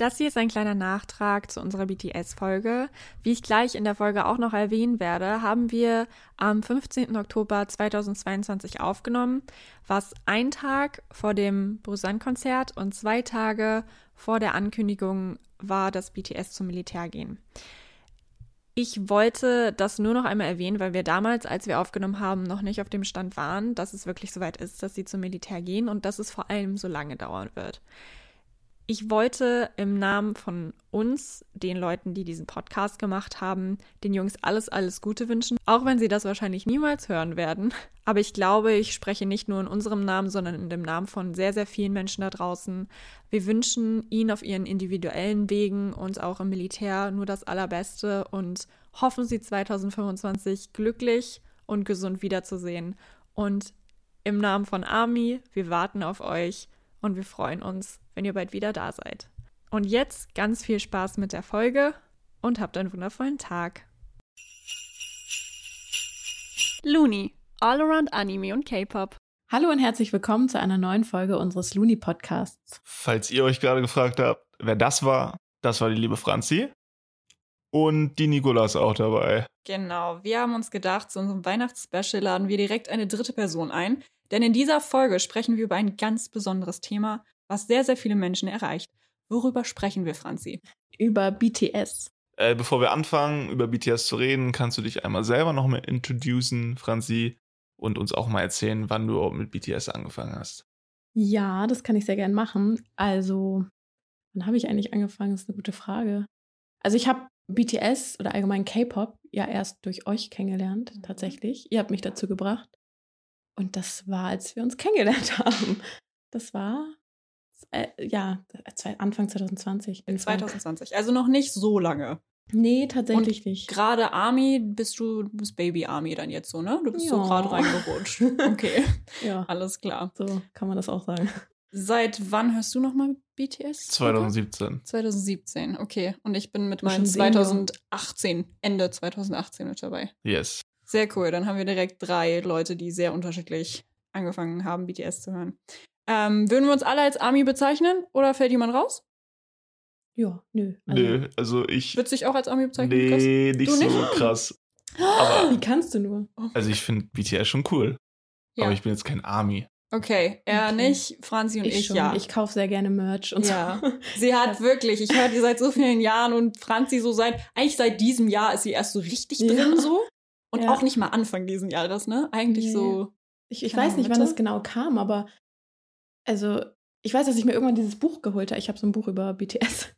Das hier ist ein kleiner Nachtrag zu unserer BTS-Folge. Wie ich gleich in der Folge auch noch erwähnen werde, haben wir am 15. Oktober 2022 aufgenommen, was ein Tag vor dem Busan-Konzert und zwei Tage vor der Ankündigung war, dass BTS zum Militär gehen. Ich wollte das nur noch einmal erwähnen, weil wir damals, als wir aufgenommen haben, noch nicht auf dem Stand waren, dass es wirklich soweit ist, dass sie zum Militär gehen und dass es vor allem so lange dauern wird. Ich wollte im Namen von uns, den Leuten, die diesen Podcast gemacht haben, den Jungs alles, alles Gute wünschen, auch wenn sie das wahrscheinlich niemals hören werden. Aber ich glaube, ich spreche nicht nur in unserem Namen, sondern in dem Namen von sehr, sehr vielen Menschen da draußen. Wir wünschen ihnen auf ihren individuellen Wegen und auch im Militär nur das Allerbeste und hoffen sie 2025 glücklich und gesund wiederzusehen. Und im Namen von Army, wir warten auf euch und wir freuen uns, wenn ihr bald wieder da seid. Und jetzt ganz viel Spaß mit der Folge und habt einen wundervollen Tag. Looney, All Around Anime und K-Pop. Hallo und herzlich willkommen zu einer neuen Folge unseres Looney Podcasts. Falls ihr euch gerade gefragt habt, wer das war, das war die liebe Franzi. Und die Nicola ist auch dabei. Genau, wir haben uns gedacht, zu unserem Weihnachtsspecial laden wir direkt eine dritte Person ein, denn in dieser Folge sprechen wir über ein ganz besonderes Thema, was sehr, sehr viele Menschen erreicht. Worüber sprechen wir, Franzi? Über BTS. Äh, bevor wir anfangen, über BTS zu reden, kannst du dich einmal selber nochmal introducen, Franzi, und uns auch mal erzählen, wann du überhaupt mit BTS angefangen hast. Ja, das kann ich sehr gern machen. Also, wann habe ich eigentlich angefangen? Das ist eine gute Frage. Also, ich habe BTS oder allgemein K-Pop ja erst durch euch kennengelernt, mhm. tatsächlich. Ihr habt mich dazu gebracht. Und das war, als wir uns kennengelernt haben. Das war, äh, ja, Anfang 2020. 2020, also noch nicht so lange. Nee, tatsächlich Und nicht. Gerade Army bist du, du bist Baby Army dann jetzt so, ne? Du bist ja. so gerade reingerutscht. Okay. ja. Alles klar. So kann man das auch sagen. Seit wann hörst du nochmal BTS? 2017. 2017, okay. Und ich bin mit meinen 2018, Ende 2018 mit dabei. Yes. Sehr cool. Dann haben wir direkt drei Leute, die sehr unterschiedlich angefangen haben, BTS zu hören. Ähm, würden wir uns alle als Army bezeichnen oder fällt jemand raus? Ja, nö. Also nö, also ich. Würdest du dich auch als Army bezeichnen? Nee, nicht, nicht, so krass. Aber, Wie kannst du nur? Also ich finde BTS schon cool. Ja. Aber ich bin jetzt kein Army. Okay, er okay. nicht, Franzi und ich, ich ja. Ich kaufe sehr gerne Merch und ja. so. Sie hat wirklich, ich höre die seit so vielen Jahren und Franzi so seit, eigentlich seit diesem Jahr ist sie erst so richtig ja. drin so. Und ja. auch nicht mal Anfang diesen Jahres, ne? Eigentlich nee. so. Ich, ich weiß nicht, Mitte? wann das genau kam, aber also ich weiß, dass ich mir irgendwann dieses Buch geholt habe. Ich habe so ein Buch über BTS.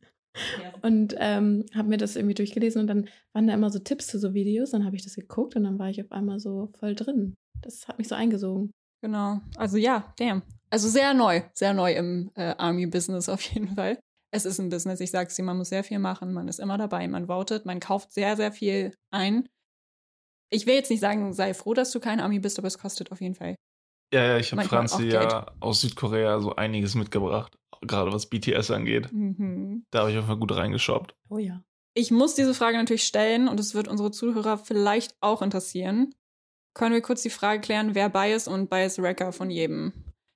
Ja. Und ähm, habe mir das irgendwie durchgelesen und dann waren da immer so Tipps zu so Videos. Dann habe ich das geguckt und dann war ich auf einmal so voll drin. Das hat mich so eingesogen. Genau. Also ja, damn. Also sehr neu, sehr neu im äh, Army-Business auf jeden Fall. Es ist ein Business, ich sag's dir, man muss sehr viel machen, man ist immer dabei, man votet, man kauft sehr, sehr viel ein. Ich will jetzt nicht sagen, sei froh, dass du kein Army bist, aber es kostet auf jeden Fall. Ja, ja, ich habe Franzi ja aus Südkorea so einiges mitgebracht, gerade was BTS angeht. Mhm. Da habe ich auf jeden Fall gut reingeshoppt. Oh ja. Ich muss diese Frage natürlich stellen und es wird unsere Zuhörer vielleicht auch interessieren. Können wir kurz die Frage klären, wer Bias und Bias Wrecker von jedem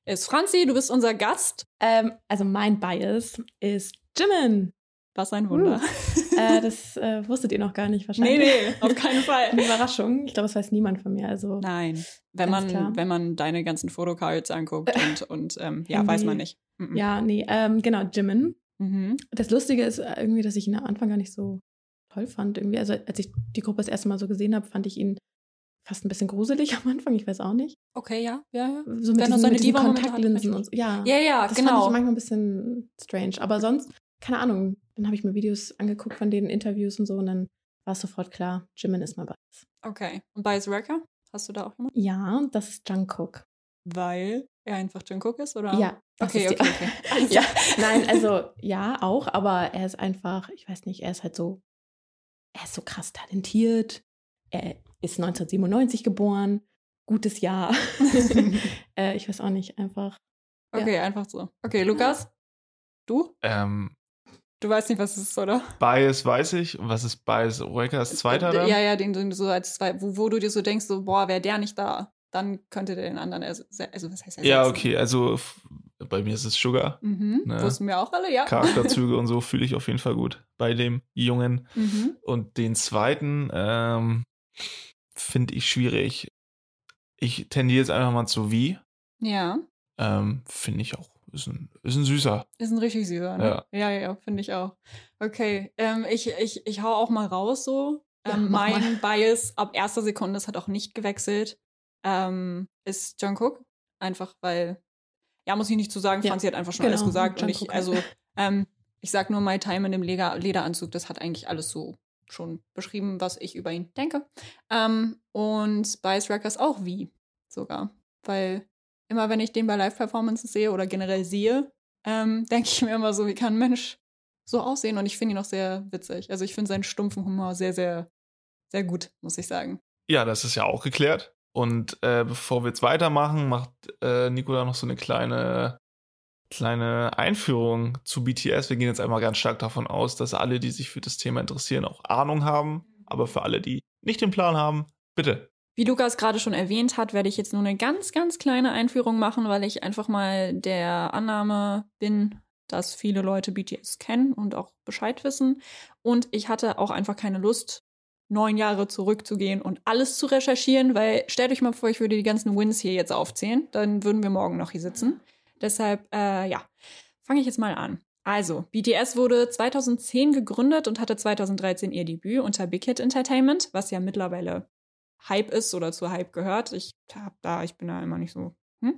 ist? Franzi, du bist unser Gast. Ähm, also mein Bias ist Jimin. Was ein Wunder. Uh, äh, das äh, wusstet ihr noch gar nicht wahrscheinlich. Nee, nee, auf keinen Fall. Eine Überraschung. Ich glaube, das weiß niemand von mir. Also Nein, wenn man, wenn man deine ganzen Fotocards anguckt und, und ähm, ja, nee. weiß man nicht. Mhm. Ja, nee, ähm, genau, Jimin. Mhm. Das Lustige ist irgendwie, dass ich ihn am Anfang gar nicht so toll fand. Irgendwie. Also als ich die Gruppe das erste Mal so gesehen habe, fand ich ihn fast ein bisschen gruselig am Anfang, ich weiß auch nicht. Okay, ja, ja, ja. So mit diesen, mit diesen Kontaktlinsen und so. Ja, ja, ja das genau. fand ich manchmal ein bisschen strange. Aber sonst, keine Ahnung, dann habe ich mir Videos angeguckt von denen, Interviews und so und dann war es sofort klar, Jimin ist mein Bias. Okay. Und Bias Wrecker? Hast du da auch jemanden? Ja, das ist Jungkook. Weil er einfach Jungkook ist, oder? Ja. Okay, okay, okay. Also, ja, nein, also ja, auch, aber er ist einfach, ich weiß nicht, er ist halt so, er ist so krass talentiert. Er ist 1997 geboren. Gutes Jahr. äh, ich weiß auch nicht, einfach. Okay, ja. einfach so. Okay, Lukas? Du? Ähm, Du weißt nicht, was es ist, oder? Bias weiß ich. Und was ist Bias Roikers zweiter dann? Ja, ja, den, den so als zwei, wo, wo du dir so denkst, so, boah, wäre der nicht da, dann könnte der den anderen, also, also was heißt er? Ja, okay, also bei mir ist es Sugar. Mhm. Ne. Wussten wir auch alle, ja. Charakterzüge und so fühle ich auf jeden Fall gut bei dem Jungen. Mhm. Und den zweiten ähm, finde ich schwierig. Ich tendiere jetzt einfach mal zu wie. Ja. Ähm, finde ich auch. Ist ein, ist ein süßer. Ist ein richtig süßer, ne? Ja, ja, ja finde ich auch. Okay, ähm, ich, ich, ich hau auch mal raus so. Ja, Ähm, mach mein Bias ab erster Sekunde, das hat auch nicht gewechselt, ähm, ist Jungkook. Einfach weil, ja, muss ich nicht zu sagen, Ja, Franzi hat einfach schon alles genau, gesagt. Und ich, Jungkook. also, ähm, ich sag nur My Time in dem Leder, Lederanzug, das hat eigentlich alles so schon beschrieben, was ich über ihn denke. Ähm, und Bias Records auch wie sogar. Weil immer wenn ich den bei Live-Performances sehe oder generell sehe, ähm, denke ich mir immer so, wie kann ein Mensch so aussehen? Und ich finde ihn auch sehr witzig. Also ich finde seinen stumpfen Humor sehr, sehr, sehr gut, muss ich sagen. Ja, das ist ja auch geklärt. Und äh, bevor wir jetzt weitermachen, macht äh, Nicola noch so eine kleine, kleine Einführung zu BTS. Wir gehen jetzt einmal ganz stark davon aus, dass alle, die sich für das Thema interessieren, auch Ahnung haben. Aber für alle, die nicht den Plan haben, bitte. Wie Lukas gerade schon erwähnt hat, werde ich jetzt nur eine ganz, ganz kleine Einführung machen, weil ich einfach mal der Annahme bin, dass viele Leute BTS kennen und auch Bescheid wissen. Und ich hatte auch einfach keine Lust, neun Jahre zurückzugehen und alles zu recherchieren, weil stellt euch mal vor, ich würde die ganzen Wins hier jetzt aufzählen, dann würden wir morgen noch hier sitzen. Deshalb, äh, ja, fange ich jetzt mal an. Also, BTS wurde 2010 gegründet und hatte 2013 ihr Debüt unter Big Hit Entertainment, was ja mittlerweile Hype ist oder zu Hype gehört. Ich hab da, ich bin da immer nicht so. Hm?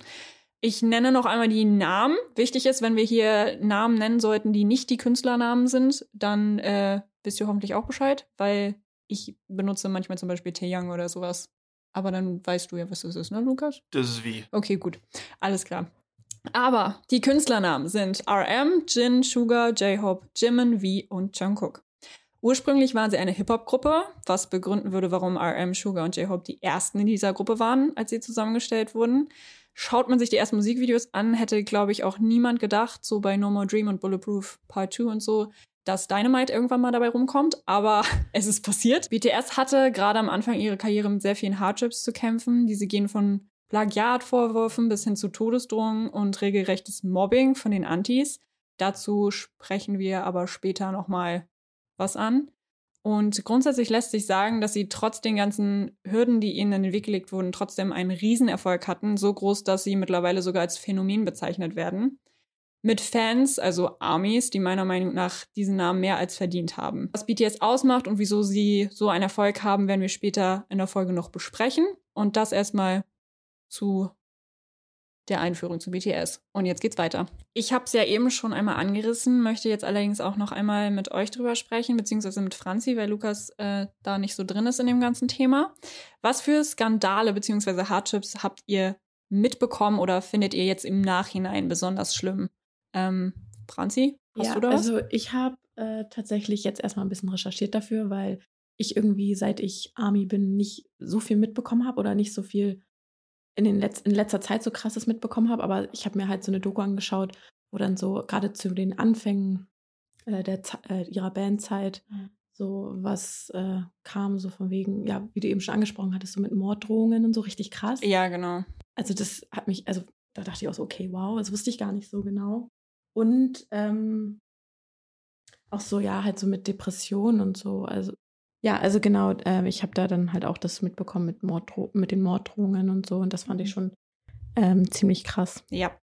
Ich nenne noch einmal die Namen. Wichtig ist, wenn wir hier Namen nennen sollten, die nicht die Künstlernamen sind, dann äh, wisst ihr hoffentlich auch Bescheid, weil ich benutze manchmal zum Beispiel Taeyang oder sowas. Aber dann weißt du ja, was das ist, ne, Lukas? Das ist wie. Okay, gut. Alles klar. Aber die Künstlernamen sind RM, Jin, Sugar, J-Hope, Jimin, V und Jungkook. Ursprünglich waren sie eine Hip-Hop-Gruppe, was begründen würde, warum RM, Sugar und J-Hope die ersten in dieser Gruppe waren, als sie zusammengestellt wurden. Schaut man sich die ersten Musikvideos an, hätte, glaube ich, auch niemand gedacht, so bei No More Dream und Bulletproof Part 2 und so, dass Dynamite irgendwann mal dabei rumkommt, aber es ist passiert. BTS hatte gerade am Anfang ihrer Karriere mit sehr vielen Hardships zu kämpfen. Diese gehen von Plagiatvorwürfen bis hin zu Todesdrohungen und regelrechtes Mobbing von den Antis. Dazu sprechen wir aber später nochmal was an. Und grundsätzlich lässt sich sagen, dass sie trotz den ganzen Hürden, die ihnen in den Weg gelegt wurden, trotzdem einen Riesenerfolg hatten. So groß, dass sie mittlerweile sogar als Phänomen bezeichnet werden. Mit Fans, also Armies, die meiner Meinung nach diesen Namen mehr als verdient haben. Was BTS ausmacht und wieso sie so einen Erfolg haben, werden wir später in der Folge noch besprechen. Und das erstmal zu der Einführung zu BTS. Und jetzt geht's weiter. Ich habe es ja eben schon einmal angerissen, möchte jetzt allerdings auch noch einmal mit euch drüber sprechen, beziehungsweise mit Franzi, weil Lukas äh, da nicht so drin ist in dem ganzen Thema. Was für Skandale beziehungsweise Hardships habt ihr mitbekommen oder findet ihr jetzt im Nachhinein besonders schlimm? Ähm, Franzi, hast ja, du da was? also ich habe äh, tatsächlich jetzt erstmal ein bisschen recherchiert dafür, weil ich irgendwie, seit ich Army bin, nicht so viel mitbekommen habe oder nicht so viel in, den Letz in letzter Zeit so krasses mitbekommen habe. Aber ich habe mir halt so eine Doku angeschaut, wo dann so gerade zu den Anfängen äh, der, äh, ihrer Bandzeit Mhm. so was äh, kam, so von wegen, ja, wie du eben schon angesprochen hattest, so mit Morddrohungen und so richtig krass. ja, genau. Also das hat mich, also da dachte ich auch so, okay, wow, das wusste ich gar nicht so genau. Und ähm, auch so, ja, halt so mit Depressionen und so. Also ja, also genau, ähm, ich habe da dann halt auch das mitbekommen mit, Morddro mit den Morddrohungen und so. Und das fand ich schon ähm, ziemlich krass. Ja,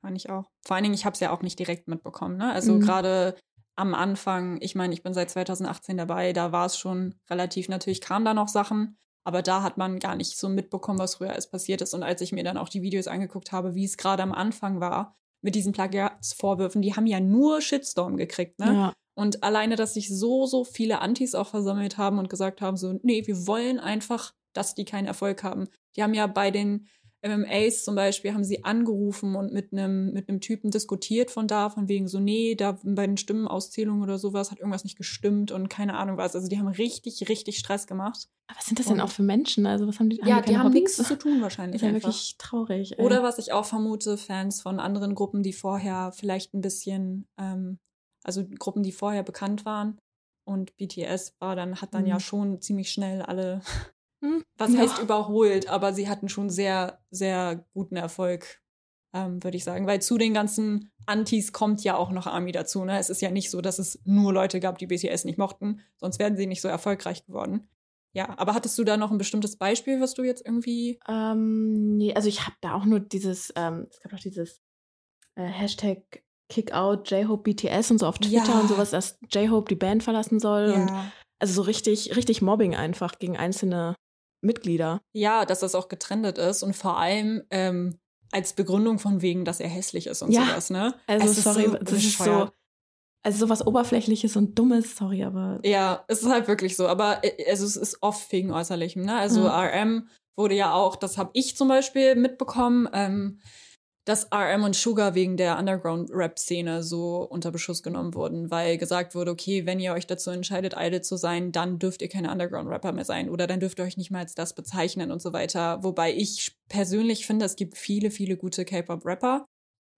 fand ich auch. Vor allen Dingen, ich habe es ja auch nicht direkt mitbekommen. Ne? Also Mhm. gerade am Anfang, ich meine, ich bin seit 2018 dabei, da war es schon relativ, natürlich kamen da noch Sachen, aber da hat man gar nicht so mitbekommen, was früher alles passiert ist. Und als ich mir dann auch die Videos angeguckt habe, wie es gerade am Anfang war, mit diesen Plagiatsvorwürfen, die haben ja nur Shitstorm gekriegt, ne? Ja, Und alleine, dass sich so, so viele Antis auch versammelt haben und gesagt haben, so, nee, wir wollen einfach, dass die keinen Erfolg haben. Die haben ja bei den MMAs zum Beispiel, haben sie angerufen und mit einem mit einem Typen diskutiert von da, von wegen so, nee, da bei den Stimmenauszählungen oder sowas hat irgendwas nicht gestimmt und keine Ahnung was. Also die haben richtig, richtig Stress gemacht. aber was sind das denn Und- auch für Menschen? Also was haben die? ja, die haben Hobbys? nichts zu tun Das wahrscheinlich ist ja wirklich traurig. ey. Oder was ich auch vermute, Fans von anderen Gruppen, die vorher vielleicht ein bisschen, ähm, also Gruppen, die vorher bekannt waren. Und BTS war dann, hat dann Mhm. ja schon ziemlich schnell alle, Hm, was ja. heißt überholt, aber sie hatten schon sehr, sehr guten Erfolg ähm, würde ich sagen. Weil zu den ganzen Antis kommt ja auch noch Army dazu. Ne? Es ist ja nicht so, dass es nur Leute gab, die BTS nicht mochten, sonst wären sie nicht so erfolgreich geworden. Ja, aber hattest du da noch ein bestimmtes Beispiel, was du jetzt irgendwie. Ähm, nee, also ich habe da auch nur dieses, ähm, es gab auch dieses äh, Hashtag Kickout J-Hope BTS und so auf Twitter Ja. und sowas, dass J-Hope die Band verlassen soll. Und Ja. also so richtig, richtig Mobbing einfach gegen einzelne Mitglieder. ja, dass das auch getrendet ist und vor allem ähm, als Begründung von wegen, dass er hässlich ist und Ja. sowas, ne? Also Es ist sorry, so das ist so, also sowas Oberflächliches und Dummes, sorry, aber Ja, es ist halt wirklich so. Aber äh, also es ist oft wegen Äußerlichem. Ne? Also Mhm. RM wurde ja auch, das habe ich zum Beispiel mitbekommen, ähm, dass RM und Sugar wegen der Underground-Rap-Szene so unter Beschuss genommen wurden, weil gesagt wurde, okay, wenn ihr euch dazu entscheidet, Idol zu sein, dann dürft ihr keine Underground-Rapper mehr sein oder dann dürft ihr euch nicht mal als das bezeichnen und so weiter. Wobei ich persönlich finde, es gibt viele, viele gute K-Pop-Rapper.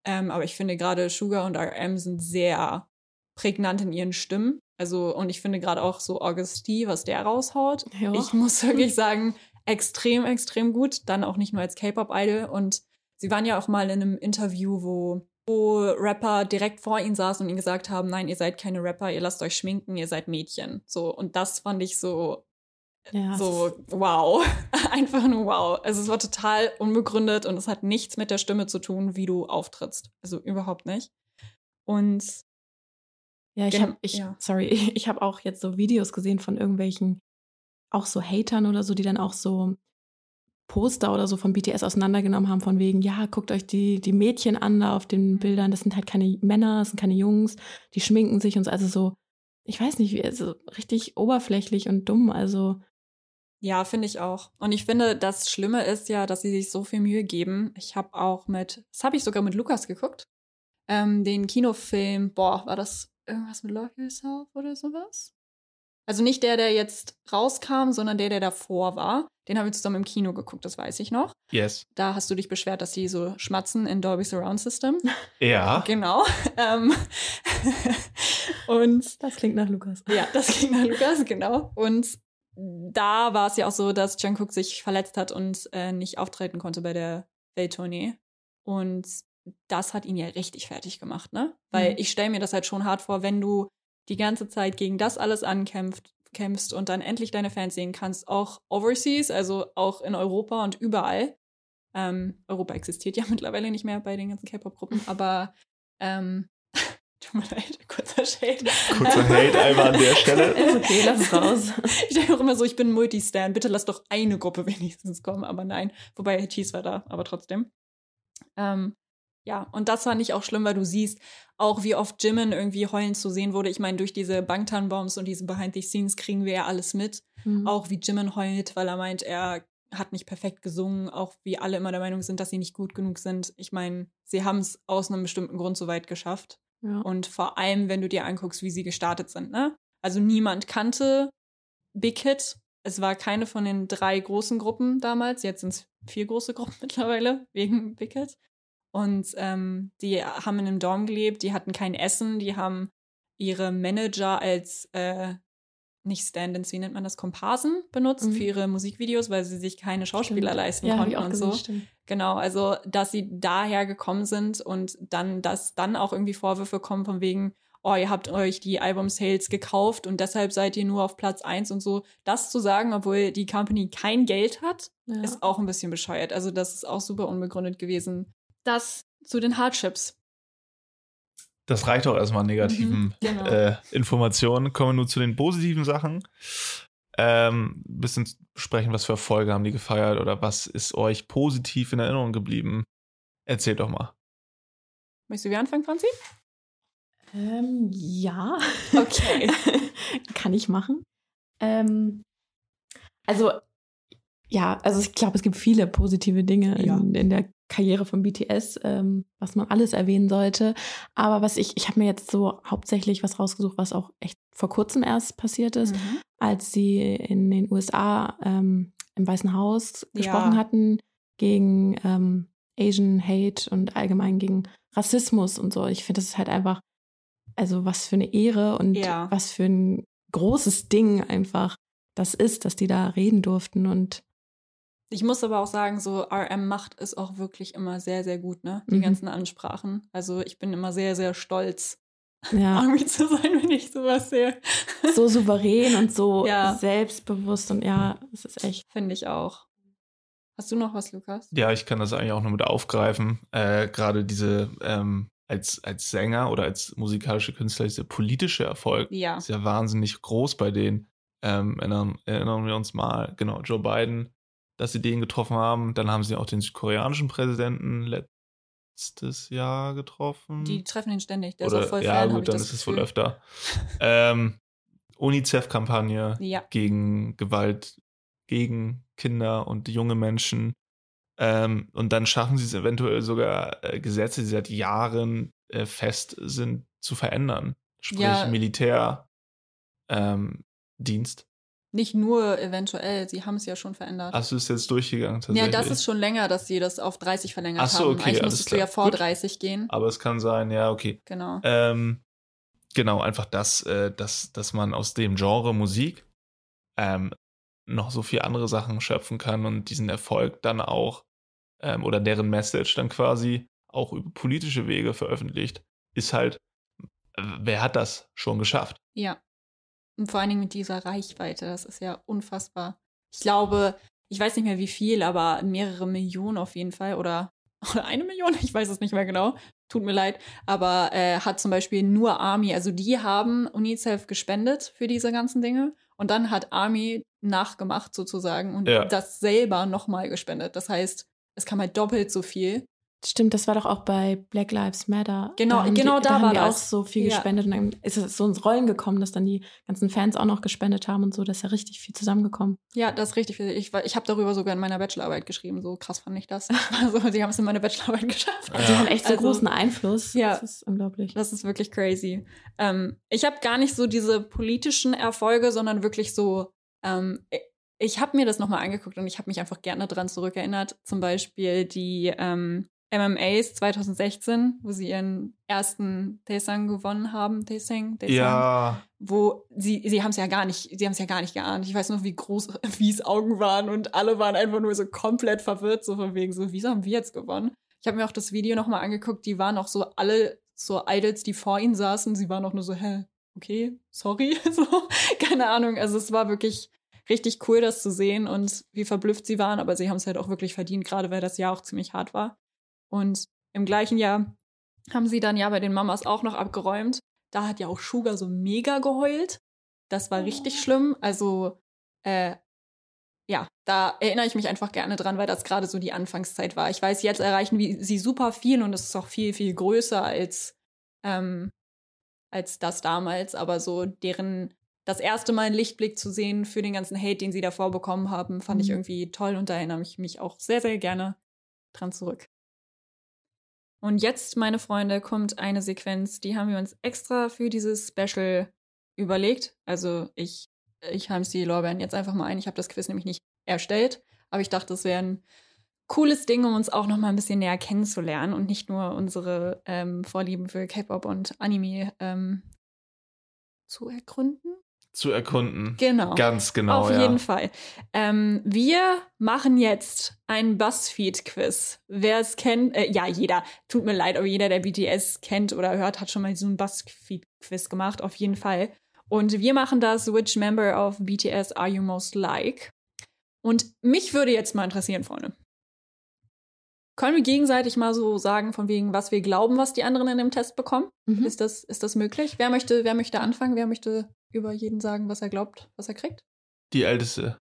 Ähm, aber ich finde gerade Sugar und RM sind sehr prägnant in ihren Stimmen. Also, und ich finde gerade auch so August D, was der raushaut. Ja. Ich muss wirklich sagen, extrem, extrem gut. Dann auch nicht nur als K-Pop-Idol. Und sie waren ja auch mal in einem Interview, wo, wo Rapper direkt vor ihnen saßen und ihnen gesagt haben, nein, ihr seid keine Rapper, ihr lasst euch schminken, ihr seid Mädchen. So, und das fand ich so, ja, so, wow. Einfach nur wow. Also es war total unbegründet und es hat nichts mit der Stimme zu tun, wie du auftrittst. Also überhaupt nicht. Und Ja, ich habe, ich, ja. sorry, ich habe auch jetzt so Videos gesehen von irgendwelchen, auch so Hatern oder so, die dann auch so Poster oder so von BTS auseinandergenommen haben, von wegen, ja, guckt euch die, die Mädchen an da auf den Bildern, das sind halt keine Männer, das sind keine Jungs, die schminken sich und so, also so, ich weiß nicht, also richtig oberflächlich und dumm, also Ja, finde ich auch. Und ich finde, das Schlimme ist ja, dass sie sich so viel Mühe geben. Ich habe auch mit, das habe ich sogar mit Lukas geguckt, ähm, den Kinofilm, boah, war das irgendwas mit Love Yourself oder sowas? Also nicht der, der jetzt rauskam, sondern der, der davor war. Den haben wir zusammen im Kino geguckt, das weiß ich noch. Yes. Da hast du dich beschwert, dass sie so schmatzen in Dolby Surround System. Ja. Genau. Ähm, und das klingt nach Lukas. ja, das ging nach Lukas, genau. Und da war es ja auch so, dass Jungkook sich verletzt hat und äh, nicht auftreten konnte bei der Welttournee. Und das hat ihn ja richtig fertig gemacht, ne? Weil Mhm. ich stelle mir das halt schon hart vor, wenn du die ganze Zeit gegen das alles ankämpft, kämpfst und dann endlich deine Fans sehen kannst, auch overseas, also auch in Europa und überall. Ähm, Europa existiert ja mittlerweile nicht mehr bei den ganzen K-Pop-Gruppen, aber ähm, tut mir leid, kurzer Shade. Kurzer Hate einmal an der Stelle. Ist okay, lass es raus. Ich denke auch immer so, ich bin Multistan. Bitte lass doch eine Gruppe wenigstens kommen, aber nein. Wobei Cheese war da, aber trotzdem. Ähm, ja, und das fand ich auch schlimm, weil du siehst, auch wie oft Jimin irgendwie heulend zu sehen wurde. Ich meine, durch diese Bangtan-Bombs und diese Behind-the-Scenes kriegen wir ja alles mit. Mhm. Auch wie Jimin heult, weil er meint, er hat nicht perfekt gesungen. Auch wie alle immer der Meinung sind, dass sie nicht gut genug sind. Ich meine, sie haben es aus einem bestimmten Grund so weit geschafft. ja. Und vor allem, wenn du dir anguckst, wie sie gestartet sind, ne? Also niemand kannte Big Hit. Es war keine von den drei großen Gruppen damals. Jetzt sind es vier große Gruppen mittlerweile wegen Big Hit. Und ähm, die haben in einem Dorm gelebt, die hatten kein Essen, die haben ihre Manager als äh, nicht Stand-ins, wie nennt man das, Komparsen benutzt Mhm. für ihre Musikvideos, weil sie sich keine Schauspieler Stimmt. leisten ja, konnten und gesehen, so. stimmt. Genau, also dass sie daher gekommen sind und dann, dass dann auch irgendwie Vorwürfe kommen von wegen, oh, ihr habt euch die Album-Sales gekauft und deshalb seid ihr nur auf Platz 1 und so. Das zu sagen, obwohl die Company kein Geld hat, Ja. ist auch ein bisschen bescheuert. Also das ist auch super unbegründet gewesen. Das zu den Hardships. Das reicht auch erstmal an negativen Mhm, genau. äh, Informationen. Kommen wir nur zu den positiven Sachen. Ähm, ein bisschen sprechen, was für Erfolge haben die gefeiert oder was ist euch positiv in Erinnerung geblieben? Erzählt doch mal. Möchtest du wie anfangen, Franzi? Ähm, ja. Okay. Kann ich machen. Ähm, also, ja, also ich glaube, es gibt viele positive Dinge Ja. in, in der Karriere von BTS, ähm, was man alles erwähnen sollte. Aber was ich, ich habe mir jetzt so hauptsächlich was rausgesucht, was auch echt vor kurzem erst passiert ist, Mhm. als sie in den USA ähm, im Weißen Haus Ja. gesprochen hatten gegen ähm, Asian Hate und allgemein gegen Rassismus und so. Ich finde, das ist halt einfach, also was für eine Ehre und Ja. was für ein großes Ding einfach das ist, dass die da reden durften und Ich muss aber auch sagen, so RM macht es auch wirklich immer sehr, sehr gut, ne? Die Mhm. ganzen Ansprachen. Also ich bin immer sehr, sehr stolz, Ja, Army zu sein, wenn ich sowas sehe. so souverän und so Ja. selbstbewusst und ja, es ist echt. Finde ich auch. Hast du noch was, Lukas? Ja, ich kann das eigentlich auch noch mit aufgreifen. Äh, Gerade diese ähm, als, als Sänger oder als musikalische Künstler, dieser politische Erfolg Ja. ist ja wahnsinnig groß bei denen. Ähm, erinnern, erinnern wir uns mal, genau, Joe Biden, dass sie den getroffen haben. Dann haben sie auch den südkoreanischen Präsidenten letztes Jahr getroffen. Die treffen ihn ständig. Der oder, ist auch voll ja, Fan, gut, dann das ist es wohl öfter. ähm, UNICEF-Kampagne Ja. gegen Gewalt gegen Kinder und junge Menschen. Ähm, und dann schaffen sie es eventuell sogar, äh, Gesetze, die seit Jahren äh, fest sind, zu verändern. Sprich Ja. Militärdienst. Ähm. Nicht nur eventuell, sie haben es ja schon verändert. Du es jetzt durchgegangen? ja, Tatsächlich? das ist schon länger, dass sie das auf 30 verlängert Ach so, haben. okay, Eigentlich alles musstest du ja vor Gut. 30 gehen. Aber es kann sein, ja, okay. Genau. Ähm, genau, einfach das, äh, dass, dass man aus dem Genre Musik ähm, noch so viel andere Sachen schöpfen kann und diesen Erfolg dann auch ähm, oder deren Message dann quasi auch über politische Wege veröffentlicht, ist halt, äh, wer hat das schon geschafft? Ja. Und vor allen Dingen mit dieser Reichweite, das ist ja unfassbar. Ich glaube, ich weiß nicht mehr wie viel, aber mehrere Millionen auf jeden Fall oder, oder eine Million, ich weiß es nicht mehr genau. Tut mir leid, aber äh, hat zum Beispiel nur Army, also die haben UNICEF gespendet für diese ganzen Dinge und dann hat Army nachgemacht sozusagen und Ja. das selber nochmal gespendet. Das heißt, es kam halt doppelt so viel. Stimmt, das war doch auch bei Black Lives Matter. Genau, haben genau die, da haben war die das. auch so viel Ja. gespendet und dann ist es so ins Rollen gekommen, dass dann die ganzen Fans auch noch gespendet haben und so, das ist ja richtig viel zusammengekommen. Ja, das ist richtig viel. Ich, ich habe darüber sogar in meiner Bachelorarbeit geschrieben. So krass fand ich das. Also, sie haben es in meine Bachelorarbeit geschafft. Also die Ja. haben echt so Also- großen Einfluss. Ja. Das ist unglaublich. Das ist wirklich crazy. Ähm, ich habe gar nicht so diese politischen Erfolge, sondern wirklich so, ähm, ich habe mir das nochmal angeguckt und ich habe mich einfach gerne dran zurückerinnert. Zum Beispiel die ähm, MMAs 2016, wo sie ihren ersten Taesang gewonnen haben. Taesang, Taesang. Ja, Wo sie, sie haben es ja gar nicht, sie haben es ja gar nicht geahnt. Ich weiß noch, wie groß Wies Augen waren und alle waren einfach nur so komplett verwirrt, so von wegen so, wieso haben wir jetzt gewonnen? Ich habe mir auch das Video nochmal angeguckt, die waren auch so alle so Idols, die vor ihnen saßen, sie waren auch nur so, hä, okay, sorry, so, keine Ahnung. Also es war wirklich richtig cool, das zu sehen und wie verblüfft sie waren, aber sie haben es halt auch wirklich verdient, gerade weil das Jahr auch ziemlich hart war. Und im gleichen Jahr haben sie dann ja bei den Mamas auch noch abgeräumt. Da hat ja auch Sugar so mega geheult. Das war richtig schlimm. Also, äh, ja, da erinnere ich mich einfach gerne dran, weil das gerade so die Anfangszeit war. Ich weiß, jetzt erreichen wir sie super viel und es ist auch viel, viel größer als, ähm, als das damals. Aber so deren, das erste Mal einen Lichtblick zu sehen für den ganzen Hate, den sie davor bekommen haben, fand ich Mhm. irgendwie toll und da erinnere ich mich auch sehr, sehr gerne dran zurück. Und jetzt, meine Freunde, kommt eine Sequenz, die haben wir uns extra für dieses Special überlegt. Also ich, ich heim's die Lorbeeren jetzt einfach mal ein. Ich habe das Quiz nämlich nicht erstellt, aber ich dachte, es wäre ein cooles Ding, um uns auch noch mal ein bisschen näher kennenzulernen und nicht nur unsere ähm, Vorlieben für K-Pop und Anime ähm, zu ergründen. Zu erkunden. Genau. Ganz genau, Auf ja. jeden Fall. Ähm, wir machen jetzt ein BuzzFeed-Quiz. Wer es kennt, äh, ja, jeder. Tut mir leid, aber jeder, der BTS kennt oder hört, hat schon mal so ein BuzzFeed-Quiz gemacht, auf jeden Fall. Und wir machen das, which member of BTS are you most like? Und mich würde jetzt mal interessieren, Freunde. Können wir gegenseitig mal so sagen, von wegen, was wir glauben, was die anderen in dem Test bekommen? Mhm. Ist, das, ist das möglich? Wer möchte, wer möchte anfangen? Wer möchte über jeden sagen, was er glaubt, was er kriegt? Die älteste.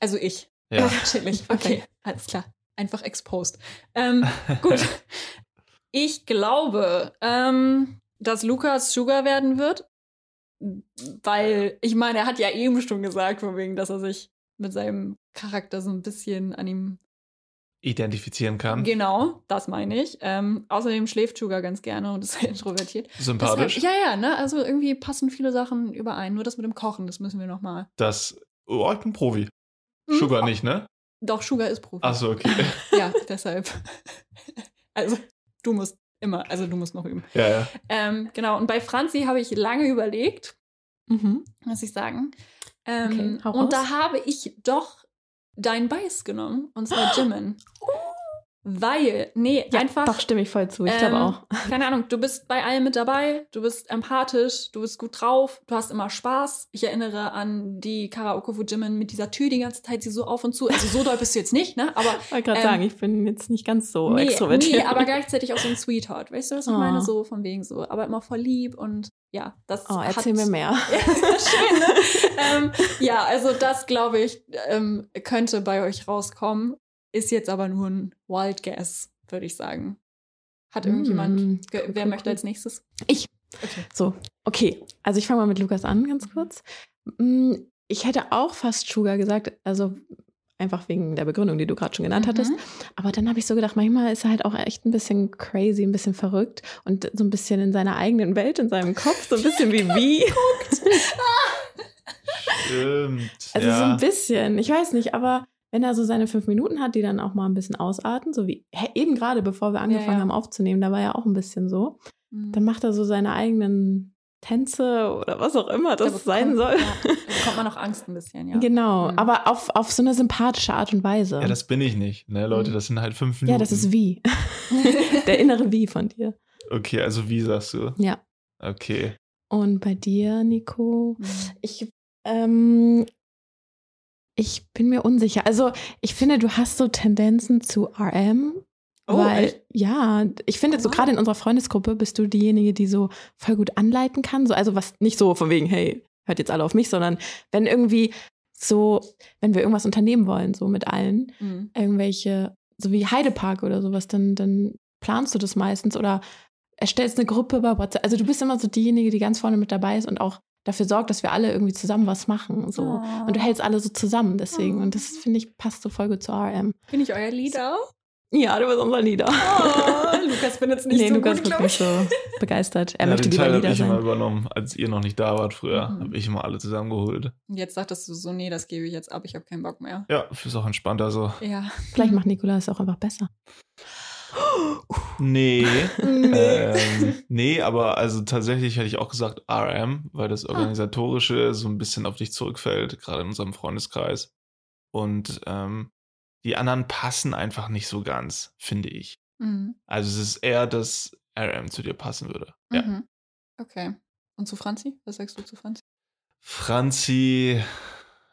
Also ich. Ja. Natürlich. Okay. Alles klar. Einfach exposed. Ähm, gut. Ich glaube, ähm, dass Lukas Sugar werden wird, weil ich meine, er hat ja eben schon gesagt, von wegen, dass er sich mit seinem Charakter so ein bisschen an ihm Identifizieren kann. Genau, das meine ich. Ähm, außerdem schläft Sugar ganz gerne und ist sehr introvertiert. Sympathisch. Deshalb, ja, ja, ne? Also irgendwie passen viele Sachen überein. Nur das mit dem Kochen, das müssen wir noch mal. Das. Oh, ich bin Profi. Hm? Sugar nicht, ne? Doch, Sugar ist Profi. Achso, okay. Ja, deshalb. Also, du musst immer, also du musst noch üben. ja, ja. Ähm, genau, und bei Franzi habe ich lange überlegt, Mhm. muss ich sagen. Ähm, Okay, und da habe ich doch deinen Bias genommen, und zwar Jimin. Weil, nee, Ja, einfach. Doch, stimme ich voll zu. Ich ähm, glaube auch. Keine Ahnung, du bist bei allem mit dabei, du bist empathisch, du bist gut drauf, du hast immer Spaß. Ich erinnere an die Karaoke, wo Jimin mit dieser Tür die ganze Zeit sie so auf und zu, also so doll bist du jetzt nicht, ne? Aber Ich wollte gerade ähm, sagen, ich bin jetzt nicht ganz so nee, extrovertiert. nee, aber gleichzeitig auch so ein Sweetheart. Weißt du, was ich Oh. meine? So von wegen so, aber immer voll lieb und ja, das oh, hat, erzähl mir mehr. Schön, ne? ähm, ja, also das glaube ich ähm, könnte bei euch rauskommen. Ist jetzt aber nur ein Wild Guess, würde ich sagen. Hat irgendjemand, Mm, ge- cool, wer cool, möchte cool. als nächstes? Ich. Okay. So, okay. Also ich fange mal mit Lukas an, ganz kurz. Mm, Ich hätte auch fast Sugar gesagt, also einfach wegen der Begründung, die du gerade schon genannt hattest. Mhm. Aber dann habe ich so gedacht, manchmal ist er halt auch echt ein bisschen crazy, ein bisschen verrückt und so ein bisschen in seiner eigenen Welt, in seinem Kopf, so ein bisschen wie wie. Stimmt. Also ja. so ein bisschen, ich weiß nicht, aber wenn er so seine fünf Minuten hat, die dann auch mal ein bisschen ausarten, so wie hä, eben gerade bevor wir angefangen ja. haben aufzunehmen, da war ja auch ein bisschen so, Mhm. dann macht er so seine eigenen Tänze oder was auch immer Da das sein bekommt- soll. Ja, da bekommt man auch Angst ein bisschen, ja. Genau, Mhm. aber auf, auf so eine sympathische Art und Weise. ja, das bin ich nicht. Ne, Leute, Mhm. das sind halt fünf Minuten. Ja, das ist wie. Der innere Wie von dir. Okay, also wie sagst du? Ja. Okay. Und bei dir, Nico? Mhm. Ich, ähm, ich bin mir unsicher. Also, ich finde, du hast so Tendenzen zu RM. Oh, weil, echt? ja, ich finde, so Wow. gerade in unserer Freundesgruppe bist du diejenige, die so voll gut anleiten kann. So, also, was nicht so von wegen, hey, hört jetzt alle auf mich, sondern wenn irgendwie so, wenn wir irgendwas unternehmen wollen, so mit allen, Mhm. irgendwelche, so wie Heidepark oder sowas, dann, dann planst du das meistens oder erstellst eine Gruppe bei WhatsApp. Also du bist immer so diejenige, die ganz vorne mit dabei ist und auch dafür sorgt, dass wir alle irgendwie zusammen was machen. So. Oh. Und du hältst alle so zusammen deswegen. Und das finde ich passt so voll gut zu RM. Bin ich euer Leader? Ja, du bist unser Leader. Oh, Lukas bin jetzt nicht nee, so Lukas gut, nicht ich. so begeistert. Er ja, möchte den lieber Teil habe Leader ich immer sein. übernommen, als ihr noch nicht da wart früher. Mhm. Habe ich immer alle zusammengeholt. Und Jetzt sagtest du so, nee, das gebe ich jetzt ab, ich habe keinen Bock mehr. Ja, ist auch entspannter so. Ja. Vielleicht macht Nikolas auch einfach besser. Nee. Nee. ähm, nee, aber also tatsächlich hätte ich auch gesagt RM, weil Ah. das Organisatorische so ein bisschen auf dich zurückfällt, gerade in unserem Freundeskreis. Und ähm, die anderen passen einfach nicht so ganz, finde ich. Mhm. Also es ist eher, dass RM zu dir passen würde. Ja. Mhm. Okay. Und zu Franzi? Was sagst du zu Franzi? Franzi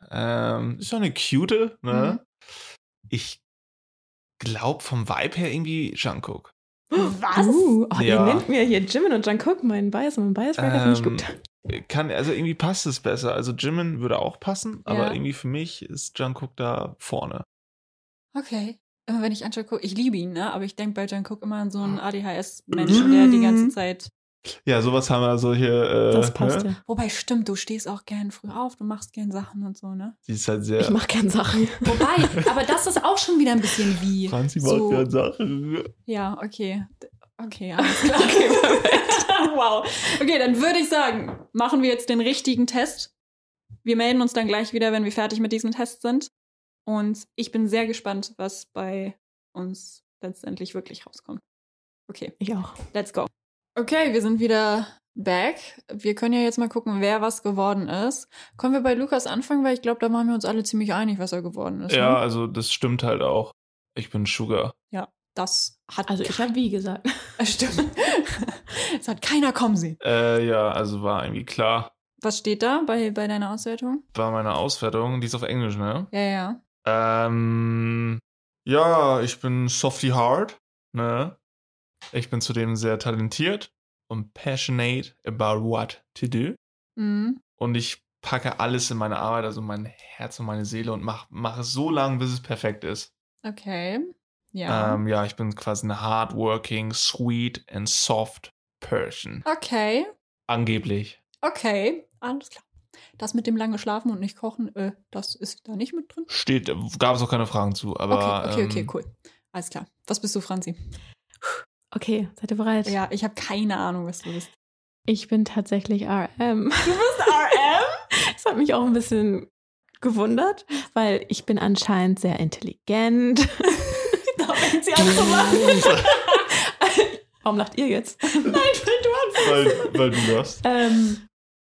ähm, ist doch eine cute, ne? Mhm. Ich glaube vom Vibe her irgendwie Jungkook. Was? Uh, oh, Ja. Ihr nennt mir hier Jimin und Jungkook meinen Bias und mein Bias ähm, nicht gut. Kann, also irgendwie passt es besser. Also Jimin würde auch passen, aber Ja. irgendwie für mich ist Jungkook da vorne. Okay. Immer wenn ich an Jungkook, ich liebe ihn, ne? Aber ich denke bei Jungkook immer an so einen ADHS-Menschen, der die ganze Mhm. Zeit. Ja, sowas haben wir so hier. Äh, Das passt ne? ja. Wobei, stimmt, du stehst auch gern früh auf, du machst gern Sachen und so, ne? Sie ist halt sehr. Ich mache gern Sachen. Wobei, aber das ist auch schon wieder ein bisschen wie. Franzi macht so, gerne Sachen. Ja, okay. Okay, alles klar. Okay, wow. Okay, dann würde ich sagen, machen wir jetzt den richtigen Test. Wir melden uns dann gleich wieder, wenn wir fertig mit diesem Test sind. Und ich bin sehr gespannt, was bei uns letztendlich wirklich rauskommt. Okay, Ich auch. let's go. Okay, wir sind wieder back. Wir können ja jetzt mal gucken, wer was geworden ist. Können wir bei Lukas anfangen, weil ich glaube, da waren wir uns alle ziemlich einig, was er geworden ist. Ja, Ne? also das stimmt halt auch. Ich bin Sugar. Das hat Also ich habe wie gesagt. Stimmt. Es hat keiner kommen sehen. Äh, ja, also war irgendwie klar. Was steht da bei, bei deiner Auswertung? War meine Auswertung, die ist auf Englisch, ne? Ja, ja. Ähm, ja, ich bin Softy Hard, ne? Ich bin zudem sehr talentiert und passionate about what to do. Mhm. Und ich packe alles in meine Arbeit, also mein Herz und meine Seele und mache mach es so lange, bis es perfekt ist. Okay. Ja. Ähm, ja, ich bin quasi eine hardworking, sweet and soft person. okay. Angeblich. Okay. Alles klar. Das mit dem lange Schlafen und nicht kochen, äh, das ist da nicht mit drin. Steht, gab es auch keine Fragen zu, aber. okay, okay, okay, ähm, cool. Alles klar. Was bist du, Franzi? Okay, seid ihr bereit? Ja, ich habe keine Ahnung, was du bist. Ich bin tatsächlich RM. Du bist RM? Das hat mich auch ein bisschen gewundert, weil ich bin anscheinend sehr intelligent. da fängt sie an zu machen. Warum lacht ihr jetzt? Nein, du anfängst. weil, weil du das. Ähm,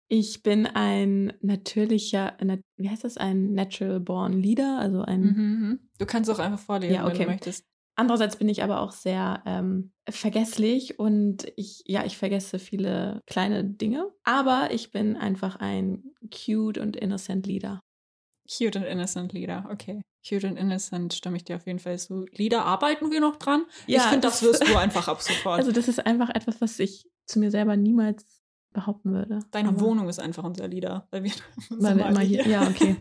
Ich bin ein natürlicher, nat- wie heißt das, ein natural born leader, also ein Mhm. Du kannst auch einfach vorlesen, Ja, wenn okay. du möchtest. Andererseits bin ich aber auch sehr ähm, vergesslich und ich, ja, ich vergesse viele kleine Dinge. Aber ich bin einfach ein cute und innocent Leader. Cute and Innocent Lieder, okay. Cute and Innocent stimme ich dir auf jeden Fall zu. Lieder arbeiten wir noch dran. ich finde, das wirst du einfach ab sofort. Also das ist einfach etwas, was ich zu mir selber niemals behaupten würde. Deine Aber- Wohnung ist einfach unser Lieder. Weil wir, Weil wir immer hier, ja, okay.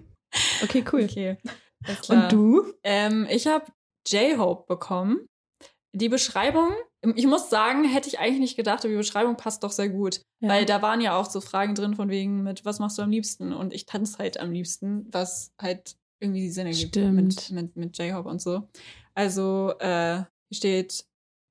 Okay, cool. Okay. Und du? Ähm, ich habe J-Hope bekommen. Die Beschreibung, ich muss sagen, hätte ich eigentlich nicht gedacht, aber die Beschreibung passt doch sehr gut. Ja. Weil da waren ja auch so Fragen drin von wegen mit, was machst du am liebsten? Und ich tanze halt am liebsten, was halt irgendwie die Sinne gibt mit, mit, mit J-Hope und so. Also, äh, steht,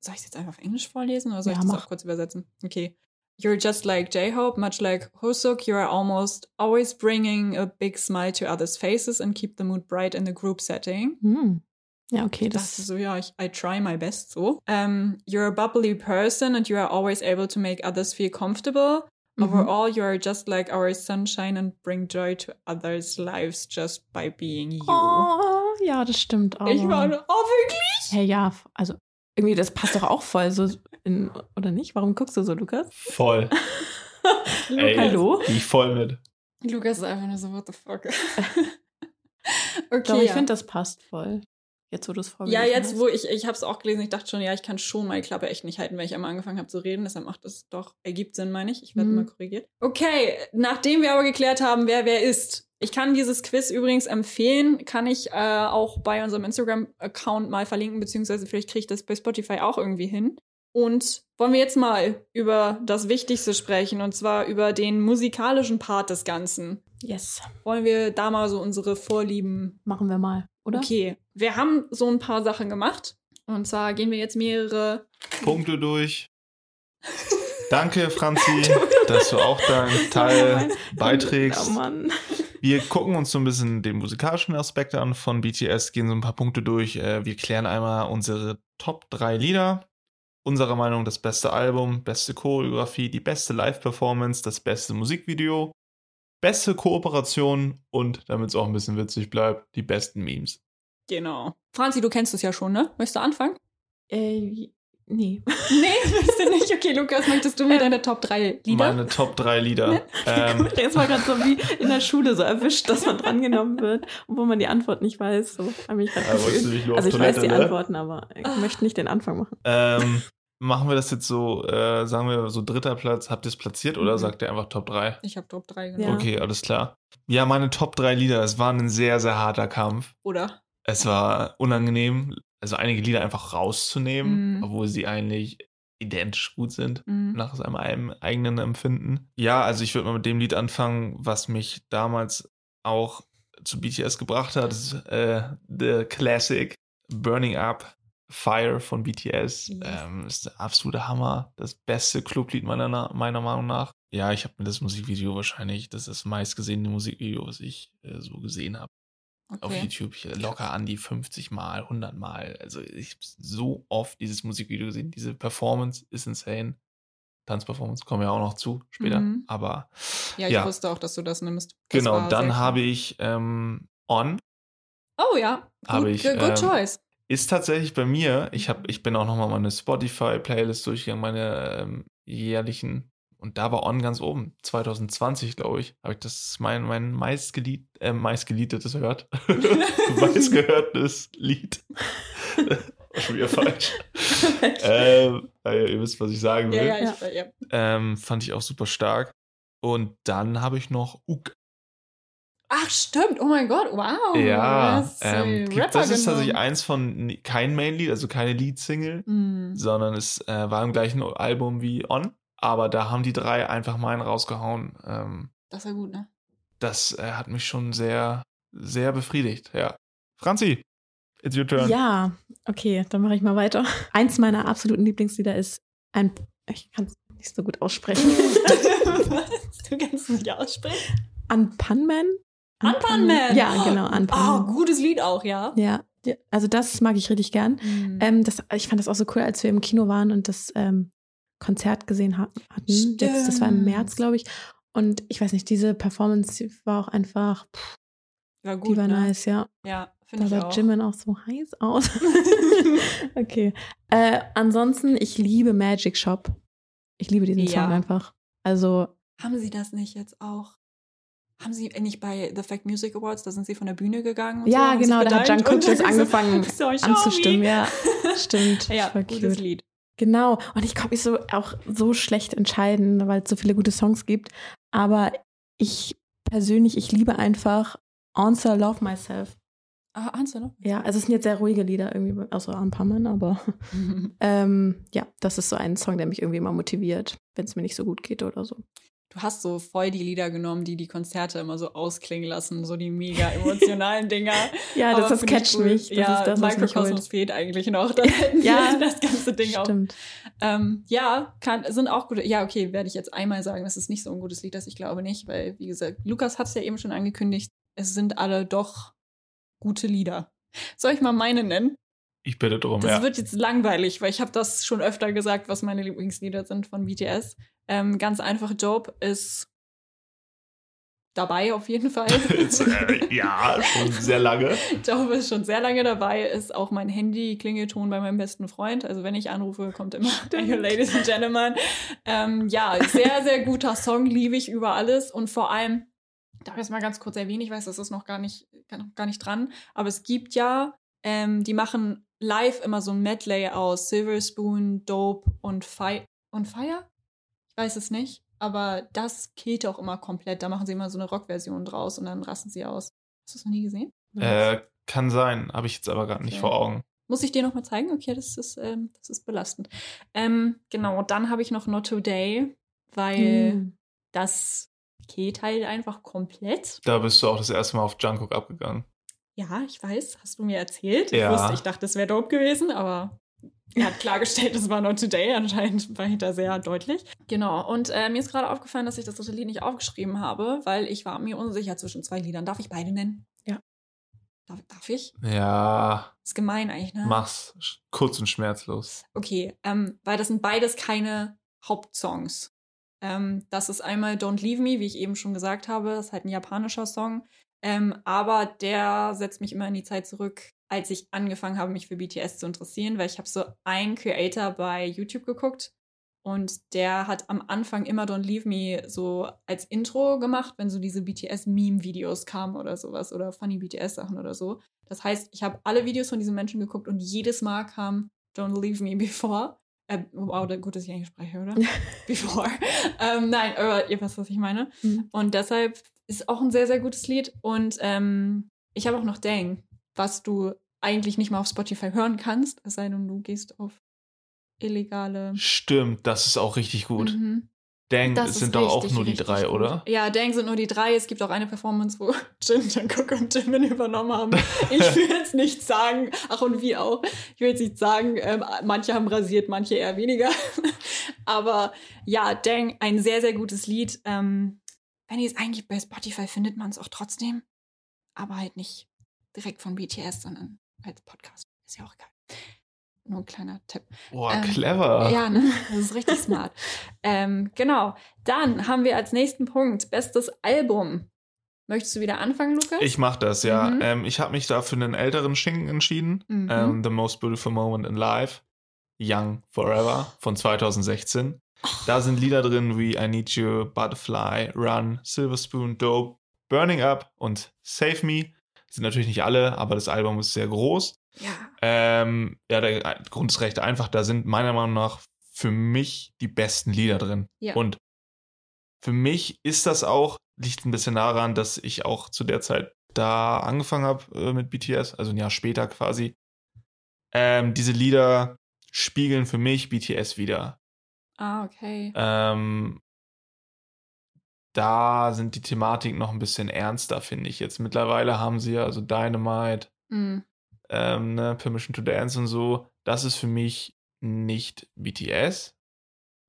soll ich es jetzt einfach auf Englisch vorlesen oder soll Ja, ich das mach. auch kurz übersetzen? Okay. You're just like J-Hope, much like Hoseok, you are almost always bringing a big smile to others' faces and keep the mood bright in the group setting. Hm. Ja, okay, Das das ist so, ja, ich, I try my best so. Um, you're a bubbly person and you are always able to make others feel comfortable. Mhm. Overall, you are just like our sunshine and bring joy to others' lives just by being you. Oh, ja, das stimmt auch. ich war, nur, oh, wirklich? Hey, ja, also irgendwie, das passt doch auch voll so in, oder nicht? Warum guckst du so, Lukas? Voll. Ey, Hallo? Die ich voll mit. Lukas ist einfach nur so, what the fuck. Doch, okay. ich ja. finde, das passt voll. Jetzt, wo du es Ja, vorgelesen jetzt, hast. wo ich, ich habe es auch gelesen, ich dachte schon, ja, ich kann schon meine Klappe echt nicht halten, weil ich einmal angefangen habe zu reden. Deshalb macht das doch, ergibt Sinn, meine ich. Ich werde Mhm. immer korrigiert. Okay, nachdem wir aber geklärt haben, wer wer ist. Ich kann dieses Quiz übrigens empfehlen, kann ich äh, auch bei unserem Instagram-Account mal verlinken, beziehungsweise vielleicht kriege ich das bei Spotify auch irgendwie hin. Und wollen wir jetzt mal über das Wichtigste sprechen, und zwar über den musikalischen Part des Ganzen. Yes, Wollen wir da mal so unsere Vorlieben machen wir mal, oder? Okay, wir haben so ein paar Sachen gemacht. Und zwar gehen wir jetzt mehrere. Punkte durch. Danke, Franzi, dass du auch deinen Teil beiträgst. Oh Mann. Wir gucken uns so ein bisschen den musikalischen Aspekt an von BTS, gehen so ein paar Punkte durch. Äh, Wir klären einmal unsere Top 3 Lieder. Unserer Meinung das beste Album, beste Choreografie, die beste Live-Performance, das beste Musikvideo, beste Kooperation und, damit es auch ein bisschen witzig bleibt, die besten Memes. Genau. Franzi, du kennst es ja schon, ne? Möchtest du anfangen? Äh, nee. Nee, möchtest du nicht. Okay, Lukas, möchtest du mir deine Top 3 Lieder? Meine Top 3 Lieder. ähm, Jetzt war gerade so wie in der Schule so erwischt, dass man drangenommen wird, obwohl man die Antwort nicht weiß. So hab ich grad Ja, also ich weiß Toilette, die ne? Antworten, aber ich möchte nicht den Anfang machen. ähm, machen wir das jetzt so, äh, sagen wir so dritter Platz. Habt ihr es platziert oder Mhm. sagt ihr einfach Top 3? Ich habe Top 3 Ja. genommen. Okay, alles klar. Ja, meine Top 3 Lieder, es war ein sehr, sehr harter Kampf. Oder? Es war unangenehm, also einige Lieder einfach rauszunehmen, Mhm. obwohl sie eigentlich identisch gut sind, Mhm. nach seinem eigenen- eigenen Empfinden. Ja, also ich würde mal mit dem Lied anfangen, was mich damals auch zu BTS gebracht hat. Das ist äh, The Classic Burning Up Fire von BTS. Yes. Ähm, ist der absolute Hammer. Das beste Clublied meiner, meiner Meinung nach. Ja, ich habe mir das Musikvideo wahrscheinlich, das ist das meistgesehene Musikvideo, was ich äh, so gesehen habe auf Okay. YouTube hier locker an die 50 Mal, 100 Mal. Also ich habe so oft dieses Musikvideo gesehen. Diese Performance ist insane. Tanzperformance kommen ja auch noch zu später. Mhm. Aber Ja, ich Ja. wusste auch, dass du das nimmst. Das genau, dann habe ich ähm, On. Oh ja. Habe Gut, ich, good ähm, choice. Ist tatsächlich bei mir, ich, hab, ich bin auch nochmal meine Spotify-Playlist durchgegangen, meine ähm, jährlichen. Und da war On ganz oben. 2020, glaube ich, habe ich das mein, mein meistgelied, äh, meistgelietetes hört. meistgehörtes Lied. Schon wieder falsch. ähm, ihr wisst, was ich sagen will. Ja, ja, ich, ja. Ähm, fand ich auch super stark. Und dann habe ich noch Uk. Ach, stimmt. Oh mein Gott. Wow. ja, Das, ähm, äh, gibt, das ist tatsächlich eins von kein Main-Lied, also keine Lead-Single. Mhm. sondern es äh, war im gleichen Album wie On. Aber da haben die drei einfach meinen rausgehauen. Ähm, Das war gut, ne? das äh, hat mich schon sehr, sehr befriedigt, ja. Franzi, it's your turn. Ja, okay, dann mache ich mal weiter. Eins meiner absoluten Lieblingslieder ist ein. Ich kann es nicht so gut aussprechen. Was? Du kannst es nicht aussprechen? Unpunman? Unpunman. Ja, genau, Oh, Unpunman. gutes Lied auch, ja. Ja, ja, also das mag ich richtig gern. Mhm. Ähm, das, ich fand das auch so cool, als wir im Kino waren und das ähm, Konzert gesehen ha hatten. Jetzt, das war im Stimmt. März, glaube ich. Und ich weiß nicht, diese Performance war auch einfach, pff, War gut, die war ne? nice, ja. Ja, Da finde ich sah auch. Jimin auch so heiß aus. okay. Äh, ansonsten, ich liebe Magic Shop. Ich liebe diesen Ja. Song einfach. Also, Haben sie das nicht jetzt auch? Haben sie nicht bei The Fact Music Awards, da sind sie von der Bühne gegangen? Und so, ja, sich genau, da hat dann so, angefangen "So, anzustimmen. me." Ja, stimmt. Ja, gutes. Lied. Genau. Und ich konnte mich so auch so schlecht entscheiden, weil es so viele gute Songs gibt. Aber ich persönlich, ich liebe einfach Answer Love Myself. Ah, Answer, ne? Ja, also es sind jetzt sehr ruhige Lieder irgendwie, außer ein paar Mann, aber ähm, ja, das ist so ein Song, der mich irgendwie immer motiviert, wenn es mir nicht so gut geht oder so. Du hast so voll die Lieder genommen, die die Konzerte immer so ausklingen lassen, so die mega emotionalen Dinger. Ja, das, das catcht cool. mich. Das ja, ist das, Microcosmos fehlt eigentlich noch. Dann hätten Ja, das ganze Ding auch. Stimmt. Ähm, ja, kann, sind auch gute. Ja, okay, werde ich jetzt einmal sagen, das ist nicht so ein gutes Lied, das ich glaube nicht, weil, wie gesagt, Lukas hat es ja eben schon angekündigt, es sind alle doch gute Lieder. Soll ich mal meine nennen? Ich bitte drum, Das ja. wird jetzt langweilig, weil ich habe das schon öfter gesagt, was meine Lieblingslieder sind von BTS. Ähm, ganz einfach, Dope ist dabei auf jeden Fall. Jetzt, äh, ja, schon sehr lange. Dope ist schon sehr lange dabei, ist auch mein Handy-Klingelton bei meinem besten Freund. Also wenn ich anrufe, kommt immer Hey, Ladies and Gentlemen. Ähm, ja, sehr, sehr guter Song, liebe ich über alles. Und vor allem, darf ich es mal ganz kurz erwähnen, ich weiß, das ist noch gar nicht, gar gar nicht dran, aber es gibt ja, ähm, die machen live immer so ein Medley aus Silver Spoon, Dope und, Fi und Fire? Ich weiß es nicht. Aber das killt auch immer komplett. Da machen sie immer so eine Rockversion draus und dann rasten sie aus. Hast du es noch nie gesehen? Äh, kann sein, habe ich jetzt aber gerade nicht Okay. vor Augen. Muss ich dir noch mal zeigen? Okay, das ist, ähm, das ist belastend. Ähm, genau, dann habe ich noch Not Today, weil Hm. das geht halt einfach komplett. Da bist du auch das erste Mal auf Jungkook abgegangen. Ja, ich weiß, hast du mir erzählt. Ich Ja. wusste, ich dachte, es wäre dope gewesen, aber er hat klargestellt, es war Not Today. Anscheinend war ich da sehr deutlich. Genau, und äh, mir ist gerade aufgefallen, dass ich das dritte Lied nicht aufgeschrieben habe, weil ich war mir unsicher zwischen zwei Liedern. Darf ich beide nennen? Ja. Darf, darf ich? Ja, Ist gemein eigentlich, ne? mach's kurz und schmerzlos. Okay, ähm, weil das sind beides keine Hauptsongs. Ähm, das ist einmal Don't Leave Me, wie ich eben schon gesagt habe. Das ist halt ein japanischer Song. Ähm, aber der setzt mich immer in die Zeit zurück, als ich angefangen habe, mich für BTS zu interessieren, weil ich habe so einen Creator bei YouTube geguckt und der hat am Anfang immer Don't Leave Me so als Intro gemacht, wenn so diese BTS-Meme-Videos kamen oder sowas oder funny BTS-Sachen oder so. Das heißt, ich habe alle Videos von diesen Menschen geguckt und jedes Mal kam Don't Leave Me Before. Äh, wow, gut, dass ich Englisch spreche, oder? Before. ähm, nein, aber ihr wisst, was ich meine. Mhm. Und deshalb ist auch ein sehr, sehr gutes Lied. Und ähm, ich habe auch noch Dang, was du eigentlich nicht mal auf Spotify hören kannst, es sei denn, du gehst auf illegale. Stimmt, das ist auch richtig gut. Mhm. Dang, Das sind doch auch nur die drei, gut. oder? Ja, Dang sind nur die drei. Es gibt auch eine Performance, wo Jin, Jungkook und Jimin übernommen haben. Ich will jetzt nicht sagen, ach und wie auch, ich will jetzt nicht sagen, ähm, manche haben rasiert, manche eher weniger. Aber ja, Dang, ein sehr, sehr gutes Lied. Ähm, wenn ihr es eingibt bei Spotify, findet man es auch trotzdem. Aber halt nicht direkt von BTS, sondern als Podcast. Ist ja auch egal. Nur ein kleiner Tipp. Boah, Ähm, clever. Ja, ne? das ist richtig smart. ähm, genau. Dann haben wir als nächsten Punkt bestes Album. Möchtest du wieder anfangen, Lukas? Ich mach das, ja. Mhm. Ähm, ich habe mich da für einen älteren Schinken entschieden. Mhm. Ähm, The Most Beautiful Moment in Life. Young Forever von 2016. Da sind Lieder drin wie I Need You, Butterfly, Run, Silver Spoon, Dope, Burning Up und Save Me. Sind natürlich nicht alle, aber das Album ist sehr groß. ja. Ähm, ja, der Grund ist recht einfach. Da sind meiner Meinung nach für mich die besten Lieder drin. Ja. Und für mich ist das auch, liegt ein bisschen daran, dass ich auch zu der Zeit da angefangen habe äh, mit BTS, also ein Jahr später quasi. Ähm, diese Lieder spiegeln für mich BTS wieder. Ah, okay. Ähm, da sind die Thematiken noch ein bisschen ernster, finde ich. Jetzt mittlerweile haben sie ja also Dynamite, Mm. ähm, ne, Permission to Dance und so. Das ist für mich nicht BTS.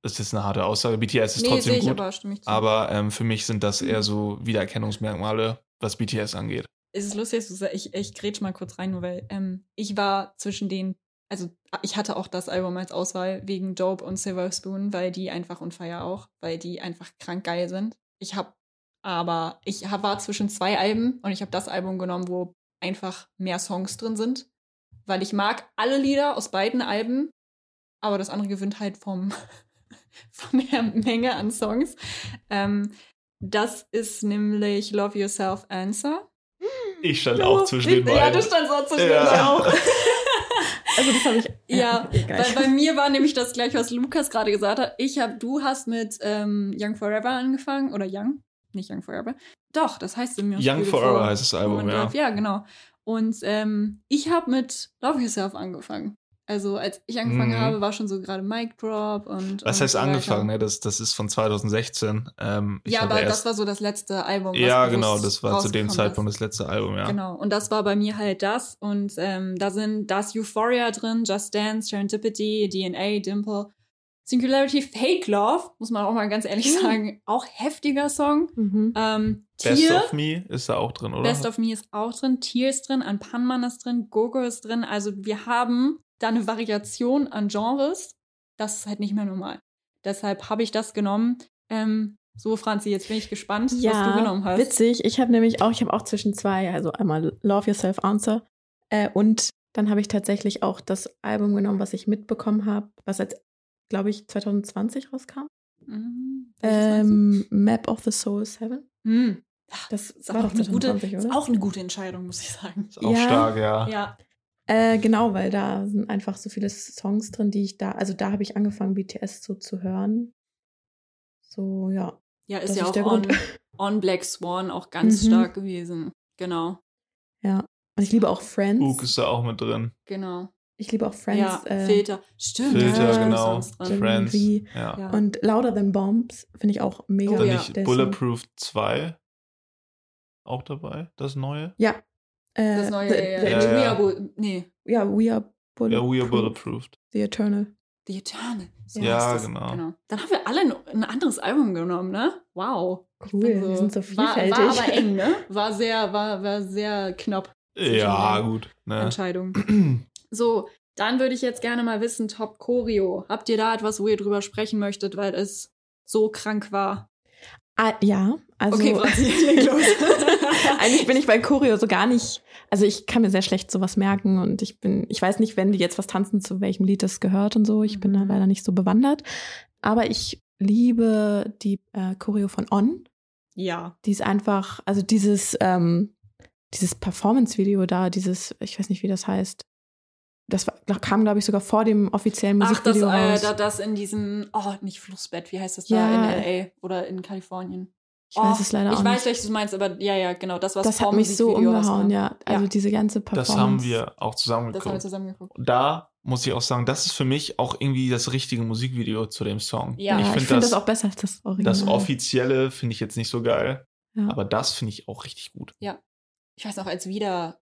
Das ist eine harte Aussage. BTS ist Nee, trotzdem ich gut. aber. Aber ähm, für mich sind das Mhm. eher so Wiedererkennungsmerkmale, was BTS angeht. es ist lustig, dass du sagst, ich, ich grätsch mal kurz rein, nur weil ähm, ich war zwischen den, also ich hatte auch das Album als Auswahl wegen Dope und Silver Spoon, weil die einfach und Fire auch, weil die einfach krank geil sind. Ich habe aber, ich hab, war zwischen zwei Alben und ich habe das Album genommen, wo einfach mehr Songs drin sind. Weil ich mag alle Lieder aus beiden Alben, aber das andere gewinnt halt vom, von der Menge an Songs. Ähm, das ist nämlich Love Yourself Answer. Ich stand auch zwischen den beiden. Ja, du standst auch zwischen Ja. den beiden. auch. Also das habe ich. Ja, egal. weil bei mir war nämlich das gleich, was Lukas gerade gesagt hat. Ich hab, du hast mit ähm, Young Forever angefangen oder Young, nicht Young Forever. Doch, das heißt in mir. Young Forever heißt das Album, ja. Ja, genau. Und ähm, ich habe mit Love Yourself angefangen. Also als ich angefangen Mhm. habe, war schon so gerade Mic Drop und. Was und heißt so angefangen? Ne? Das, das ist von 2016. Ähm, ich Ja, aber das war so das letzte Album. was Ja, genau, das war zu dem Zeitpunkt ist. das letzte Album, ja. Genau, und das war bei mir halt das. Und ähm, da sind da ist Euphoria drin, Just Dance, Serendipity, DNA, Dimple, Singularity, Fake Love, muss man auch mal ganz ehrlich Mhm. sagen. Auch heftiger Song. Mhm. Ähm, Best Tear, of Me ist da auch drin, oder? Best of Me ist auch drin, Tear ist drin, An Panman ist drin, Gogo ist drin. Also wir haben da eine Variation an Genres. Das ist halt nicht mehr normal. Deshalb habe ich das genommen. Ähm, so, Franzi, jetzt bin ich gespannt, was du genommen hast. Witzig. Ich habe nämlich auch, ich habe auch zwischen zwei, also einmal Love Yourself Answer äh, und dann habe ich tatsächlich auch das Album genommen, was ich mitbekommen habe, was jetzt, glaube ich, 2020 rauskam. Mhm. Ähm, Map of the Soul 7. Hm. Das Ist war auch, doch eine gute, 2020, ist oder? auch eine gute Entscheidung, muss ich sagen. Ist auch Ja. stark, ja. Ja. Äh, genau, weil da sind einfach so viele Songs drin, die ich da, also da habe ich angefangen, BTS so zu hören. So, ja. Ja, ist Das ja ist auch der on, Grund. on Black Swan auch ganz Mhm. stark gewesen. Genau, Ja. Und ich liebe auch Friends. Ook ist da auch mit drin. genau. Ich liebe auch Friends. ja, äh, Filter. Stimmt. Filter, sind genau. Friends. Ja. Ja. Und Louder Than Bombs finde ich auch mega. Oh Dann ja. nicht. Bulletproof 2 auch dabei, das neue. Ja. Äh, Das neue, the, ja, the, ja. Ja, We ja. Are Bull- nee, ja, We Are Ja, Bulletproof. We Are Bulletproof. The Eternal. The Eternal. So Ja, es. genau. Dann haben wir alle ein, ein anderes Album genommen, ne? Wow. Cool, Also, wir sind so war, vielfältig. war aber eng, ne? War sehr, war, war sehr knapp. Ja, gut. Ne? Entscheidung. So, dann würde ich jetzt gerne mal wissen, Top Choreo. Habt ihr da etwas, wo ihr drüber sprechen möchtet, weil es so krank war? Ah, ja, also Okay, Franzi, los. eigentlich bin ich bei Choreo so gar nicht. Also ich kann mir sehr schlecht sowas merken und ich bin, ich weiß nicht, wenn die jetzt was tanzen, zu welchem Lied das gehört und so. Ich bin da Mhm. leider nicht so bewandert. Aber ich liebe die äh, Choreo von On. ja. Die ist einfach, also dieses, ähm, dieses Performance-Video da, dieses, ich weiß nicht, wie das heißt. Das war, kam, glaube ich, sogar vor dem offiziellen Ach, das, Musikvideo äh, raus. das in diesem, oh, nicht Flussbett, wie heißt das Ja. da in L.A. oder in Kalifornien? ich weiß es leider Ich auch weiß, nicht. welches du meinst, aber ja, ja, genau, das, was Das vor hat mich so Musikvideo umgehauen, ja. Also Ja. diese ganze Performance. Das haben wir auch Das haben wir zusammengeguckt. da muss ich auch sagen, das ist für mich auch irgendwie das richtige Musikvideo zu dem Song. Ja. Ja, ich ich finde finde das, das, auch besser als das Original. das offizielle finde ich jetzt nicht so geil, Ja. aber das finde ich auch richtig gut. Ich weiß noch, als wieder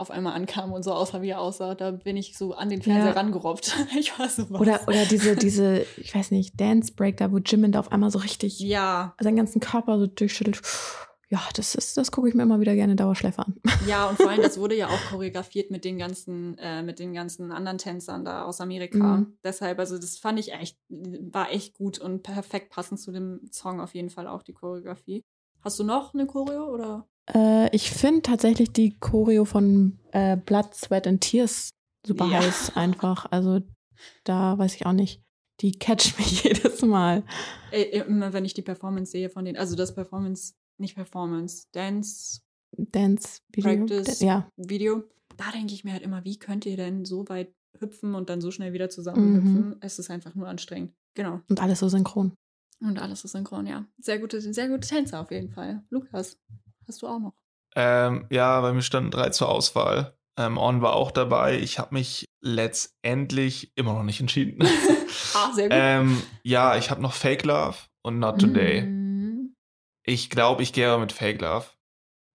auf einmal ankam und so aussah, wie er aussah, da bin ich so an den Fernseher Ja. rangerobbt. Ich war so was. Oder, oder diese, diese, ich weiß nicht, Dance Break da, wo Jimin da auf einmal so richtig ja, seinen ganzen Körper so durchschüttelt. Ja, das ist, das gucke ich mir immer wieder gerne Dauerschleife an. ja, und vor allem, das wurde ja auch choreografiert mit den ganzen, äh, mit den ganzen anderen Tänzern da aus Amerika. Mhm. Deshalb, also das fand ich echt, war echt gut und perfekt passend zu dem Song auf jeden Fall auch die Choreografie. Hast du noch eine Choreo oder? Äh, ich finde tatsächlich die Choreo von äh, Blood, Sweat and Tears super Ja. heiß einfach. Also da weiß ich auch nicht. Die catcht mich jedes Mal. Äh, immer wenn ich die Performance sehe von denen, also das Performance, nicht Performance, Dance Dance Video. Practice. Ja. Video, da denke ich mir halt immer, wie könnt ihr denn so weit hüpfen und dann so schnell wieder Mhm. zusammenhüpfen? Es ist einfach nur anstrengend. Genau. Und alles so synchron. Und alles ist synchron, ja. Sehr gute, sehr gute Tänzer auf jeden Fall. Lukas, hast du auch noch? Ähm, ja, bei mir standen drei zur Auswahl. Ähm, On war auch dabei. Ich habe mich letztendlich immer noch nicht entschieden. Ah, sehr gut. ähm, ja, ich habe noch Fake Love und Not Today. Mhm. Ich glaube, ich gehe aber mit Fake Love.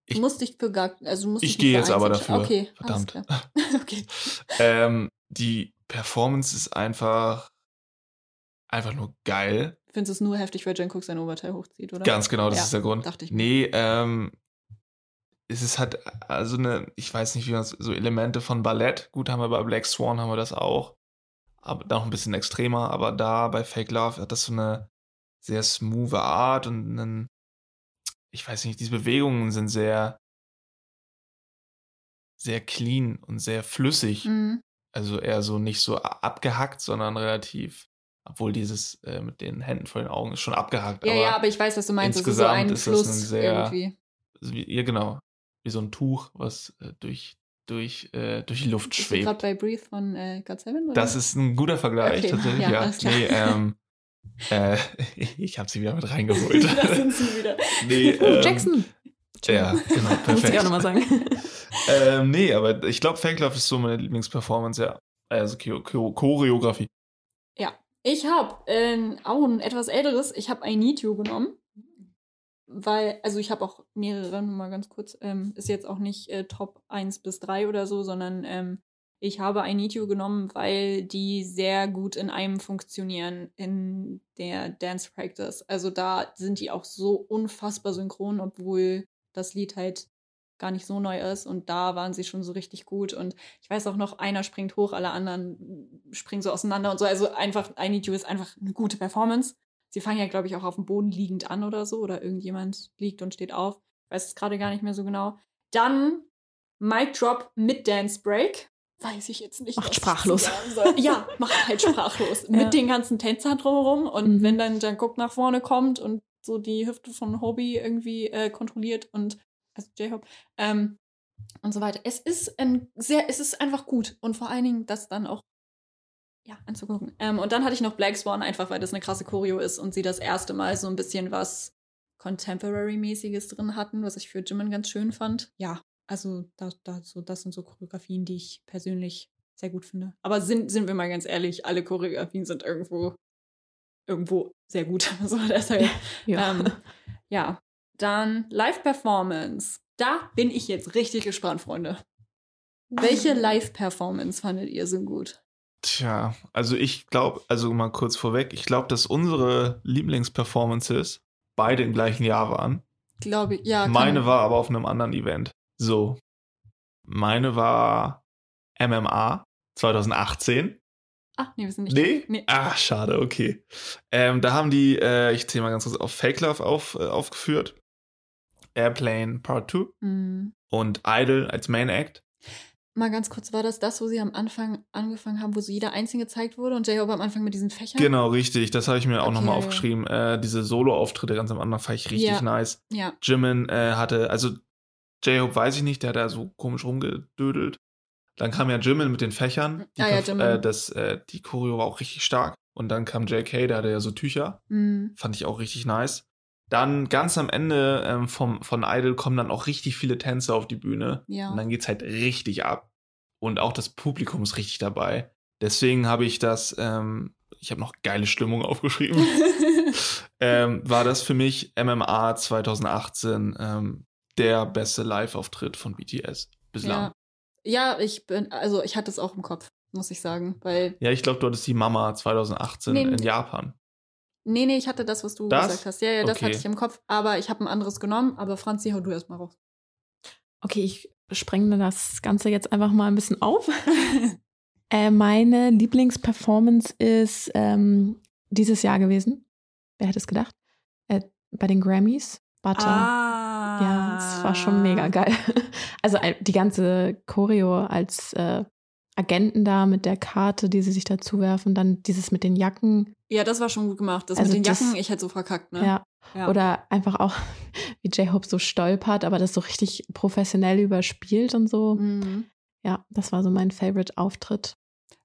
Du Ich- musst dich für gar, also musst Ich gehe jetzt aber dafür. Okay, Verdammt. Okay. Ähm, die Performance ist einfach, einfach nur geil. Findest du es nur heftig, weil Jungkook sein Oberteil hochzieht, oder? Ganz genau, das Ja, ist der Grund. dachte ich. Nee, ähm, es ist halt also eine, ich weiß nicht, wie man es, so Elemente von Ballett. Gut, haben wir bei Black Swan, haben wir das auch. Aber da noch ein bisschen extremer. Aber da bei Fake Love hat das so eine sehr smooth Art und einen ich weiß nicht, diese Bewegungen sind sehr, sehr clean und sehr flüssig. Mhm. Also eher so nicht so abgehackt, sondern relativ, obwohl dieses äh, mit den Händen vor den Augen ist schon abgehackt. Ja, aber ja, aber ich weiß, was du meinst. Es ist so insgesamt ein ist das ein sehr- irgendwie. wie, ja, genau. Wie so ein Tuch, was äh, durch, durch, äh, durch die Luft Bist schwebt. gerade bei Breathe von äh, God Seven? Oder? Das ist ein guter Vergleich, Okay, tatsächlich. ja, Ja, nee, ähm, äh, ich habe sie wieder mit reingeholt. da sind sie wieder. nee, Oh, ähm, Jackson. Ja, genau, Muss ich auch perfekt. nochmal sagen. ähm, nee, aber ich glaube, Fake Love ist so meine Lieblingsperformance, ja. Also Choreografie. Ich habe äh, auch ein etwas älteres. Ich habe I Need You genommen. Weil, also ich habe auch mehrere, nur mal ganz kurz, ähm, ist jetzt auch nicht äh, Top 1 bis 3 oder so, sondern ähm, ich habe You genommen, weil die sehr gut in einem funktionieren in der Dance Practice. Also da sind die auch so unfassbar synchron, obwohl das Lied halt gar nicht so neu ist und da waren sie schon so richtig gut und ich weiß auch noch, einer springt hoch, alle anderen springen so auseinander und so. Also einfach, I Need ist einfach eine gute Performance. Sie fangen ja, glaube ich, auch auf dem Boden liegend an oder so oder irgendjemand liegt und steht auf. Ich weiß es gerade gar nicht mehr so genau. Dann Mic Drop mit Dance Break. Weiß ich jetzt nicht. Macht sprachlos. Ja, macht halt sprachlos. Ja. Mit den ganzen Tänzern drumherum. Und Mhm. wenn dann Jungkook nach vorne kommt und so die Hüfte von Hobie irgendwie äh, kontrolliert und also J-Hope ähm, und so weiter. Es ist ein sehr, es ist einfach gut und vor allen Dingen das dann auch ja anzugucken. Ähm, und dann hatte ich noch Black Swan einfach, weil das eine krasse Choreo ist und sie das erste Mal so ein bisschen was Contemporary-mäßiges drin hatten, was ich für Jimin ganz schön fand. Ja, also da, da, so, das sind so Choreografien, die ich persönlich sehr gut finde. Aber sind, sind wir mal ganz ehrlich, alle Choreografien sind irgendwo irgendwo sehr gut. So, deshalb Ja. ähm, ja, dann Live-Performance. Da bin ich jetzt richtig gespannt, Freunde. Welche Live-Performance fandet ihr so gut? Tja, also ich glaube, also mal kurz vorweg, ich glaube, dass unsere Lieblingsperformances beide im gleichen Jahr waren. Glaube ich, ja. kann- Meine war aber auf einem anderen Event. So. Meine war MMA 2018. Ah, nee, wir sind nicht. Nee? Nee. Ah, schade, okay. Ähm, da haben die, äh, ich zähle mal ganz kurz auf Fake Love auf, äh, aufgeführt. Airplane Part 2 Hm. und Idol als Main Act. Mal ganz kurz, war das das, wo sie am Anfang angefangen haben, wo so jeder einzeln gezeigt wurde und J-Hope am Anfang mit diesen Fächern? Genau, richtig. Das habe ich mir auch Okay, nochmal aufgeschrieben. Äh, diese Solo-Auftritte ganz am Anfang fand ich richtig Ja. nice. Ja. Jimin äh, hatte, also J-Hope weiß ich nicht, der hat da so komisch rumgedödelt. Dann kam ja Jimin mit den Fächern. Die, Ah ja, Jimin. äh, das, äh, die Choreo war auch richtig stark. Und dann kam JK, der hatte ja so Tücher. Hm. Fand ich auch richtig nice. Dann ganz am Ende ähm, vom, von Idol kommen dann auch richtig viele Tänzer auf die Bühne. Ja. Und dann geht's halt richtig ab. Und auch das Publikum ist richtig dabei. Deswegen habe ich das, ähm, ich habe noch geile Stimmung aufgeschrieben. ähm, war das für mich MMA 2018 ähm, der beste Live-Auftritt von BTS bislang. ja. ja, ich bin, also ich hatte es auch im Kopf, muss ich sagen, weil Ja, ich glaube, du hattest die Mama 2018 Nee, in. Japan. Nee, nee, ich hatte das, was du Das? gesagt hast. Ja, ja, das Okay. hatte ich im Kopf, aber ich habe ein anderes genommen. Aber Franzi, hau du erst mal raus. Okay, ich sprenge das Ganze jetzt einfach mal ein bisschen auf. äh, meine Lieblingsperformance ist ähm, dieses Jahr gewesen. Wer hätte es gedacht? Äh, bei den Grammys. Butter. Ah. Ja, es war schon mega geil. Also äh, die ganze Choreo als äh, Agenten da mit der Karte, die sie sich dazu werfen, dann dieses mit den Jacken. Ja, das war schon gut gemacht. Das Also mit den das- Jacken, ich hätte so verkackt, ne? Ja. Ja. Oder einfach auch, wie J-Hope so stolpert, aber das so richtig professionell überspielt und so. Mhm. Ja, das war so mein Favorite-Auftritt.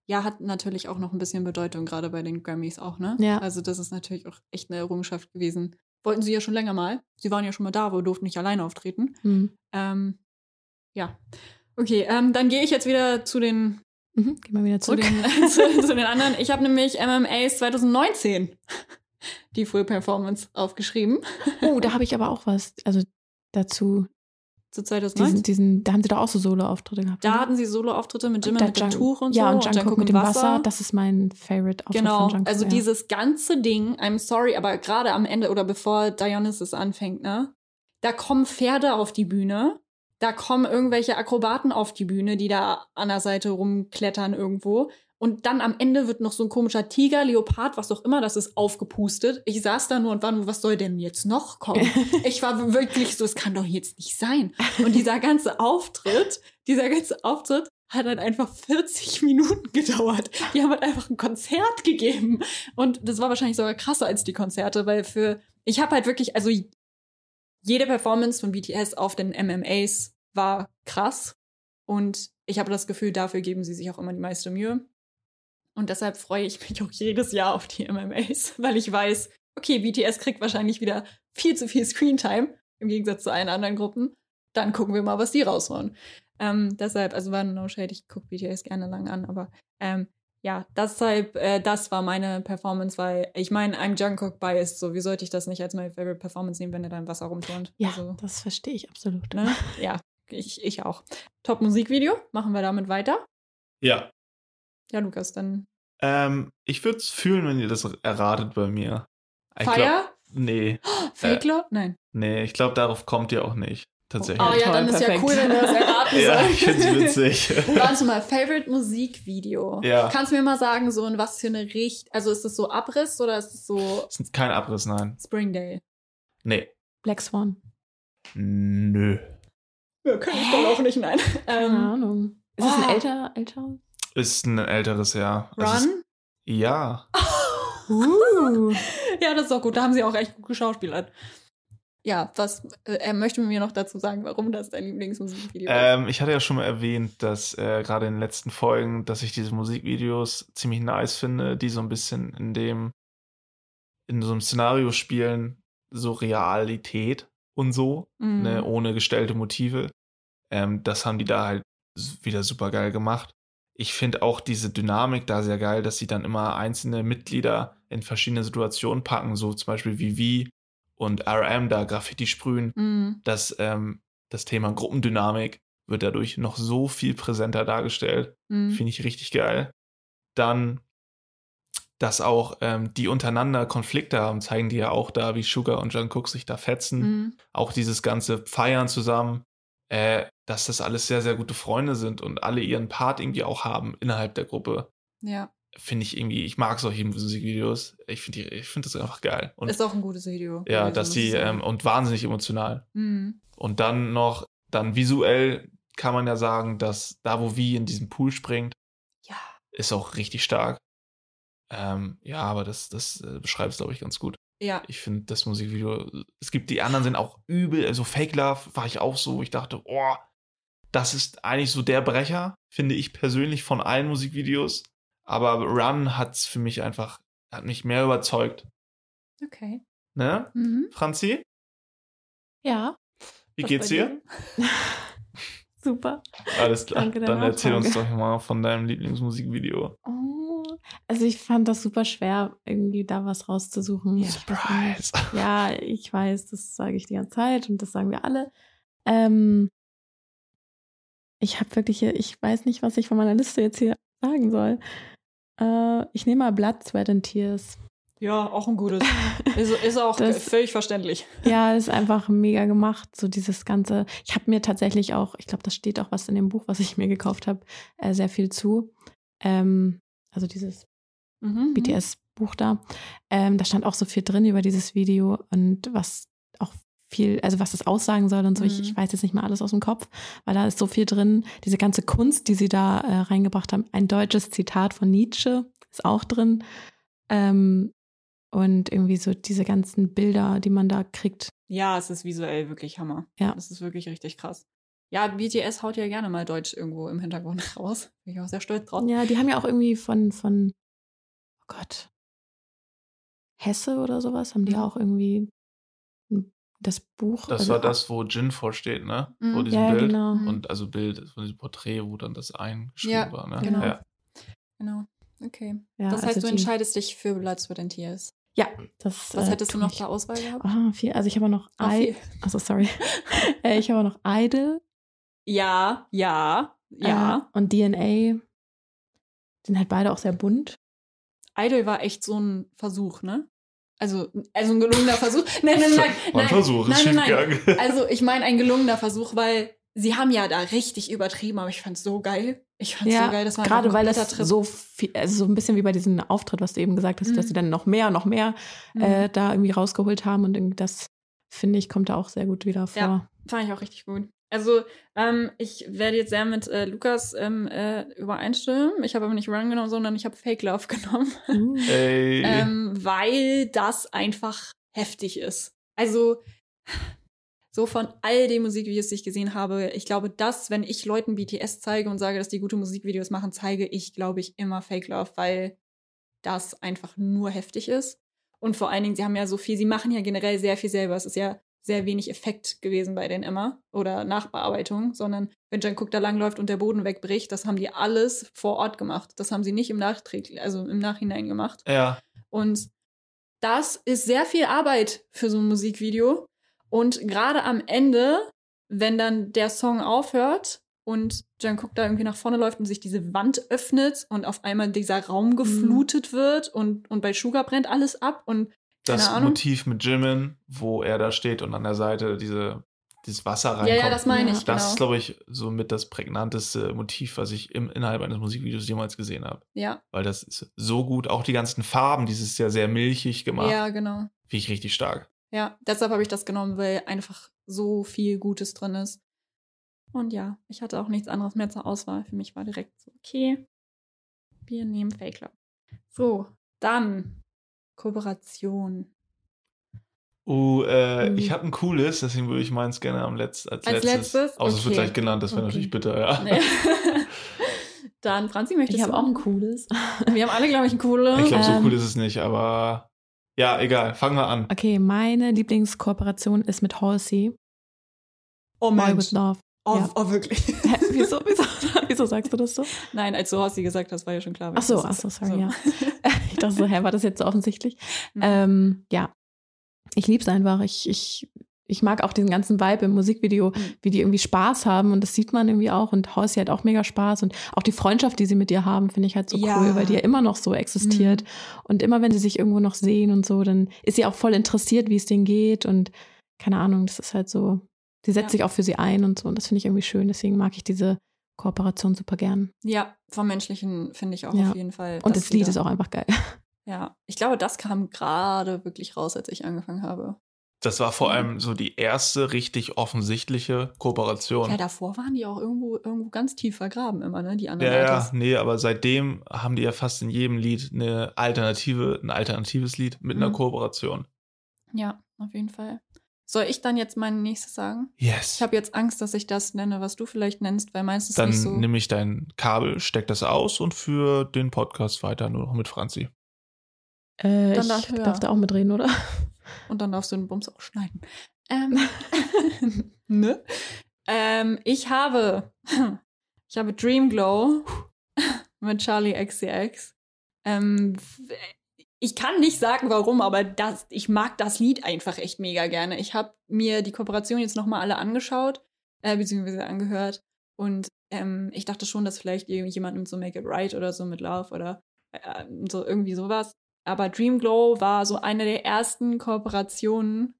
Ja, hat natürlich auch noch ein bisschen Bedeutung, gerade bei den Grammys auch, ne? Ja. Also, das ist natürlich auch echt eine Errungenschaft gewesen. Wollten sie ja schon länger mal. Sie waren ja schon mal da, aber durften nicht alleine auftreten. Hm. Ähm, ja. Okay, ähm, dann gehe ich jetzt wieder zu den, Mhm, geh mal wieder zu zurück. den, zu, zu den anderen. Ich habe nämlich MMAs 2019 die Full Performance aufgeschrieben. Oh, da habe ich aber auch was, also dazu. Zu Diesen, 2019. diesen, da haben sie doch auch so Solo-Auftritte gehabt. Da oder? hatten sie Solo-Auftritte mit Da mit dem Jung- Tuch und ja, so. und Jungkook mit dem Wasser. Das ist mein Favorite-Auftritt Genau, von Jungkook. also ja. dieses ganze Ding, I'm sorry, aber gerade am Ende oder bevor Dionysus anfängt, ne, da kommen Pferde auf die Bühne, da kommen irgendwelche Akrobaten auf die Bühne, die da an der Seite rumklettern irgendwo Und dann am Ende wird noch so ein komischer Tiger, Leopard, was auch immer das ist, aufgepustet. Ich saß da nur und war nur, was soll denn jetzt noch kommen? ich war wirklich so, es kann doch jetzt nicht sein. Und dieser ganze Auftritt, dieser ganze Auftritt hat dann einfach 40 Minuten gedauert. Die haben halt einfach ein Konzert gegeben. Und das war wahrscheinlich sogar krasser als die Konzerte, weil für, ich habe halt wirklich, also jede Performance von BTS auf den MMAs war krass. Und ich habe das Gefühl, dafür geben sie sich auch immer die meiste Mühe. Und deshalb freue ich mich auch jedes Jahr auf die MMAs, weil ich weiß, okay, BTS kriegt wahrscheinlich wieder viel zu viel Screentime im Gegensatz zu allen anderen Gruppen. Dann gucken wir mal, was die raushauen. Ähm, deshalb, also war No Shade, ich gucke BTS gerne lang an, aber ähm, ja, deshalb, äh, das war meine Performance, weil ich meine, I'm Jungkook biased, so wie sollte ich das nicht als meine Favorite Performance nehmen, wenn er da im Wasser rumturnt? Ja, also, das verstehe ich absolut. ne? Ja, ich, ich auch. Top Musikvideo, machen wir damit weiter? Ja. Ja, Lukas, dann Ähm, ich würde es fühlen, wenn ihr das erratet bei mir. Ich Fire? Glaub, nee, Fake Love? Nein. nee, ich glaube, darauf kommt ihr auch nicht. Tatsächlich. Oh ja, toll, dann ist perfekt. ja cool, wenn wir das erraten ja, sollen. ich finde es witzig. Warte mal, Favorite Musikvideo. Ja. Kannst du mir mal sagen, so in was für eine Richt, also ist es so Abriss oder ist es so Das ist kein Abriss, nein. Springdale? Nee. Black Swan. Nö. Ja, kann ich dann auch nicht, nein. Keine Ähm, Ahnung. Ist es oh. ein älter, älter? Ist ein älteres Jahr. Also es Run? Ist, ja. Uh. ja, das ist auch gut. Da haben sie auch echt gut geschauspielert. Ja, was äh, er möchte mir noch dazu sagen, warum das dein Lieblingsmusikvideo ist. Ähm, ich hatte ja schon mal erwähnt, dass äh, gerade in den letzten Folgen, dass ich diese Musikvideos ziemlich nice finde, die so ein bisschen in dem, in so einem Szenario spielen, so Realität und so, Mhm. ne, ohne gestellte Motive. Ähm, das haben die da halt wieder super geil gemacht. Ich finde auch diese Dynamik da sehr geil, dass sie dann immer einzelne Mitglieder in verschiedene Situationen packen, so zum Beispiel wie V und RM da Graffiti sprühen Mhm. dass ähm, das Thema Gruppendynamik wird dadurch noch so viel präsenter dargestellt. Mhm. Finde ich richtig geil. Dann, dass auch ähm, die untereinander Konflikte haben, zeigen die ja auch da, wie Sugar und Jungkook sich da fetzen. Mhm. Auch dieses ganze Feiern zusammen, äh, dass das alles sehr, sehr gute Freunde sind und alle ihren Part irgendwie auch haben innerhalb der Gruppe. Ja, Finde ich irgendwie, ich mag solche Musikvideos. Ich finde ich das einfach geil. Und ist auch ein gutes Video. ja, dass die, ähm, und wahnsinnig emotional. Mhm. Und dann noch, dann visuell kann man ja sagen, dass da, wo Vi in diesen Pool springt, Ja. ist auch richtig stark. Ähm, ja, aber das, das äh, beschreibt es, glaube ich, ganz gut. Ja, Ich finde das Musikvideo, es gibt die anderen sind auch übel, also Fake Love war ich auch so, wo ich dachte, oh, das ist eigentlich so der Brecher, finde ich persönlich von allen Musikvideos. Aber Run hat's für mich einfach, hat mich mehr überzeugt. okay. Ne? Mhm. Franzi, Ja, wie geht's dir? super. Alles klar. Danke Dann erzähl uns Nachfrage. doch mal von deinem Lieblingsmusikvideo. Oh. Also ich fand das super schwer, irgendwie da was rauszusuchen. Surprise. Ja, ich weiß, das sage ich die ganze Zeit und das sagen wir alle. Ähm, ich habe wirklich, hier- ich weiß nicht, was ich von meiner Liste jetzt hier sagen soll. Äh, ich nehme mal Blood, Sweat and Tears. Ja, auch ein gutes. Ist, ist auch Das- völlig verständlich. Ja, ist einfach mega gemacht, so dieses ganze. Ich habe mir tatsächlich auch, ich glaube, das steht auch was in dem Buch, was ich mir gekauft habe, äh, sehr viel zu. Ähm, also dieses Mhm. BTS-Buch da. Ähm, da stand auch so viel drin über dieses Video und was auch viel, also was das aussagen soll und so. Ich, Mhm. ich weiß jetzt nicht mal alles aus dem Kopf, weil da ist so viel drin. Diese ganze Kunst, die sie da äh, reingebracht haben. Ein deutsches Zitat von Nietzsche ist auch drin. Ähm, und irgendwie so diese ganzen Bilder, die man da kriegt. Ja, es ist visuell wirklich Hammer. Ja. Es ist wirklich richtig krass. Ja, BTS haut ja gerne mal Deutsch irgendwo im Hintergrund raus. Bin ich auch sehr stolz drauf. Ja, die haben ja auch irgendwie von, von, oh Gott, Hesse oder sowas, haben die Mhm. auch irgendwie das Buch. Das also war das, wo Jin vorsteht, ne? Mhm. Vor diesem Ja, Bild. genau. Und also Bild von diesem Porträt, wo dann das eingeschrieben Ja, war, ne? genau. Ja. Genau. Okay. Ja, das heißt, also du die- entscheidest dich für Blood, Sweat and Tears. Ja, das. Was äh, hättest du noch ich. zur Auswahl gehabt? Ah, viel. Also ich habe noch Ah, I. Also sorry. äh, ich habe noch Idol. Ja, ja, ja. Äh, und DNA. Sind halt beide auch sehr bunt. Idol war echt so ein Versuch, ne? Also, also ein gelungener Versuch. Nein, nein, nein. War ein nein, Versuch, ist nein, nein. Also, ich meine, ein gelungener Versuch, weil sie haben ja da richtig übertrieben, aber ich fand's so geil. Ich fand's Ja, so geil, das war gerade weil ein das Trip. so viel, also so ein bisschen wie bei diesem Auftritt, was du eben gesagt hast, Mhm. dass sie dann noch mehr noch mehr Mhm. äh, da irgendwie rausgeholt haben und das finde ich kommt da auch sehr gut wieder vor. Ja. Fand ich auch richtig gut. Also, ähm, ich werde jetzt sehr mit äh, Lukas ähm, äh, übereinstimmen. Ich habe aber nicht Run genommen, sondern ich habe Fake Love genommen. Uh. Ähm, weil das einfach heftig ist. Also, so von all den Musikvideos, die ich gesehen habe, ich glaube, dass, wenn ich Leuten BTS zeige und sage, dass die gute Musikvideos machen, zeige ich, glaube ich, immer Fake Love, weil das einfach nur heftig ist. Und vor allen Dingen, sie haben ja so viel, sie machen ja generell sehr viel selber. Es ist ja sehr wenig Effekt gewesen bei denen immer oder Nachbearbeitung, sondern wenn Jungkook da langläuft und der Boden wegbricht, das haben die alles vor Ort gemacht. Das haben sie nicht im Nachträglich, also im Nachhinein gemacht. ja. Und das ist sehr viel Arbeit für so ein Musikvideo. Und gerade am Ende, wenn dann der Song aufhört und Jungkook da irgendwie nach vorne läuft und sich diese Wand öffnet und auf einmal dieser Raum geflutet wird und, und bei Sugar brennt alles ab und Das. Motiv mit Jimin, wo er da steht und an der Seite diese, dieses Wasser reinkommt. Ja, ja, das meine ich, Das genau. ist, glaube ich, so mit das prägnanteste Motiv, was ich im, innerhalb eines Musikvideos jemals gesehen habe. ja, Weil das ist so gut. Auch die ganzen Farben, dieses ja sehr milchig gemacht. ja, genau. Finde ich richtig stark. Ja, deshalb habe ich das genommen, weil einfach so viel Gutes drin ist. Und ja, ich hatte auch nichts anderes mehr zur Auswahl. Für mich war direkt so, okay, wir nehmen Fake Love. So, dann Kooperation. Oh, äh, Mhm. ich habe ein cooles, deswegen würde ich meins gerne am Letz als, Als letztes. letztes? Außer es wird Okay. gleich genannt, das wäre Okay. natürlich bitter, ja. Nee. dann, Franzi, möchtest Ich habe du? auch ein cooles. Wir haben alle, glaube ich, ein cooles. Ich glaube, so Ähm. cool ist es nicht, aber ja, egal. Fangen wir an. Okay, meine Lieblingskooperation ist mit Halsey. oh Boy Mensch. with Love. Oh, Ja. oh, wirklich. Hä, wieso, wieso, wieso sagst du das so? Nein, als du Hossi gesagt hast, war ja schon klar. Ach so, ach so, sorry, ja. Ich dachte so, hä, war das jetzt so offensichtlich? Mhm. Ähm, ja, ich liebe es einfach. Ich, ich, ich mag auch den ganzen Vibe im Musikvideo, Mhm. wie die irgendwie Spaß haben und das sieht man irgendwie auch. Und Halsey hat auch mega Spaß und auch die Freundschaft, die sie mit dir haben, finde ich halt so Ja. cool, weil die ja immer noch so existiert. Mhm. Und immer wenn sie sich irgendwo noch sehen und so, dann ist sie auch voll interessiert, wie es denen geht und keine Ahnung, das ist halt so, sie setzt Ja. sich auch für sie ein und so und das finde ich irgendwie schön. Deswegen mag ich diese Kooperation super gern. Ja, vom Menschlichen finde ich auch Ja. auf jeden Fall. Und das Lied ist auch einfach geil. Ja, ich glaube, das kam gerade wirklich raus, als ich angefangen habe. Das war vor allem so die erste richtig offensichtliche Kooperation. Ja, davor waren die auch irgendwo, irgendwo ganz tief vergraben immer, ne? Die anderen Ja, ja, nee, aber seitdem haben die ja fast in jedem Lied eine Alternative, ein alternatives Lied mit einer Mhm. Kooperation. Ja, auf jeden Fall. Soll ich dann jetzt mein nächstes sagen? Yes. Ich habe jetzt Angst, dass ich das nenne, was du vielleicht nennst, weil meistens Dann nicht so. nehme ich dein Kabel, steck das aus und für den Podcast weiter nur noch mit Franzi. Äh, Dann ich darf- ja. darf da auch mitreden, oder? Und dann darfst du den Bums auch schneiden. Ähm, ne? Ähm, ich habe, ich habe Dream Glow mit Charlie XCX. Ähm, ich kann nicht sagen, warum, aber das, ich mag das Lied einfach echt mega gerne. Ich habe mir die Kooperation jetzt nochmal alle angeschaut, äh, beziehungsweise angehört. Und ähm, ich dachte schon, dass vielleicht jemand nimmt so Make It Right oder so mit Love oder äh, so irgendwie sowas. Aber Dream Glow war so eine der ersten Kooperationen.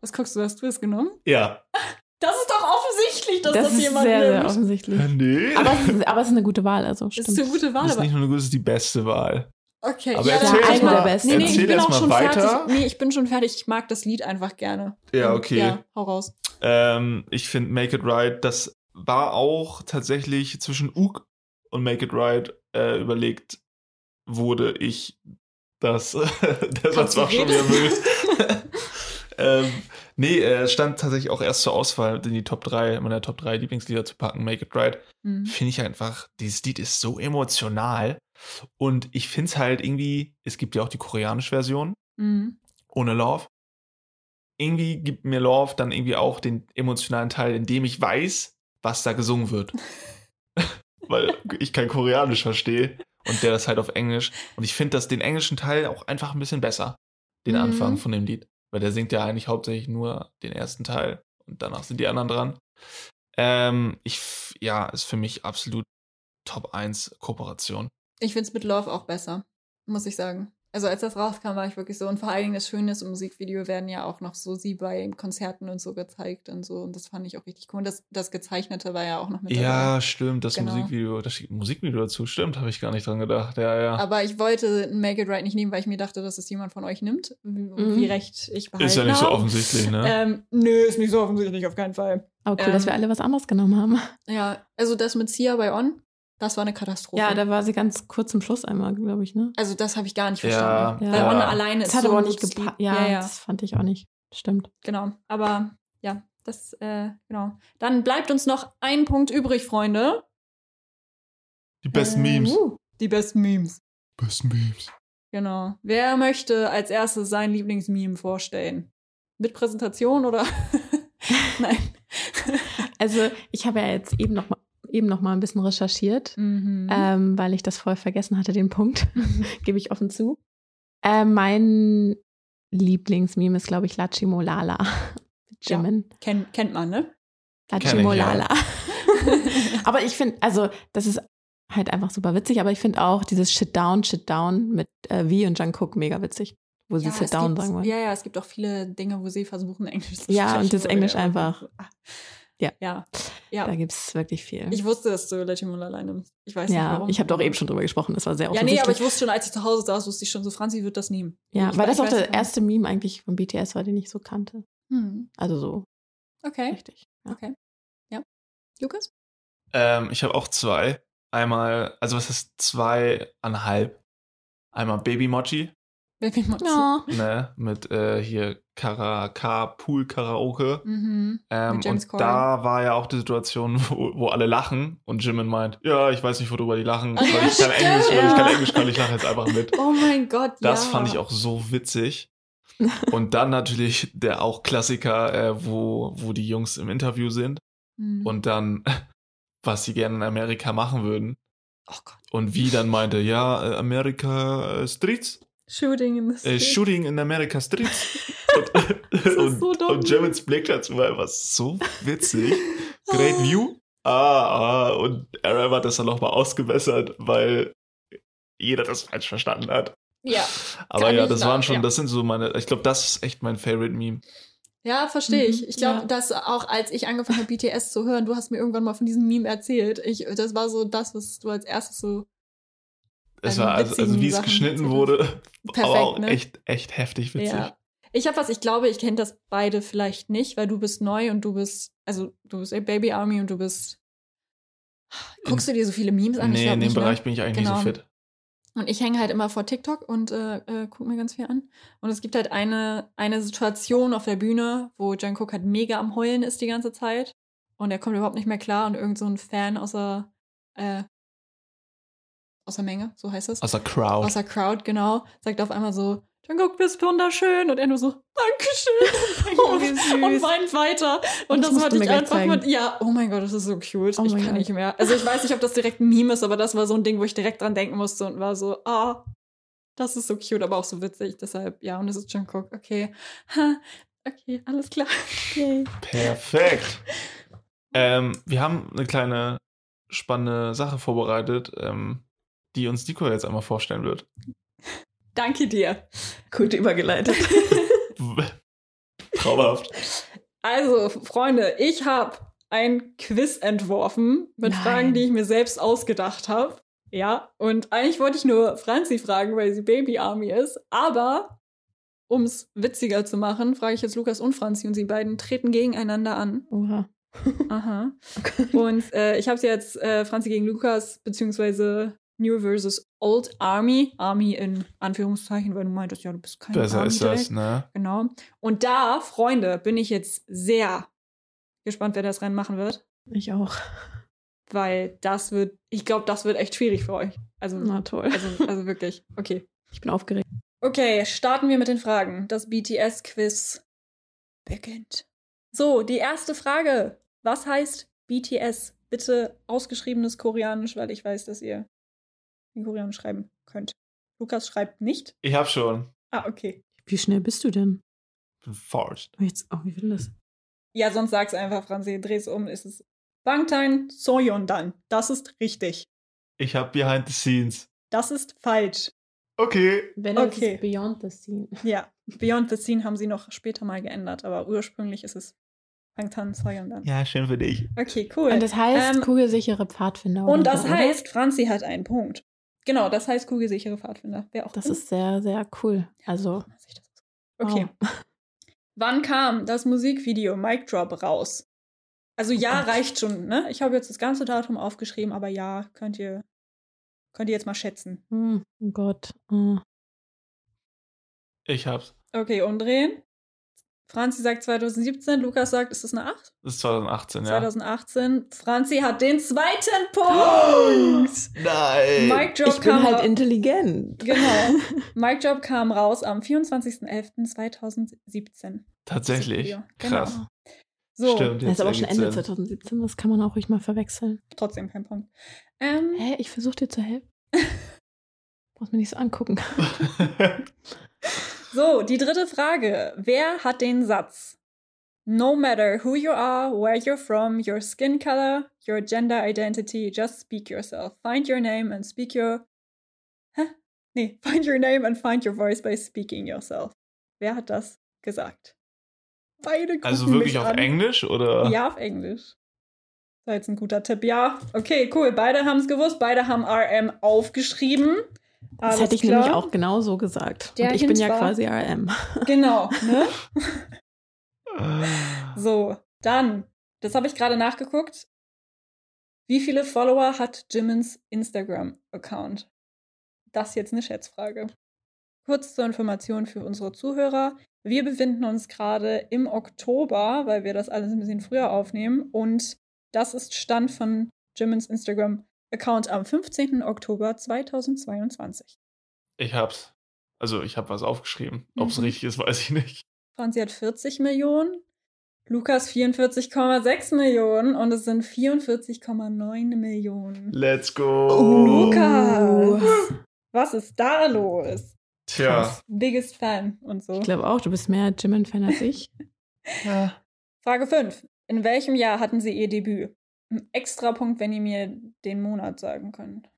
Was guckst du, hast du es genommen? Ja. Das ist doch offensichtlich, dass das, das ist jemand sehr, sehr nimmt. offensichtlich. Nee. Aber es, ist, aber es ist eine gute Wahl, also stimmt. ist eine gute Wahl, das ist nicht nur eine gute, das ist die beste Wahl. Okay. Aber ja, erzähl dann- erst eine mal- der besten. Nee, nee, erzähl ich bin erst auch mal schon weiter. fertig. Nee, ich bin schon fertig. Ich mag das Lied einfach gerne. Ja, okay. Ja, hau raus. Ähm, ich finde Make It Right, das war auch tatsächlich zwischen Ug und Make It Right äh, überlegt wurde ich das. der Satz war schon wieder wild. ähm, nee, äh, stand tatsächlich auch erst zur Auswahl in die Top 3, meiner Top 3 Lieblingslieder zu packen, Make It Right. Hm. Finde ich einfach, dieses Lied ist so emotional. Und ich finde es halt irgendwie, es gibt ja auch die koreanische Version Hm. ohne Love. Irgendwie gibt mir Love dann irgendwie auch den emotionalen Teil, in dem ich weiß, was da gesungen wird. Weil ich kein Koreanisch verstehe und der das halt auf Englisch. Und ich finde das den englischen Teil auch einfach ein bisschen besser, den Mhm. Anfang von dem Lied. Weil der singt ja eigentlich hauptsächlich nur den ersten Teil und danach sind die anderen dran. Ähm, ich, ja, ist für mich absolut Top 1 Kooperation. Ich finde es mit Love auch besser, muss ich sagen. Also als das rauskam, war ich wirklich so. Und vor allen Dingen das Schöne ist, im Musikvideo werden ja auch noch so sie bei Konzerten und so gezeigt und so. Und das fand ich auch richtig cool. Und das, das Gezeichnete war ja auch noch mit Ja, dabei. stimmt, das Genau. Musikvideo, das Musikvideo dazu, stimmt, habe ich gar nicht dran gedacht. Ja, ja. Aber ich wollte Make It Right nicht nehmen, weil ich mir dachte, dass es jemand von euch nimmt. Wie, Mhm. wie recht ich behalten ist ja nicht so offensichtlich, ne? Ähm, nö, ist nicht so offensichtlich, auf keinen Fall. Aber cool, dass wir Ähm, alle was anderes genommen haben. Ja, also das mit Sia bei On, das war eine Katastrophe. Ja, da war sie ganz kurz zum Schluss einmal, glaube ich, ne? also das habe ich gar nicht verstanden. ja. Weil Ja. alleine Das ist hat so aber auch nicht gepasst. Ja, ja, ja, das fand ich auch nicht. Stimmt. genau. Aber ja, das, äh, genau. Dann bleibt uns noch ein Punkt übrig, Freunde. Die besten Äh, Memes. uh, Die besten Memes. Besten Memes. Genau. Wer möchte als erstes sein Lieblingsmeme vorstellen? Mit Präsentation oder? Nein. Also, ich habe ja jetzt eben noch mal, eben noch mal ein bisschen recherchiert, mhm. ähm, weil ich das voll vergessen hatte, den Punkt. Gebe ich offen zu. Äh, mein Lieblingsmeme ist, glaube ich, Lachi Molala. Mit Ja. Jimin. Ken, kennt man, ne? Lachi Kenn ich, Molala. aber ich finde, also, das ist halt einfach super witzig, aber ich finde auch dieses Shit Down, Shit Down mit äh, V und Jungkook mega witzig, wo sie Ja, Sit Down gibt, sagen wollen. Ja, ja, es gibt auch viele Dinge, wo sie versuchen, Englisch zu Ja, sprechen. und das Englisch einfach- Ja. Ja. ja. Da gibt es wirklich viel. Ich wusste, dass du Legend alleine nimmst. Ich weiß nicht, ja, warum. ich habe doch eben schon drüber gesprochen, das war sehr Ja, nee, offensichtlich. aber ich wusste schon, als ich zu Hause saß, wusste ich schon so, Franzi wird das nehmen. ja, ich weil weiß- das auch der nicht, erste Meme eigentlich von BTS war, den ich so kannte. Hm. Also so Okay. richtig. Ja. Okay. Ja. Lukas? Ähm, ich habe auch zwei. Einmal, also was ist zweieinhalb? Einmal Baby Mochi, Baby Mochi. Ja. ne, mit äh, hier Karaoke, Pool Karaoke. Mhm. Ähm, und Corden. da war ja auch die Situation, wo, wo alle lachen und Jimin meint, ja, ich weiß nicht, worüber die lachen, weil ich kann. Englisch, weil ich kann. Englisch, kann ich lache jetzt einfach mit. Oh mein Gott, Das ja. fand ich auch so witzig. Und dann natürlich der auch Klassiker, äh, wo, wo die Jungs im Interview sind Mhm. und dann, was sie gerne in Amerika machen würden. oh Gott. Und wie dann meinte, ja, Amerika äh, Streets, Shooting in the äh, street. Shooting in America Streets. und, ist und, so dumm. und Jimins Blick dazu war einfach so witzig. Great View. Ah, ah. Und Aaron hat das dann nochmal ausgebessert, weil jeder das falsch verstanden hat. Ja. Aber ja, ich das waren schon, ja. das sind so meine, ich glaube, das ist echt mein Favorite Meme. Ja, verstehe ich. Mhm, Ich glaube, ja. dass auch als ich angefangen habe, BTS zu hören, du hast mir irgendwann mal von diesem Meme erzählt. Ich, das war so das, was du als erstes so Es war, also, also wie es geschnitten wurde, Perfekt, aber auch ne? echt, echt heftig witzig. Ja. Ich habe was, ich glaube, ich kenne das beide vielleicht nicht, weil du bist neu und du bist, also du bist Baby Army und du bist. Guckst du dir so viele Memes an? Nee, in dem ne? Bereich bin ich eigentlich Genau. nicht so fit. Und ich hänge halt immer vor TikTok und äh, äh, gucke mir ganz viel an. Und es gibt halt eine, eine Situation auf der Bühne, wo Jungkook halt mega am Heulen ist die ganze Zeit. Und er kommt überhaupt nicht mehr klar und irgend so ein Fan außer, äh, außer Menge, so heißt es. Außer Crowd. Außer Crowd, genau, sagt auf einmal so, Jungkook, bist wunderschön. Und er nur so, Dankeschön. Oh, wie süß. Und weint weiter. Und Das das du mir ich einfach zeigen. mit, ja, oh mein Gott, das ist so cute. Oh ich kann Gott. nicht mehr. Also ich weiß nicht, ob das direkt ein Meme ist, aber das war so ein Ding, wo ich direkt dran denken musste und war so, ah, das ist so cute, aber auch so witzig. Deshalb, ja, und es ist Jungkook. Okay. Ha, okay, alles klar. Yay. Perfekt. ähm, wir haben eine kleine spannende Sache vorbereitet, ähm, die uns Nico jetzt einmal vorstellen wird. Danke dir. Gut übergeleitet. Traumhaft. Also, Freunde, ich habe ein Quiz entworfen mit Nein. Fragen, die ich mir selbst ausgedacht habe. Ja, und eigentlich wollte ich nur Franzi fragen, weil sie Baby Army ist. Aber um es witziger zu machen, frage ich jetzt Lukas und Franzi und sie beiden treten gegeneinander an. Oha. Aha. Und äh, ich habe sie jetzt äh, Franzi gegen Lukas, beziehungsweise New versus Old Army. Army in Anführungszeichen, weil du meintest, ja, du bist kein Besser Army ist das, ne? Genau. Und da, Freunde, bin ich jetzt sehr gespannt, wer das Rennen machen wird. Ich auch. Weil das wird, ich glaube, das wird echt schwierig für euch. Also, Na toll. also, also wirklich. Okay. Ich bin aufgeregt. Okay, starten wir mit den Fragen. Das BTS-Quiz beginnt. So, die erste Frage. Was heißt BTS? Bitte ausgeschriebenes Koreanisch, weil ich weiß, dass ihr in Koreanisch schreiben könnt. Lukas schreibt nicht. Ich hab schon. Ah, okay. Wie schnell bist du denn? Bin forced. Oh, Jetzt, oh, wie will das? Ja, sonst sag's einfach, Franzi. Dreh's um, ist es Bangtan Soyeondan. Das ist richtig. Ich hab Behind the Scenes. Das ist falsch. Okay. Wenn es Okay. ist Beyond the Scene. Ja, Beyond the Scene haben sie noch später mal geändert, aber ursprünglich ist es Bangtan Soyeon Ja, schön für dich. Okay, cool. Und das heißt Ähm, kugelsichere Pfadfinder. Und das oder? heißt, Franzi hat einen Punkt. Genau, das heißt kugelsichere Pfadfinder. Wäre auch Das cool. ist sehr, sehr cool. Also, dass ich das- Okay. Wann kam das Musikvideo Mic Drop raus? Also ja, Gott. reicht schon, ne? Ich habe jetzt das ganze Datum aufgeschrieben, aber ja, könnt ihr, könnt ihr jetzt mal schätzen. hm, oh Gott. äh, Ich hab's. Okay, umdrehen. Franzi sagt 2017, Lukas sagt, ist das eine 8? Das ist 2018, ja. 2018. Franzi hat den zweiten Punkt. Nein. Mic Drop Ich bin kam halt intelligent. Genau. Mic Drop kam raus am 24.11.2017. Tatsächlich. Genau. Krass. So, Stimmt, Das ist aber schon Ende Sinn. 2017, das kann man auch ruhig mal verwechseln. trotzdem kein Punkt. Ähm, Hä, ich versuche dir zu helfen. Brauchst mir nicht so angucken. So, die dritte Frage. Wer hat den Satz? No matter who you are, where you're from, your skin color, your gender identity, just speak yourself. Find your name and speak your. Hä? Nee, find your name and find your voice by speaking yourself. Wer hat das gesagt? Beide also wirklich auf an. Englisch oder? Ja, auf Englisch. Das war jetzt ein guter Tipp. Ja, okay, cool. Beide haben es gewusst. Beide haben RM aufgeschrieben. Das Alles hätte ich klar. nämlich auch genau so gesagt. Der Und ich bin ja war- quasi RM. Genau, ne? So, dann, das habe ich gerade nachgeguckt. Wie viele Follower hat Jimmins Instagram-Account? Das ist jetzt eine Schätzfrage. Kurz zur Information für unsere Zuhörer. Wir befinden uns gerade im Oktober, weil wir das alles ein bisschen früher aufnehmen. Und das ist Stand von Jimmins Instagram-Account am 15. Oktober 2022. Ich hab's. Also ich hab was aufgeschrieben. Ob's Mhm. richtig ist, weiß ich nicht. Franzi hat 40 Millionen, Lukas 44,6 Millionen und es sind 44,9 Millionen. Let's Oh. go. Lukas! Was ist da los? Tja. Biggest Fan und so. Ich glaube auch, du bist mehr Jimin-Fan als ich. Ja. Frage 5. In welchem Jahr hatten Sie Ihr Debüt? Ein extra Punkt, wenn ihr mir den Monat sagen könnt.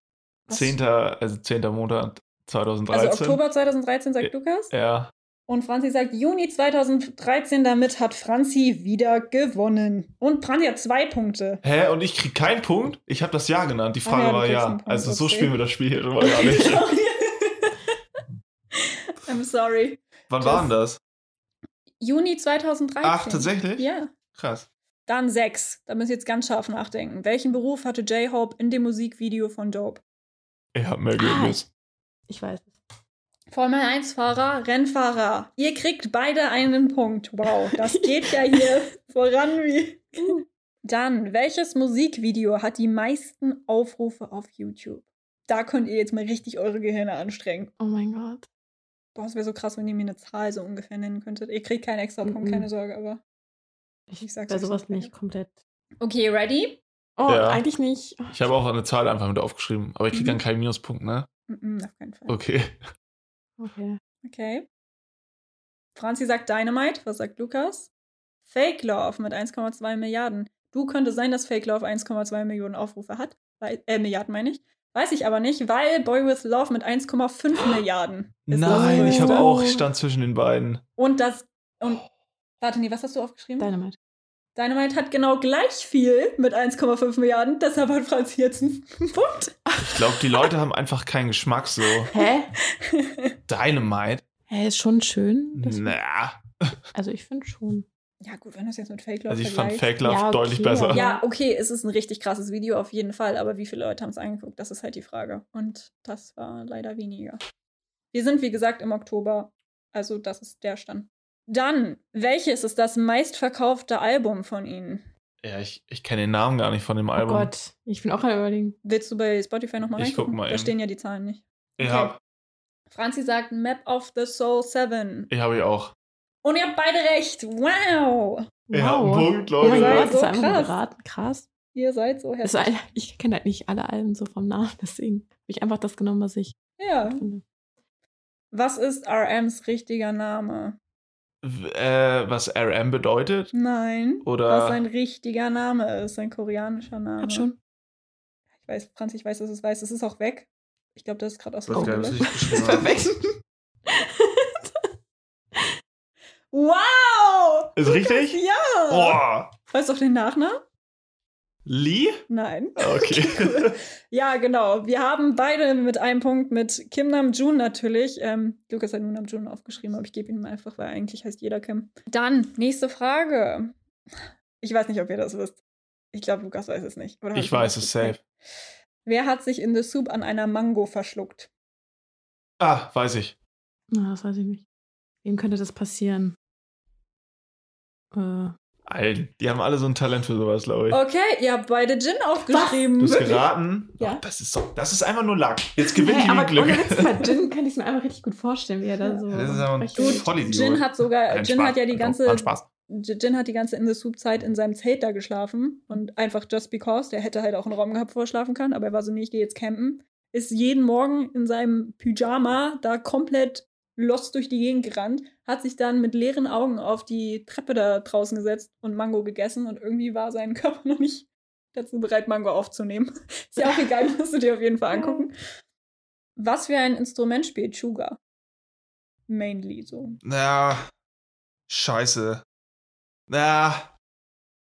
Was? Zehnter, also zehnter Monat 2013. Also Oktober 2013 sagt Ja. Lukas. Ja. Und Franzi sagt Juni 2013, damit hat Franzi wieder gewonnen. Und Franzi hat zwei Punkte. Hä? Und ich krieg keinen Punkt? Ich habe das Ja genannt. Die Ah Frage ja, du war ja. Punkt, also so spielen wir das Spiel hier schon mal gar nicht. I'm sorry. Wann war denn das? Juni 2013. Ach, tatsächlich? Ja. Krass. Dann sechs. Da müsst ihr jetzt ganz scharf nachdenken. Welchen Beruf hatte J-Hope in dem Musikvideo von Dope? Ich hab mehr Ah, Ergebnis. Ich weiß es. Formel 1-Fahrer, Rennfahrer. Ihr kriegt beide einen Punkt. Wow, das geht ja hier voran wie. Dann, welches Musikvideo hat die meisten Aufrufe auf YouTube? Da könnt ihr jetzt mal richtig eure Gehirne anstrengen. Oh mein Gott. Boah, es wäre so krass, wenn ihr mir eine Zahl so ungefähr nennen könntet. Ihr kriegt keinen extra Punkt, Mhm. keine Sorge, aber. Ich, Ich sag's bei euch sowas ich komplett. Okay, ready? Oh, Ja. eigentlich nicht. Oh, Ich habe auch eine Zahl einfach mit aufgeschrieben, aber ich krieg Mhm. dann keinen Minuspunkt, ne? Mm-mm, auf keinen Fall. Okay. Okay. Okay. Franzi sagt Dynamite. Was sagt Lukas? Fake Love mit 1,2 Milliarden. Du könnte sein, dass Fake Love 1,2 Millionen Aufrufe hat. Weil, äh, Milliarden meine ich. Weiß ich aber nicht, weil Boy with Love mit 1,5 Milliarden. Nein, ich habe auch, ich stand zwischen den beiden. Und das. Und. Warte, nee, was hast du aufgeschrieben? Dynamite. Dynamite hat genau gleich viel mit 1,5 Milliarden. Deshalb hat Franzi jetzt einen Punkt. Ich glaube, die Leute haben einfach keinen Geschmack so. Hä? Dynamite? Hä, ist schon schön. Na. also ich finde schon. ja, gut, wenn du es jetzt mit Fake Love Also ich fand. Fake Love Ja, okay, deutlich besser. Ja, okay, es ist ein richtig krasses Video auf jeden Fall, aber wie viele Leute haben es angeguckt? Das ist halt die Frage. Und das war leider weniger. Wir sind, wie gesagt, im Oktober. Also, das ist der Stand. Dann, welches ist das meistverkaufte Album von Ihnen? Ja, ich, ich kenne den Namen gar nicht von dem Oh Album. Gott, ich bin auch am überlegen. Willst du bei Spotify nochmal Ich reingucken? guck mal Da eben. stehen ja die Zahlen nicht. Ja, Franzi sagt Map of the Soul 7. ich habe ich auch. Und ihr habt beide recht. Wow. Ja, ein Punkt, Oh mein Leute. Gott, das So ist einfach krass. geraten. Krass. Ihr seid so Das heftig. war, ich kenne halt nicht alle Alben so vom Namen, deswegen habe ich einfach das genommen, was ich Ja. finde. Was ist RMs richtiger Name? Äh, was RM bedeutet? Nein. Oder- Was sein richtiger Name ist, sein koreanischer Name. Hat schon. Ich weiß, Franz, ich weiß, dass es weiß. Es ist auch weg. Ich glaube, das ist gerade aus habe. Perfekt. Wow! Ist richtig? Ja! Boah. Weißt du auch den Nachnamen? Lee? Nein. Okay. Ja, genau. Wir haben beide mit einem Punkt mit Kim Nam-Jun natürlich. Ähm, Lukas hat nur Nam-Jun aufgeschrieben, aber ich gebe ihn mal einfach, weil eigentlich heißt jeder Kim. Dann, nächste Frage. Ich weiß nicht, ob ihr das wisst. Ich glaube, Lukas weiß es nicht. Oder ich weiß es safe. Wer hat sich in The Soup an einer Mango verschluckt? Ah, weiß ich. Na, das weiß ich nicht. Wem könnte das passieren? Äh, Alten. Die haben alle so ein Talent für sowas, glaube ich. Okay, ihr habt beide Gin aufgeschrieben. Du hast geraten. Ja. Oh, das ist so, das ist einfach nur Lack. Jetzt gewinnt hey, die aber mit Glück. Witz, bei Jin kann ich es mir einfach richtig gut vorstellen, wie er da so. Das ist aber ein. Vollidiot. Jin hat sogar, Nein, Jin Spaß. hat ja die ganze, Spaß. Jin hat die ganze In the Soup Zeit in seinem Zelt da geschlafen und einfach just because, der hätte halt auch einen Raum gehabt, wo er schlafen kann, aber er war so, nee, ich gehe jetzt campen, ist jeden Morgen in seinem Pyjama da komplett lost durch die Gegend gerannt, hat sich dann mit leeren Augen auf die Treppe da draußen gesetzt und Mango gegessen und irgendwie war sein Körper noch nicht dazu bereit, Mango aufzunehmen. Ist ja auch egal, musst du dir auf jeden Fall angucken. Was für ein Instrument spielt Sugar? Mainly so. Na, scheiße. Na,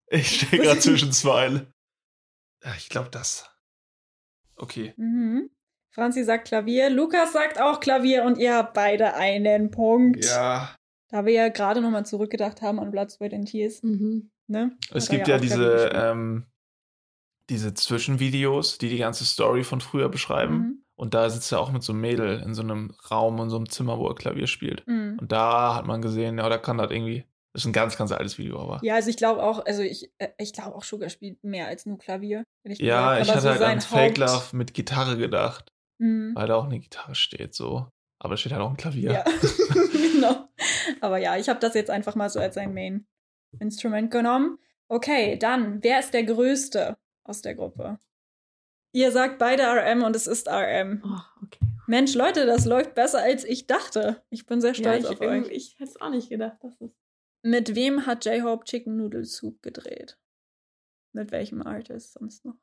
ich stehe gerade zwischen zwei. Ja, ich glaube das. Okay. Mhm. Franzi sagt Klavier, Lukas sagt auch Klavier und ihr habt beide einen Punkt. Ja. Da wir ja gerade nochmal zurückgedacht haben an Blood, Sweat and Tears, Mhm. ne? Es Hat gibt ja Klavier diese, ähm, diese Zwischenvideos, die die ganze Story von früher beschreiben. Mhm. Und da sitzt er auch mit so einem Mädel in so einem Raum, in so einem Zimmer, wo er Klavier spielt. Mhm. Und da hat man gesehen, ja, da kann das irgendwie. Das ist ein ganz, ganz altes Video, aber. Ja, also ich glaube auch, also ich, äh, ich glaube auch Sugar spielt mehr als nur Klavier. ehrlich Ja, ich Aber hatte so halt an Fake Love mit Gitarre gedacht, Mhm. weil da auch eine Gitarre steht, so. Aber da steht halt auch ein Klavier. Ja, genau. Aber ja, ich habe das jetzt einfach mal so als ein Main-Instrument genommen. Okay, dann, wer ist der Größte aus der Gruppe? Ihr sagt beide RM und es ist RM. Oh, okay. Mensch, Leute, das läuft besser als ich dachte. Ich bin sehr Ja, stolz ich, auf euch. ich hätte es auch nicht gedacht, dass es. Mit wem hat J-Hope Chicken Noodle Soup gedreht? Mit welchem Artist sonst noch?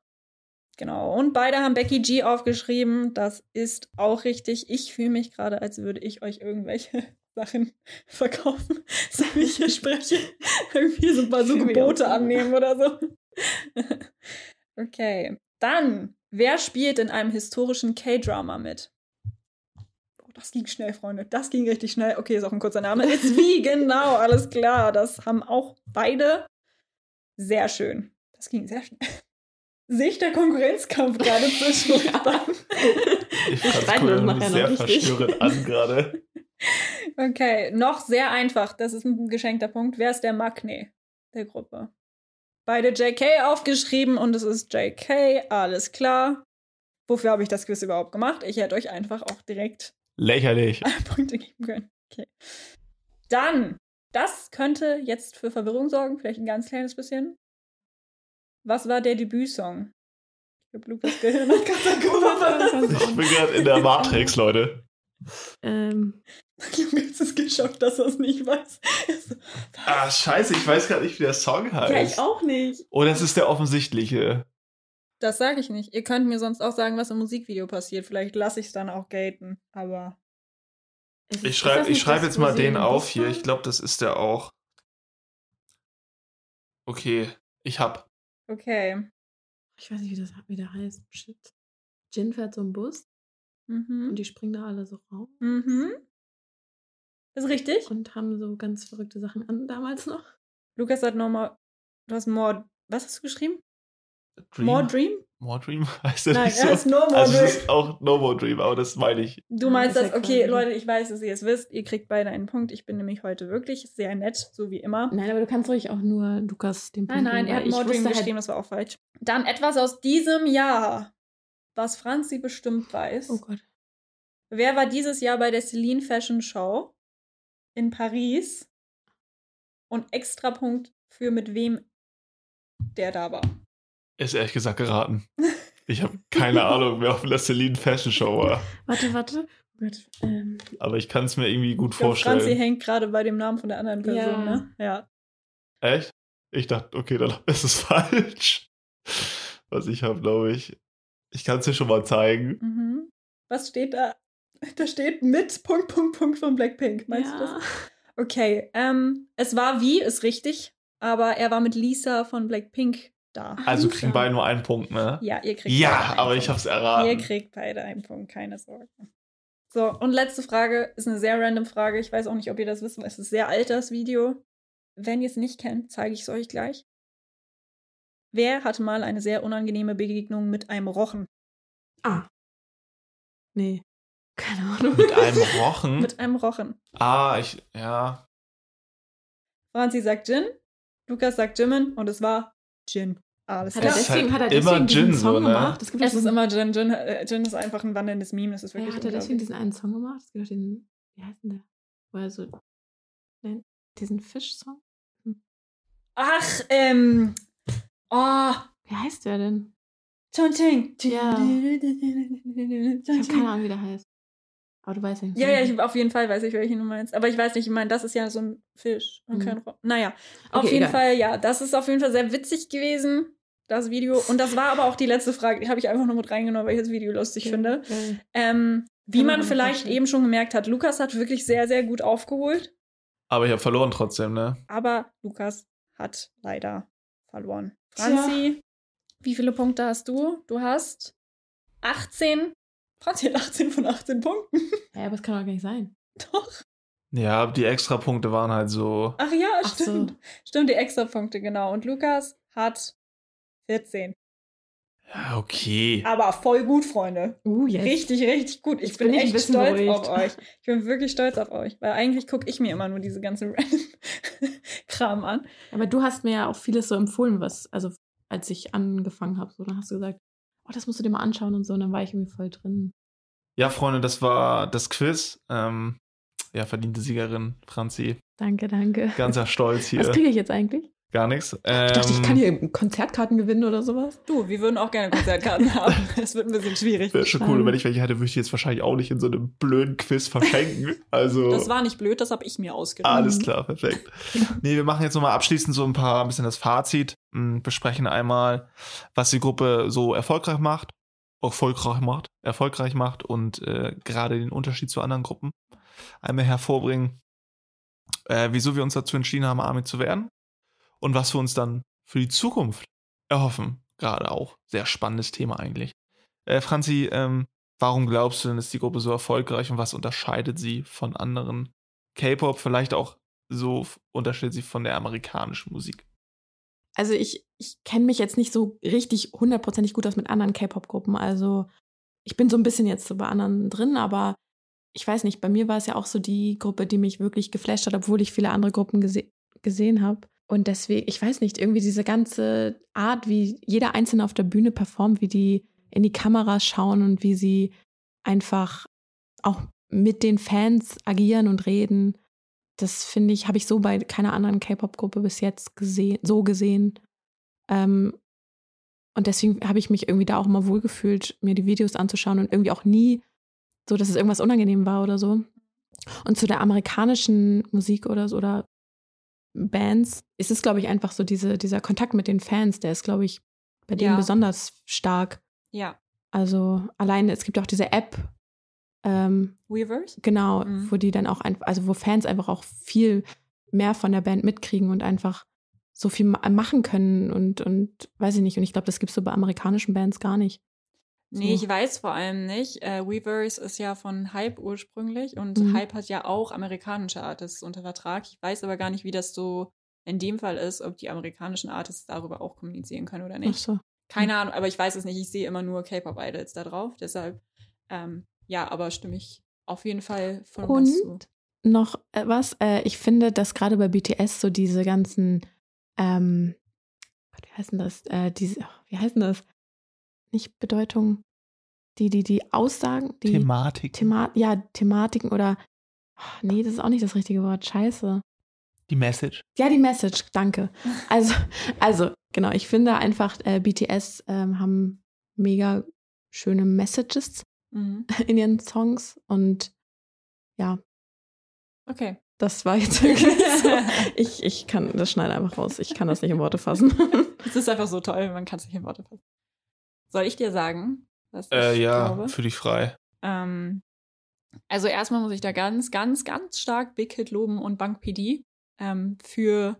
Genau. Und beide haben Becky G aufgeschrieben. Das ist auch richtig. Ich fühle mich gerade, als würde ich euch irgendwelche Sachen verkaufen, so wie ich hier spreche. Irgendwie so mal so Gebote annehmen oder so. okay. Dann, wer spielt in einem historischen K-Drama mit? Oh, das ging schnell, Freunde. Das ging richtig schnell. Okay, ist auch ein kurzer Name. Ist wie, genau, alles klar. Das haben auch beide. Sehr schön. Das ging sehr schnell. Sehe ich der Konkurrenzkampf gerade zwischen euch beiden? Ich streiten cool, uns sehr noch verstörend an gerade. Okay, noch sehr einfach. Das ist ein geschenkter Punkt. Wer ist der Magne der Gruppe? Beide JK aufgeschrieben und es ist JK. Alles klar. Wofür habe ich das Quiz überhaupt gemacht? Ich hätte euch einfach auch direkt Lächerlich. Punkte geben können. Okay. Dann, das könnte jetzt für Verwirrung sorgen, vielleicht ein ganz kleines bisschen. Was war der Debütsong? Ich glaube, Lukas Gehirn hat gerade Ich bin gerade in der Matrix, Leute. Ähm, Lukas ist geschockt, dass er es nicht weiß. Er so, Ah, scheiße, ich weiß gerade nicht, wie der Song heißt. ja, ich auch nicht. Oh, das ist der offensichtliche. Das sage ich nicht. Ihr könnt mir sonst auch sagen, was im Musikvideo passiert. Vielleicht lasse ich es dann auch gelten. Aber Es ist- Ich schreibe ich schreib jetzt mal den auf hier. Ich glaube, das ist der auch. Okay, ich hab. Okay. Ich weiß nicht, wie das wie der heißt. Shit. Jin fährt so einen Bus und Mhm. die springen da alle so raus Mhm. Ist richtig. und haben so ganz verrückte Sachen an damals noch. Lukas hat nochmal. Du hast more. Was hast du geschrieben? Dream? More Dream? More Dream heißt der Nein, nicht so. er ist No More also, Dream. es ist auch No More Dream, aber das meine ich. Du meinst das, okay, Leute, ich weiß, dass ihr es wisst. Ihr kriegt beide einen Punkt. Ich bin nämlich heute wirklich sehr nett, so wie immer. Nein, aber du kannst ruhig auch nur Lukas den Nein, Punkt nein, geben, er hat More Dream halt- geschrieben, das war auch falsch. Dann etwas aus diesem Jahr, was Franzi bestimmt weiß. Oh Gott. Wer war dieses Jahr bei der Celine Fashion Show in Paris? Und extra Punkt für mit wem der da war. Ist ehrlich gesagt geraten. Ich habe keine Ahnung, wer auf der Celine Fashion Show war. Warte, warte. Gott, ähm, Aber ich kann es mir irgendwie gut Ich glaub, vorstellen. Franzi hängt gerade bei dem Namen von der anderen Person, Ja. ne? Ja. Echt? Ich dachte, okay, dann ist es falsch. Was ich habe, glaube ich. Ich kann es dir schon mal zeigen. Mhm. Was steht da? Da steht mit Punkt, Punkt, Punkt von Blackpink. Meinst ja. du das? Okay, ähm, es war wie, ist richtig, aber er war mit Lisa von Blackpink da. Also kriegen beide nur einen Punkt, ne? Ja, ihr kriegt beide Ja, einen aber ich Punkt. hab's erraten. Ihr kriegt beide einen Punkt, keine Sorge. So, und letzte Frage ist eine sehr random Frage. Ich weiß auch nicht, ob ihr das wisst, weil es ist sehr alt, das Video. Wenn ihr es nicht kennt, zeige ich es euch gleich. Wer hatte mal eine sehr unangenehme Begegnung mit einem Rochen? Ah. Nee. Keine Ahnung. Mit einem Rochen? Mit einem Rochen. ah, ich, ja. Franzi sagt Gin, Lukas sagt Jimin und es war Gin. Alles Hat er Das klar. ist deswegen, halt hat er immer deswegen diesen Gin so, Song ne? gemacht? Es gibt Es ist immer Gin. Gin, äh, Gin ist einfach ein wandelndes Meme. Das ist Ja, wirklich hat er deswegen diesen einen Song gemacht? Es gibt doch den, wie heißt denn der? Wo er so, nein, diesen Fisch-Song? Ach, ähm. Oh, Wie heißt der denn? Chongqing. Ja. Ich habe keine. Ahnung, wie der heißt. Aber du weißt ja. Ja, ja, ich, auf jeden Fall weiß ich, welchen du meinst. Aber ich weiß nicht, ich meine, das ist ja so ein Fisch und Mhm. kein Rochen. Naja, auf Okay, jeden egal. Fall, ja, das ist auf jeden Fall sehr witzig gewesen, das Video. Und das war aber auch die letzte Frage, die habe ich einfach nur mit reingenommen, weil ich das Video lustig finde. Geil. Ähm, wie man vielleicht eben schon gemerkt hat, Lukas hat wirklich sehr, sehr gut aufgeholt. Aber ich habe verloren trotzdem, ne? Aber Lukas hat leider verloren. Tja. Franzi, wie viele Punkte hast du? Du hast 18. Franzi hat 18 von 18 Punkten. Ja, aber es kann doch gar nicht sein. Doch. Ja, die Extrapunkte waren halt so. Ach ja, Ach so. stimmt. Stimmt, die Extrapunkte, genau. Und Lukas hat 14. Ja, okay. Aber voll gut, Freunde. Uh, yes. Richtig, richtig gut. Ich bin, bin echt stolz beruhigt. auf euch. Ich bin wirklich stolz auf euch. Weil eigentlich gucke ich mir immer nur diese ganzen random Kram an. Aber du hast mir ja auch vieles so empfohlen, was, also als ich angefangen habe, so, dann hast du gesagt, oh, das musst du dir mal anschauen und so, und dann war ich irgendwie voll drin. Ja, Freunde, das war das Quiz. Ähm, ja, verdiente Siegerin, Franzi. Danke, danke. Ganzer Stolz hier. Was kriege ich jetzt eigentlich? Gar nichts. Ähm, Ich dachte, ich kann hier Konzertkarten gewinnen oder sowas. Du, wir würden auch gerne Konzertkarten haben. Es wird ein bisschen schwierig. Wäre schon cool, wenn ich welche hätte, würde ich die jetzt wahrscheinlich auch nicht in so einem blöden Quiz verschenken. Also. Das war nicht blöd, das habe ich mir ausgedacht. Alles klar, perfekt. Nee, wir machen jetzt nochmal abschließend so ein paar, ein bisschen das Fazit, m, besprechen einmal, was die Gruppe so erfolgreich macht, erfolgreich macht, erfolgreich macht und äh, gerade den Unterschied zu anderen Gruppen einmal hervorbringen, äh, wieso wir uns dazu entschieden haben, Army zu werden und was wir uns dann für die Zukunft erhoffen. Gerade auch sehr spannendes Thema eigentlich. Äh, Franzi, ähm, warum glaubst du denn, ist die Gruppe so erfolgreich und was unterscheidet sie von anderen K-Pop, vielleicht auch so unterscheidet sie von der amerikanischen Musik. Also ich, ich kenne mich jetzt nicht so richtig hundertprozentig gut aus mit anderen K-Pop-Gruppen. Also ich bin so ein bisschen jetzt so bei anderen drin, aber ich weiß nicht, bei mir war es ja auch so die Gruppe, die mich wirklich geflasht hat, obwohl ich viele andere Gruppen gese gesehen habe. Und deswegen, ich weiß nicht, irgendwie diese ganze Art, wie jeder Einzelne auf der Bühne performt, wie die in die Kameras schauen und wie sie einfach auch mit den Fans agieren und reden, das finde ich, habe ich so bei keiner anderen K-Pop-Gruppe bis jetzt gesehen, so gesehen. Ähm, und deswegen habe ich mich irgendwie da auch mal wohlgefühlt, mir die Videos anzuschauen und irgendwie auch nie so, dass es irgendwas unangenehm war oder so. Und zu der amerikanischen Musik oder so oder Bands ist es, glaube ich, einfach so diese, dieser Kontakt mit den Fans, der ist, glaube ich, bei denen Ja. besonders stark. Ja. Also alleine, es gibt auch diese App, ähm, Weavers? Genau, Mhm. wo die dann auch einfach, also wo Fans einfach auch viel mehr von der Band mitkriegen und einfach so viel ma- machen können und, und weiß ich nicht. Und ich glaube, das gibt es so bei amerikanischen Bands gar nicht. Nee, ich weiß vor allem nicht. Äh, Weavers ist ja von Hype ursprünglich und Mhm. Hype hat ja auch amerikanische Artists unter Vertrag. Ich weiß aber gar nicht, wie das so in dem Fall ist, ob die amerikanischen Artists darüber auch kommunizieren können oder Ach nicht. so. Keine Ahnung, aber ich weiß es nicht. Ich sehe immer nur K-Pop-Idols da drauf. Deshalb, ähm, ja, aber stimme ich auf jeden Fall voll und ganz zu. Und noch äh, was, äh, ich finde, dass gerade bei BTS so diese ganzen, ähm, wie heißt denn das? Äh, diese, ach, wie heißt denn das? Nicht Bedeutung, die, die, die Aussagen, die Thematik. Thema ja, Thematiken oder, ach, nee, das ist auch nicht das richtige Wort, scheiße. die Message. Ja, die Message, danke. Also, also genau, ich finde einfach, äh, BTS ähm, haben mega schöne Messages Mhm. in ihren Songs und ja, Okay. das war jetzt wirklich so. Ich, ich kann, das schneide einfach raus. Ich kann das nicht in Worte fassen. Es ist einfach so toll, man kann es nicht in Worte fassen. Soll ich dir sagen, was ich Äh, ja, glaube? für dich frei. Ähm, also erstmal muss ich da ganz, ganz, ganz stark Big Hit loben und Bank PD ähm, für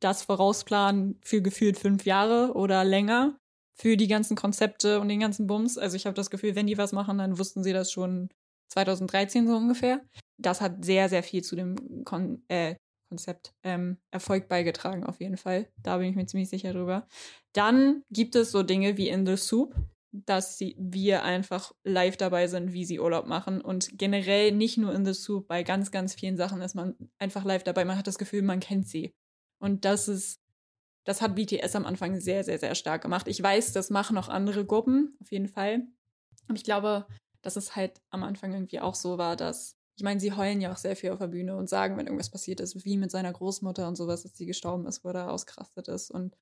das Vorausplanen für gefühlt fünf Jahre oder länger für die ganzen Konzepte und den ganzen Bums. Also ich habe das Gefühl, wenn die was machen, dann wussten sie das schon 2013 so ungefähr. Das hat sehr, sehr viel zu dem Kon äh, Konzept ähm, Erfolg beigetragen, auf jeden Fall. Da bin ich mir ziemlich sicher drüber. Dann gibt es so Dinge wie In the Soup, dass sie, wir einfach live dabei sind, wie sie Urlaub machen. Und generell nicht nur In the Soup, bei ganz, ganz vielen Sachen ist man einfach live dabei. Man hat das Gefühl, man kennt sie. Und das ist das hat BTS am Anfang sehr, sehr, sehr stark gemacht. Ich weiß, das machen auch andere Gruppen, auf jeden Fall. Aber ich glaube, dass es halt am Anfang irgendwie auch so war, dass, ich meine, sie heulen ja auch sehr viel auf der Bühne und sagen, wenn irgendwas passiert ist, wie mit seiner Großmutter und sowas, dass sie gestorben ist, wo er ausgerastet ist und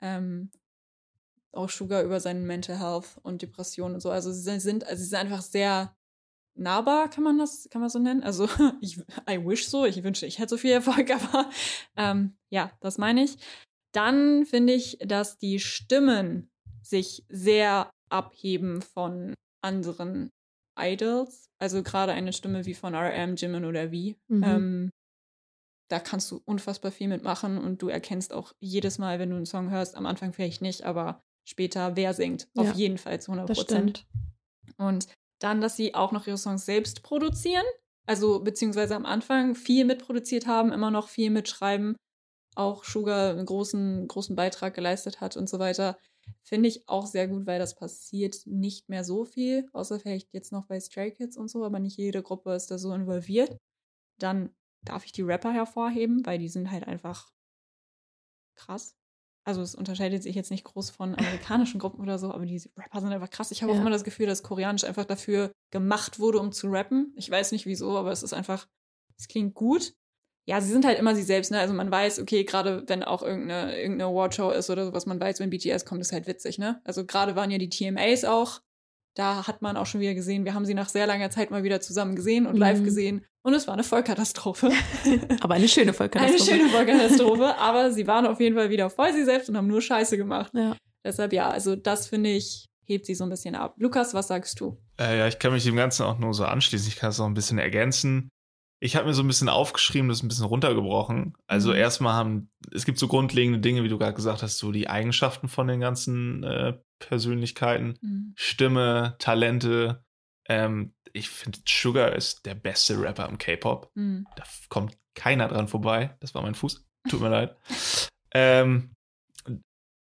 ähm, auch Sugar über seinen Mental Health und Depressionen und so. Also sie sind, also sie sind einfach sehr nahbar, kann man das, kann man so nennen. Also ich, I wish so, ich wünschte, ich hätte so viel Erfolg, aber ähm, ja, das meine ich. Dann finde ich, dass die Stimmen sich sehr abheben von anderen Idols. Also gerade eine Stimme wie von RM, Jimin oder V. Mhm. Ähm, da kannst du unfassbar viel mitmachen und du erkennst auch jedes Mal, wenn du einen Song hörst, am Anfang vielleicht nicht, aber später, wer singt. Ja, Auf jeden Fall zu 100 Prozent. Und dann, dass sie auch noch ihre Songs selbst produzieren. Also beziehungsweise am Anfang viel mitproduziert haben, immer noch viel mitschreiben auch Sugar einen großen, großen Beitrag geleistet hat und so weiter. Finde ich auch sehr gut, weil das passiert nicht mehr so viel, außer vielleicht jetzt noch bei Stray Kids und so, aber nicht jede Gruppe ist da so involviert. Dann darf ich die Rapper hervorheben, weil die sind halt einfach krass. Also es unterscheidet sich jetzt nicht groß von amerikanischen Gruppen oder so, aber die Rapper sind einfach krass. Ich habe ja. auch immer das Gefühl, dass Koreanisch einfach dafür gemacht wurde, um zu rappen. Ich weiß nicht wieso, aber es ist einfach, es klingt gut ja, sie sind halt immer sie selbst, ne? Also man weiß, okay, gerade wenn auch irgendeine, irgendeine Awardshow ist oder sowas, man weiß, wenn BTS kommt, ist halt witzig, ne? Also gerade waren ja die TMAs auch, da hat man auch schon wieder gesehen, wir haben sie nach sehr langer Zeit mal wieder zusammen gesehen und mhm. live gesehen und es war eine Vollkatastrophe. aber eine schöne Vollkatastrophe. Eine schöne Vollkatastrophe, aber sie waren auf jeden Fall wieder voll sie selbst und haben nur Scheiße gemacht. Ja. Deshalb ja, also das finde ich, hebt sie so ein bisschen ab. Lukas, was sagst du? Äh, ja, ich kann mich dem Ganzen auch nur so anschließen. Ich kann es auch ein bisschen ergänzen. Ich habe mir so ein bisschen aufgeschrieben, das ein bisschen runtergebrochen. Also mhm. erstmal haben, es gibt so grundlegende Dinge, wie du gerade gesagt hast, so die Eigenschaften von den ganzen äh, Persönlichkeiten, mhm. Stimme, Talente. Ähm, ich finde, Sugar ist der beste Rapper im K-Pop. Mhm. Da kommt keiner dran vorbei. Das war mein Fuß. Tut mir leid. Ähm,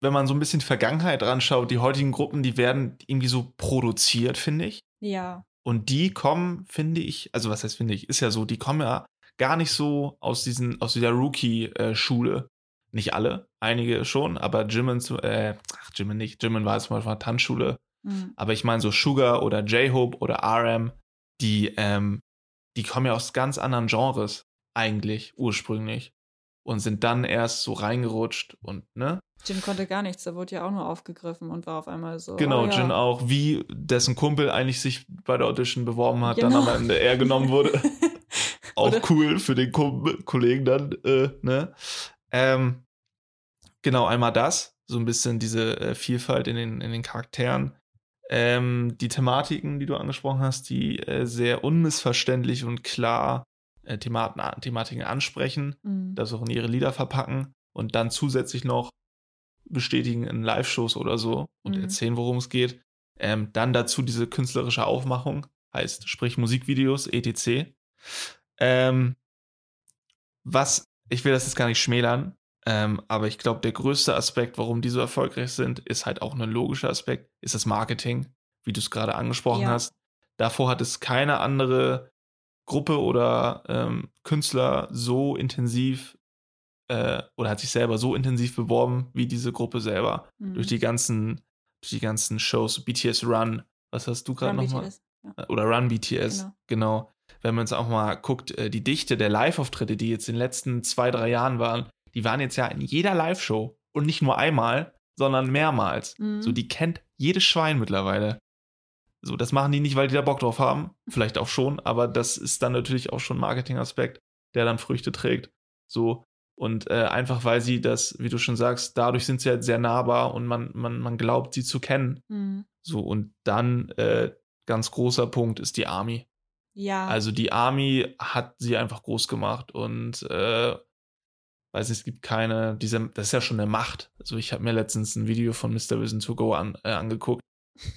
wenn man so ein bisschen die Vergangenheit anschaut, die heutigen Gruppen, die werden irgendwie so produziert, finde ich. Ja. Und die kommen, finde ich, also was heißt finde ich, ist ja so, die kommen ja gar nicht so aus diesen, aus dieser Rookie-Schule. Nicht alle, einige schon, aber Jimin, äh, ach, Jimin nicht, Jimin war jetzt mal von der Tanzschule. Mhm. Aber ich meine so Sugar oder J-Hope oder RM, die, ähm, die kommen ja aus ganz anderen Genres, eigentlich, ursprünglich. Und sind dann erst so reingerutscht und, ne? Jin konnte gar nichts, der wurde ja auch nur aufgegriffen und war auf einmal so. Genau, oh, ja. Jin auch, wie dessen Kumpel eigentlich sich bei der Audition beworben hat, genau. dann am Ende er genommen wurde. auch Oder? cool für den Kumpel, Kollegen dann, äh, ne? Ähm, genau, einmal das, so ein bisschen diese äh, Vielfalt in den, in den Charakteren. Ähm, die Thematiken, die du angesprochen hast, die äh, sehr unmissverständlich und klar äh, Thematen, Thematiken ansprechen, mhm. das auch in ihre Lieder verpacken und dann zusätzlich noch bestätigen in Live-Shows oder so und mhm. erzählen, worum es geht. Ähm, dann dazu diese künstlerische Aufmachung, heißt sprich Musikvideos, etc. Ähm, was, ich will das jetzt gar nicht schmälern, ähm, aber ich glaube, der größte Aspekt, warum die so erfolgreich sind, ist halt auch ein logischer Aspekt, ist das Marketing, wie du es gerade angesprochen ja. hast. Davor hat es keine andere Gruppe oder ähm, Künstler so intensiv äh, oder hat sich selber so intensiv beworben wie diese Gruppe selber. Mhm. Durch die ganzen, durch die ganzen Shows, BTS Run, was hast du gerade nochmal? Ja. Äh, oder Run BTS, genau. genau. Wenn man uns auch mal guckt, äh, die Dichte der Live-Auftritte, die jetzt in den letzten zwei, drei Jahren waren, die waren jetzt ja in jeder Live-Show und nicht nur einmal, sondern mehrmals. Mhm. So, die kennt jedes Schwein mittlerweile. So, das machen die nicht, weil die da Bock drauf haben. Vielleicht auch schon, aber das ist dann natürlich auch schon ein Marketing-Aspekt, der dann Früchte trägt. So, und äh, einfach weil sie das, wie du schon sagst, dadurch sind sie halt sehr nahbar und man, man, man glaubt, sie zu kennen. Mhm. So, und dann äh, ganz großer Punkt ist die Army. Ja. Also die Army hat sie einfach groß gemacht und äh, weiß nicht, es gibt keine, diese, das ist ja schon eine Macht. Also ich habe mir letztens ein Video von Mr. Wissen to Go an, äh, angeguckt.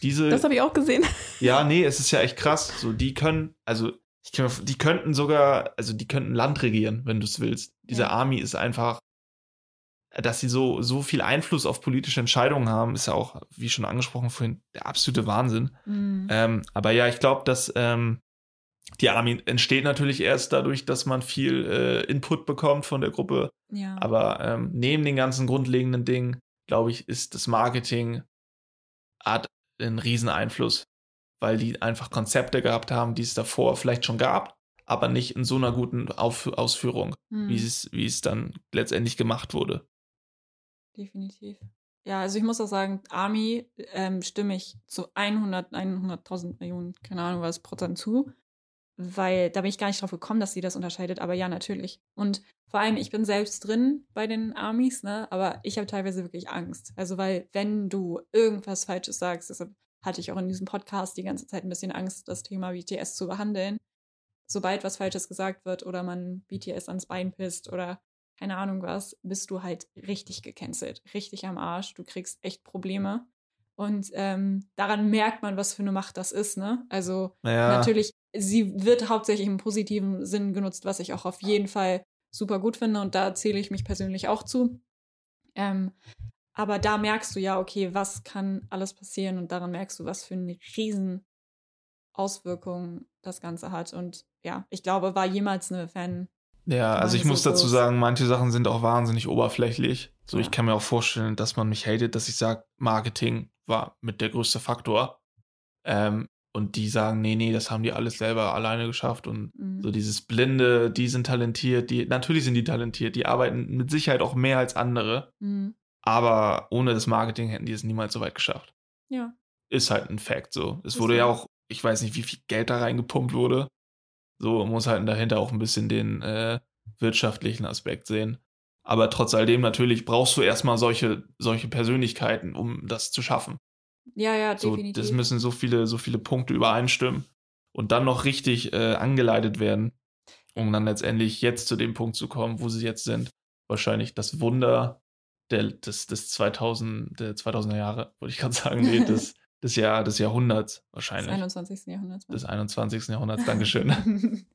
Diese, Das habe ich auch gesehen. ja, nee, es ist ja echt krass. So, die können, also ich kann, mir- die könnten sogar, also die könnten Land regieren, wenn du es willst. Diese Ja. Army ist einfach, dass sie so, so viel Einfluss auf politische Entscheidungen haben, ist ja auch, wie schon angesprochen vorhin, der absolute Wahnsinn. Mhm. Ähm, aber ja, ich glaube, dass ähm, die Army entsteht natürlich erst dadurch, dass man viel äh, Input bekommt von der Gruppe. ja. Aber ähm, neben den ganzen grundlegenden Dingen, glaube ich, ist das Marketing hat einen riesen Einfluss, weil die einfach Konzepte gehabt haben, die es davor vielleicht schon gab, aber nicht in so einer guten Auf Ausführung, Mhm. wie es, wie es dann letztendlich gemacht wurde. Definitiv. Ja, also ich muss auch sagen, Army ähm, stimme ich zu 100, 100.000 Millionen, keine Ahnung was, Prozent zu. Weil da bin ich gar nicht drauf gekommen, dass sie das unterscheidet, aber ja, natürlich. Und vor allem, ich bin selbst drin bei den Armies, ne, aber ich habe teilweise wirklich Angst. Also, weil, wenn du irgendwas Falsches sagst, deshalb hatte ich auch in diesem Podcast die ganze Zeit ein bisschen Angst, das Thema BTS zu behandeln. Sobald was Falsches gesagt wird oder man BTS ans Bein pisst oder keine Ahnung was, bist du halt richtig gecancelt, richtig am Arsch. Du kriegst echt Probleme. Und ähm, daran merkt man, was für eine Macht das ist, ne? Also Ja, natürlich, sie wird hauptsächlich im positiven Sinn genutzt, was ich auch auf jeden Fall super gut finde. Und da zähle ich mich persönlich auch zu. Ähm, aber da merkst du ja, okay, was kann alles passieren? Und daran merkst du, was für eine riesen Auswirkung das Ganze hat. Und ja, ich glaube, war jemals eine Fan. Ja, also ich so muss dazu sagen, manche Sachen sind auch wahnsinnig oberflächlich. So, ich Ja. kann mir auch vorstellen, dass man mich hatet, dass ich sage, Marketing war mit der größte Faktor. Ähm, und die sagen, nee, nee, das haben die alles selber alleine geschafft. Und Mhm. so dieses Blinde, die sind talentiert, die, natürlich sind die talentiert, die arbeiten mit Sicherheit auch mehr als andere. Mhm. Aber ohne das Marketing hätten die es niemals so weit geschafft. Ja. Ist halt ein Fact so. Es Ist wurde so. ja auch, ich weiß nicht, wie viel Geld da reingepumpt wurde. So muss halt dahinter auch ein bisschen den äh, wirtschaftlichen Aspekt sehen. Aber trotz alledem natürlich brauchst du erstmal solche, solche Persönlichkeiten, um das zu schaffen. Ja, ja, So, definitiv. das müssen so viele, so viele Punkte übereinstimmen und dann noch richtig äh, angeleitet werden, um dann letztendlich jetzt zu dem Punkt zu kommen, wo sie jetzt sind. Wahrscheinlich das Wunder der, des, des 2000, der 2000er Jahre, wollte ich gerade sagen, nee, des, des, Jahr, des Jahrhunderts des wahrscheinlich. 21. Jahrhunderts. Des 21. Jahrhunderts, Dankeschön.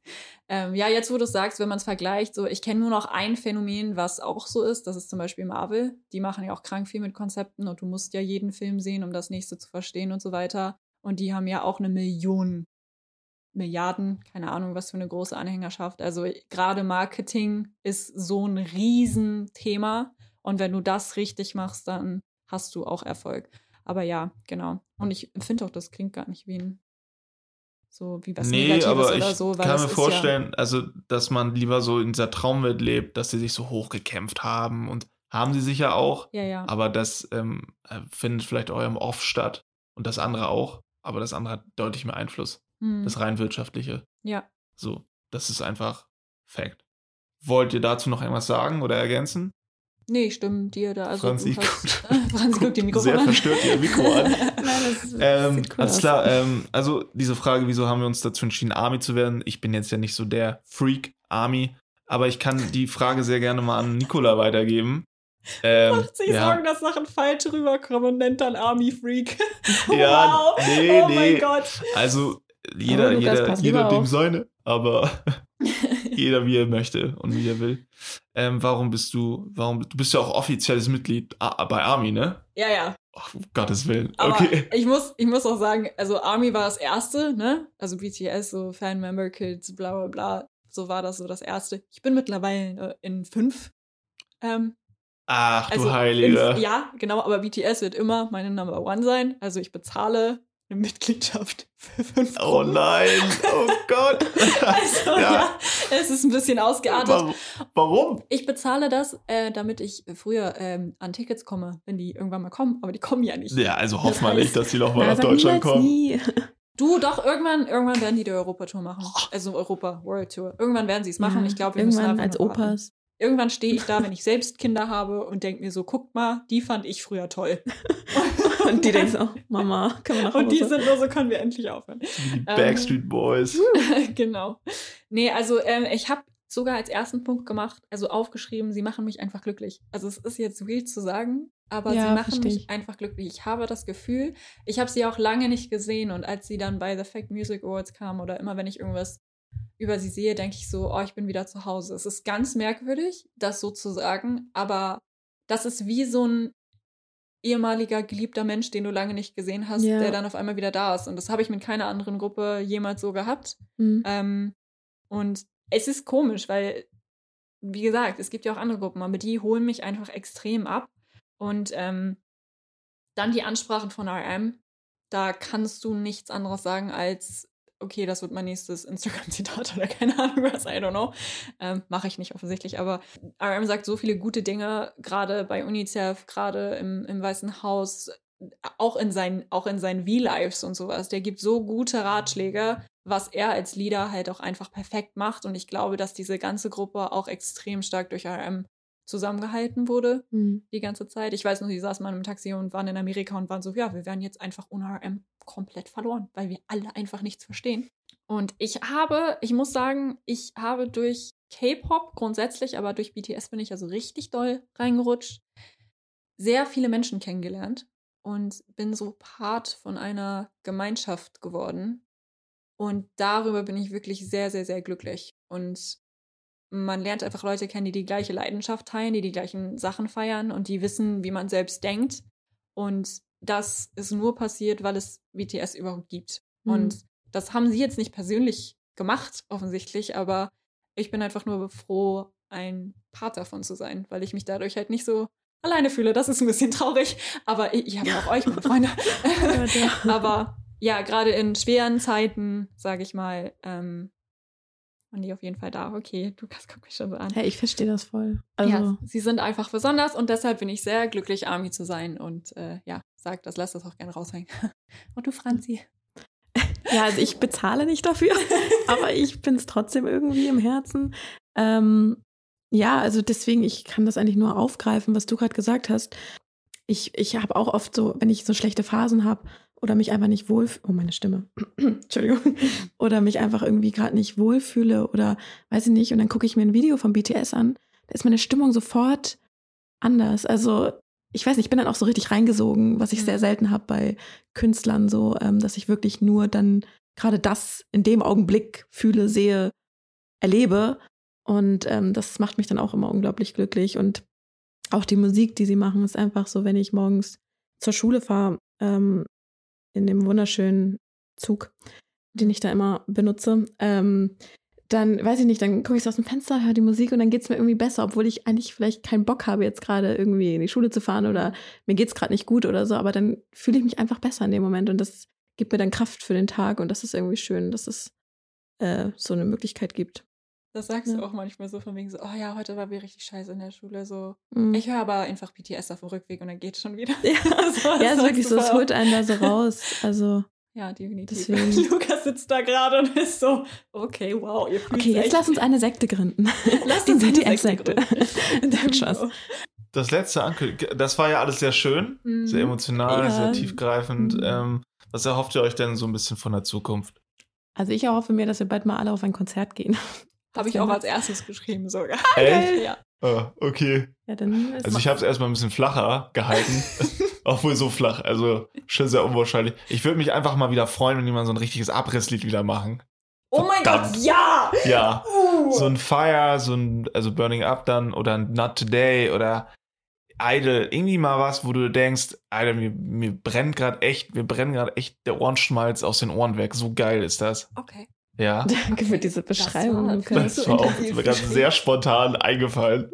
ähm, ja, jetzt wo du es sagst, wenn man es vergleicht, so ich kenne nur noch ein Phänomen, was auch so ist, das ist zum Beispiel Marvel. Die machen ja auch krank viel mit Konzepten und du musst ja jeden Film sehen, um das nächste zu verstehen und so weiter. Und die haben ja auch eine Million, Milliarden, keine Ahnung, was für eine große Anhängerschaft. Also gerade Marketing ist so ein Riesenthema. Und wenn du das richtig machst, dann hast du auch Erfolg. Aber ja, genau. Und ich finde auch, das klingt gar nicht wie ein so wie was nee, Negatives aber oder ich so. Kann mir vorstellen, also, dass man lieber so in dieser Traumwelt lebt, dass sie sich so hochgekämpft haben und haben sie sicher auch. Ja, ja. ja. Aber das ähm, äh, findet vielleicht auch im Off statt und das andere auch. Aber das andere hat deutlich mehr Einfluss. Hm. Das rein wirtschaftliche. ja. So, das ist einfach Fact. Wollt ihr dazu noch irgendwas sagen oder ergänzen? Nee, ich stimme dir da. Also Franzi guckt Franzi guckt die Mikrofon sehr an. verstört ihr Mikro an. Nein, das, Ähm, cool alles aus. klar, ähm, also diese Frage, wieso haben wir uns dazu entschieden, Army zu werden? Ich bin jetzt ja nicht so der Freak Army, aber ich kann die Frage sehr gerne mal an Nikola weitergeben. Ähm, Macht sich ja, Sorgen, dass Sachen falsch rüberkommen und nennt dann Army Freak. Ja, wow. nee, oh nee. mein Gott. Also jeder, jeder, jeder dem auf. seine, aber jeder wie er möchte und wie er will. Ähm, warum bist du, warum, du bist ja auch offizielles Mitglied bei Army, ne? ja, ja. Ach, um Gottes Willen. Aber okay. ich, muss, ich muss auch sagen, also Army war das erste, ne? Also BTS, so Fan-Member Kids, bla bla bla. So war das so das erste. Ich bin mittlerweile äh, in fünf. Ähm, Ach du also Heiliger. In, ja, genau, aber BTS wird immer meine Number One sein. Also ich bezahle eine Mitgliedschaft für fünf Oh Kronen. nein, oh Gott. Also, ja. Ja. es ist ein bisschen ausgeartet. Warum? Ich bezahle das, äh, damit ich früher ähm, an Tickets komme, wenn die irgendwann mal kommen. Aber die kommen ja nicht. Ja, also hoff Das mal heißt- nicht, dass die noch mal Na, nach Deutschland kommen. Nie. Du, doch, irgendwann, irgendwann werden die die Europatour machen. Also Europa, World Tour. Irgendwann werden sie es machen. Ja, ich glaube, wir müssen irgendwann einfach als. Opas. Irgendwann stehe ich da, wenn ich selbst Kinder habe und denke mir so, guckt mal, die fand ich früher toll. und die denken so, Mama, können wir nach Und die sind nur so, können wir endlich aufhören. Die Ähm, Backstreet Boys. genau. Nee, also ähm, ich habe sogar als ersten Punkt gemacht, also aufgeschrieben, sie machen mich einfach glücklich. Also es ist jetzt weird zu sagen, aber Ja, sie machen mich ich. einfach glücklich. Ich habe das Gefühl, ich habe sie auch lange nicht gesehen und als sie dann bei The Fact Music Awards kam oder immer wenn ich irgendwas über sie sehe, denke ich so, oh, ich bin wieder zu Hause. Es ist ganz merkwürdig, das so zu sagen, aber das ist wie so ein ehemaliger geliebter Mensch, den du lange nicht gesehen hast, Ja. der dann auf einmal wieder da ist. Und das habe ich mit keiner anderen Gruppe jemals so gehabt. Mhm. Ähm, und es ist komisch, weil, wie gesagt, es gibt ja auch andere Gruppen, aber die holen mich einfach extrem ab. Und ähm, dann die Ansprachen von RM, da kannst du nichts anderes sagen als, okay, das wird mein nächstes Instagram-Zitat oder keine Ahnung was, I don't know. Ähm, Mache ich nicht offensichtlich, aber RM sagt so viele gute Dinge, gerade bei UNICEF, gerade im, im Weißen Haus, auch in seinen, auch in seinen V-Lives und sowas. Der gibt so gute Ratschläge, was er als Leader halt auch einfach perfekt macht. Und ich glaube, dass diese ganze Gruppe auch extrem stark durch RM zusammengehalten wurde Mhm. die ganze Zeit. Ich weiß noch, die saßen mal im Taxi und waren in Amerika und waren so, ja, wir werden jetzt einfach ohne RM komplett verloren, weil wir alle einfach nichts verstehen. Und ich habe, ich muss sagen, ich habe durch K-Pop grundsätzlich, aber durch BTS bin ich also richtig doll reingerutscht, sehr viele Menschen kennengelernt und bin so Part von einer Gemeinschaft geworden. Und darüber bin ich wirklich sehr, sehr, sehr glücklich. Und man lernt einfach Leute kennen, die die gleiche Leidenschaft teilen, die die gleichen Sachen feiern und die wissen, wie man selbst denkt. Und das ist nur passiert, weil es BTS überhaupt gibt. Mhm. Und das haben sie jetzt nicht persönlich gemacht, offensichtlich, aber ich bin einfach nur froh, ein Part davon zu sein, weil ich mich dadurch halt nicht so alleine fühle. Das ist ein bisschen traurig, aber ich, ich habe auch euch, meine Freunde. Aber ja, gerade in schweren Zeiten, sage ich mal, ähm, waren die auf jeden Fall da. Okay, du guck mich schon so an. Hey, ich verstehe das voll. Also, ja, sie sind einfach besonders und deshalb bin ich sehr glücklich, Army zu sein und äh, ja, sag das, lass das auch gerne raushängen. Und du, Franzi? Ja, also ich bezahle nicht dafür, aber ich bin es trotzdem irgendwie im Herzen. Ähm, ja, also deswegen, ich kann das eigentlich nur aufgreifen, was du gerade gesagt hast. Ich, ich habe auch oft so, wenn ich so schlechte Phasen habe oder mich einfach nicht wohl, oh meine Stimme, Entschuldigung, oder mich einfach irgendwie gerade nicht wohlfühle oder weiß ich nicht, und dann gucke ich mir ein Video von BTS an, da ist meine Stimmung sofort anders. Also ich weiß nicht, ich bin dann auch so richtig reingesogen, was ich Mhm. sehr selten habe bei Künstlern so, ähm, dass ich wirklich nur dann gerade das in dem Augenblick fühle, sehe, erlebe. Und ähm, das macht mich dann auch immer unglaublich glücklich. Und auch die Musik, die sie machen, ist einfach so, wenn ich morgens zur Schule fahre, ähm, in dem wunderschönen Zug, den ich da immer benutze, ähm, dann weiß ich nicht, dann gucke ich so aus dem Fenster, höre die Musik und dann geht es mir irgendwie besser, obwohl ich eigentlich vielleicht keinen Bock habe, jetzt gerade irgendwie in die Schule zu fahren oder mir geht es gerade nicht gut oder so, aber dann fühle ich mich einfach besser in dem Moment und das gibt mir dann Kraft für den Tag und das ist irgendwie schön, dass es äh, so eine Möglichkeit gibt. Das sagst Ja. du auch manchmal so von wegen so, oh ja, heute war wir richtig scheiße in der Schule. So, Mhm. ich höre aber einfach BTS auf dem Rückweg und dann geht schon wieder. ja, So, ja, ist wirklich so, es holt einen da so raus. Also, Ja, definitiv. Deswegen. Lukas sitzt da gerade und ist so, okay, wow, ihr fühlt okay, jetzt echt. lass uns eine Sekte gründen. Lasst Die uns BTS-Sekte. Sekte Spaß. Das letzte Ankündigung, das war ja alles sehr schön, Mhm. sehr emotional, Ja. sehr tiefgreifend. Mhm. Ähm, was erhofft ihr euch denn so ein bisschen von der Zukunft? Also ich erhoffe mir, dass wir bald mal alle auf ein Konzert gehen. Habe ich auch als erstes geschrieben sogar. Echt? Ja. Ah, okay. Ja, Also ich habe es erstmal ein bisschen flacher gehalten. Obwohl so flach, also schon sehr unwahrscheinlich. Ich würde mich einfach mal wieder freuen, wenn die mal so ein richtiges Abrisslied wieder machen. Oh mein. Gott, ja! Ja, Uh. so ein Fire, so ein, also Burning Up dann oder ein Not Today oder Idol, irgendwie mal was, wo du denkst, Alter, mir, mir brennt gerade echt, mir brennen gerade echt der Ohrenschmalz aus den Ohren weg. So geil ist das. Okay. Ja. Danke für diese Beschreibung, war-. Das war auch intensiv mir ganz sehr spontan eingefallen.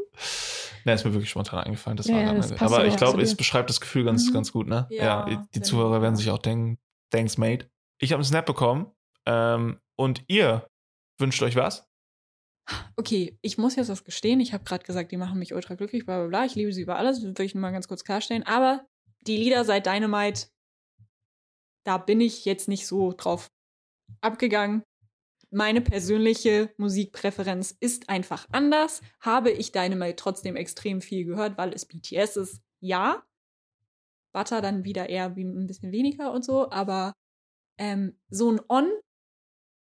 Ne, ist mir wirklich spontan eingefallen. Das Ja, war ja, das Aber ich glaube, es beschreibt das Gefühl ganz, Mhm. ganz gut, ne? Ja, die, die Zuhörer werden sich auch denken, thanks, mate. Ich habe einen Snap bekommen. Ähm, und ihr wünscht euch was? Okay, ich muss jetzt was gestehen. Ich habe gerade gesagt, die machen mich ultra glücklich, bla bla bla. Ich liebe sie über alles, das will ich nur mal ganz kurz klarstellen. Aber die Lieder seit Dynamite, da bin ich jetzt nicht so drauf abgegangen. Meine persönliche Musikpräferenz ist einfach anders. Habe ich Dynamite trotzdem extrem viel gehört, weil es BTS ist? Ja. Butter dann wieder eher wie ein bisschen weniger und so, aber ähm, so ein On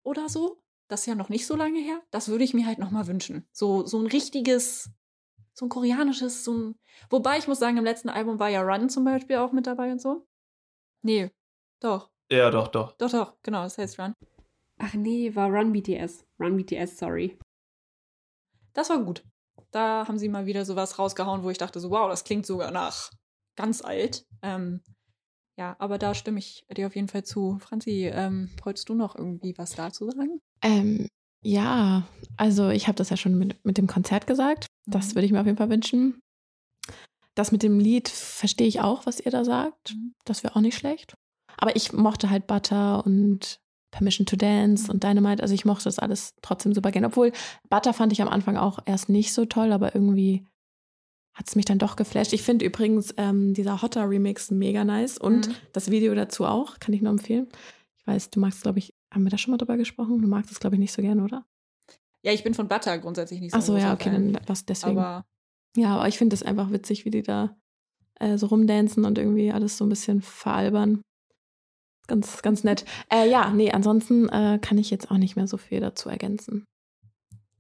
oder so, das ist ja noch nicht so lange her, das würde ich mir halt nochmal wünschen. So, so ein richtiges, so ein koreanisches, so ein. Wobei ich muss sagen, im letzten Album war ja Run zum Beispiel auch mit dabei und so. Nee, doch. Ja, doch, doch. Doch, doch, genau, das heißt Run. Ach nee, war Run BTS. Run BTS, sorry. Das war gut. Da haben sie mal wieder sowas rausgehauen, wo ich dachte so, wow, das klingt sogar nach ganz alt. Ähm, ja, aber da stimme ich dir auf jeden Fall zu. Franzi, ähm, wolltest du noch irgendwie was dazu sagen? Ähm, ja, also ich habe das ja schon mit, mit dem Konzert gesagt. Das Mhm. würde ich mir auf jeden Fall wünschen. Das mit dem Lied verstehe ich auch, was ihr da sagt. Mhm. Das wäre auch nicht schlecht. Aber ich mochte halt Butter und Permission to Dance und Dynamite. Also ich mochte das alles trotzdem super gerne. Obwohl Butter fand ich am Anfang auch erst nicht so toll, aber irgendwie hat es mich dann doch geflasht. Ich finde übrigens ähm, dieser Hotter Remix mega nice und Mhm. das Video dazu auch, kann ich nur empfehlen. Ich weiß, du magst, glaube ich, haben wir da schon mal drüber gesprochen? Du magst es, glaube ich, nicht so gern, oder? Ja, ich bin von Butter grundsätzlich nicht so Ach so, ja, okay, Fan, dann was deswegen. Aber ja, aber ich finde das einfach witzig, wie die da äh, so rumdancen und irgendwie alles so ein bisschen veralbern. Ganz, ganz nett. Äh, ja, nee, ansonsten äh, kann ich jetzt auch nicht mehr so viel dazu ergänzen.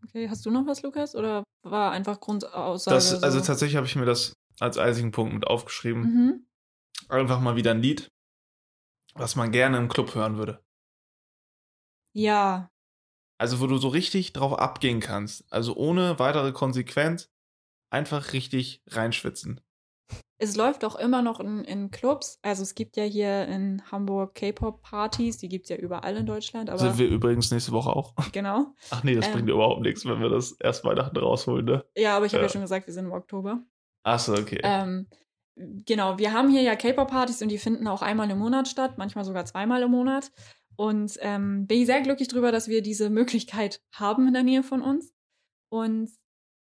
okay, hast du noch was, Lukas? Oder war einfach Grundaussage? Das, also so? tatsächlich habe ich mir das als einzigen Punkt mit aufgeschrieben. Mhm. Einfach mal wieder ein Lied, was man gerne im Club hören würde. Ja, Also wo du so richtig drauf abgehen kannst. Also ohne weitere Konsequenz einfach richtig reinschwitzen. Es läuft auch immer noch in, in Clubs. Also es gibt ja hier in Hamburg K-Pop-Partys, die gibt es ja überall in Deutschland, aber Sind wir übrigens nächste Woche auch. genau. Ach nee, das Ähm. bringt überhaupt nichts, wenn wir das erst Weihnachten rausholen, ne? Ja, aber ich habe ja. Ja. schon gesagt, wir sind im Oktober. Achso, okay. Ähm, genau, wir haben hier ja K-Pop-Partys und die finden auch einmal im Monat statt, manchmal sogar zweimal im Monat. Und ähm, bin ich sehr glücklich drüber, dass wir diese Möglichkeit haben in der Nähe von uns. Und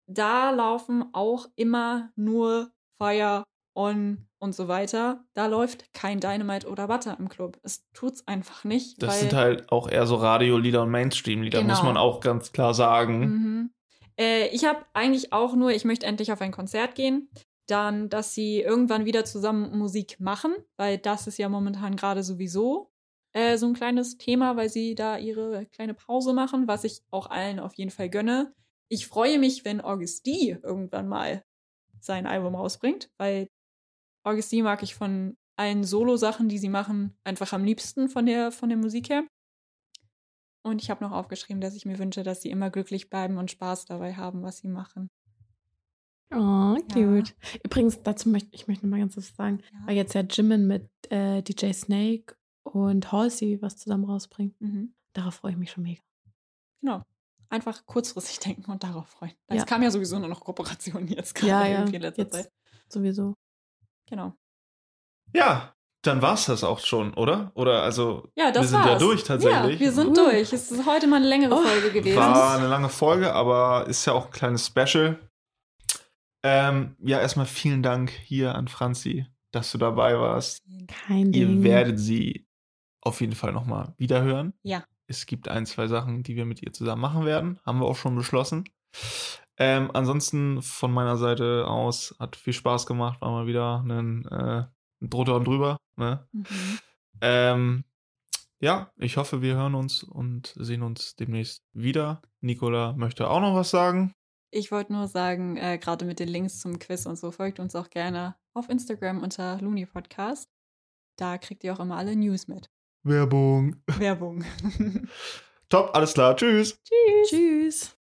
da laufen auch immer nur Fire on und so weiter. Da läuft kein Dynamite oder Butter im Club. Es tut's einfach nicht. das sind halt auch eher so Radiolieder und Mainstream-Lieder, muss Genau. man auch ganz klar sagen. Mhm. Äh, ich habe eigentlich auch nur, ich möchte endlich auf ein Konzert gehen. Dann, dass sie irgendwann wieder zusammen Musik machen, weil das ist ja momentan gerade sowieso äh, so ein kleines Thema, weil sie da ihre kleine Pause machen, was ich auch allen auf jeden Fall gönne. Ich freue mich, wenn August D irgendwann mal sein Album rausbringt, weil August D mag ich von allen Solo-Sachen, die sie machen, einfach am liebsten von der, von der Musik her. Und ich habe noch aufgeschrieben, dass ich mir wünsche, dass sie immer glücklich bleiben und Spaß dabei haben, was sie machen. Oh, Ja. cute. Übrigens, dazu möchte ich möchte noch mal ganz was sagen, Ja. weil jetzt ja Jimin mit äh, DJ Snake und Halsey was zusammen rausbringt. Mhm. Darauf freue ich mich schon mega. Genau. Einfach kurzfristig denken und darauf freuen. Es Ja. kam ja sowieso nur noch Kooperationen jetzt gerade Ja, ja, irgendwie in letzter jetzt. Zeit. Sowieso. Genau. Ja, dann war's das auch schon, oder? Oder also, Ja, das wir sind war's. ja durch tatsächlich. Ja, wir sind Uh. durch. Es ist heute mal eine längere Oh, Folge gewesen. War eine lange Folge, aber ist ja auch ein kleines Special. Ähm, ja, erstmal vielen Dank hier an Franzi, dass du dabei warst. Kein Ding. Ihr werdet sie auf jeden Fall nochmal wiederhören. Ja. Es gibt ein, zwei Sachen, die wir mit ihr zusammen machen werden. Haben wir auch schon beschlossen. Ähm, ansonsten von meiner Seite aus hat viel Spaß gemacht. War mal wieder ein, äh, ein drunter und drüber. Ne? Mhm. Ähm, ja, ich hoffe, wir hören uns und sehen uns demnächst wieder. Nicola möchte auch noch was sagen. Ich wollte nur sagen, äh, gerade mit den Links zum Quiz und so, folgt uns auch gerne auf Instagram unter Looney Podcast. Da kriegt ihr auch immer alle News mit. Werbung. Werbung. Top, alles klar. Tschüss. Tschüss. Tschüss.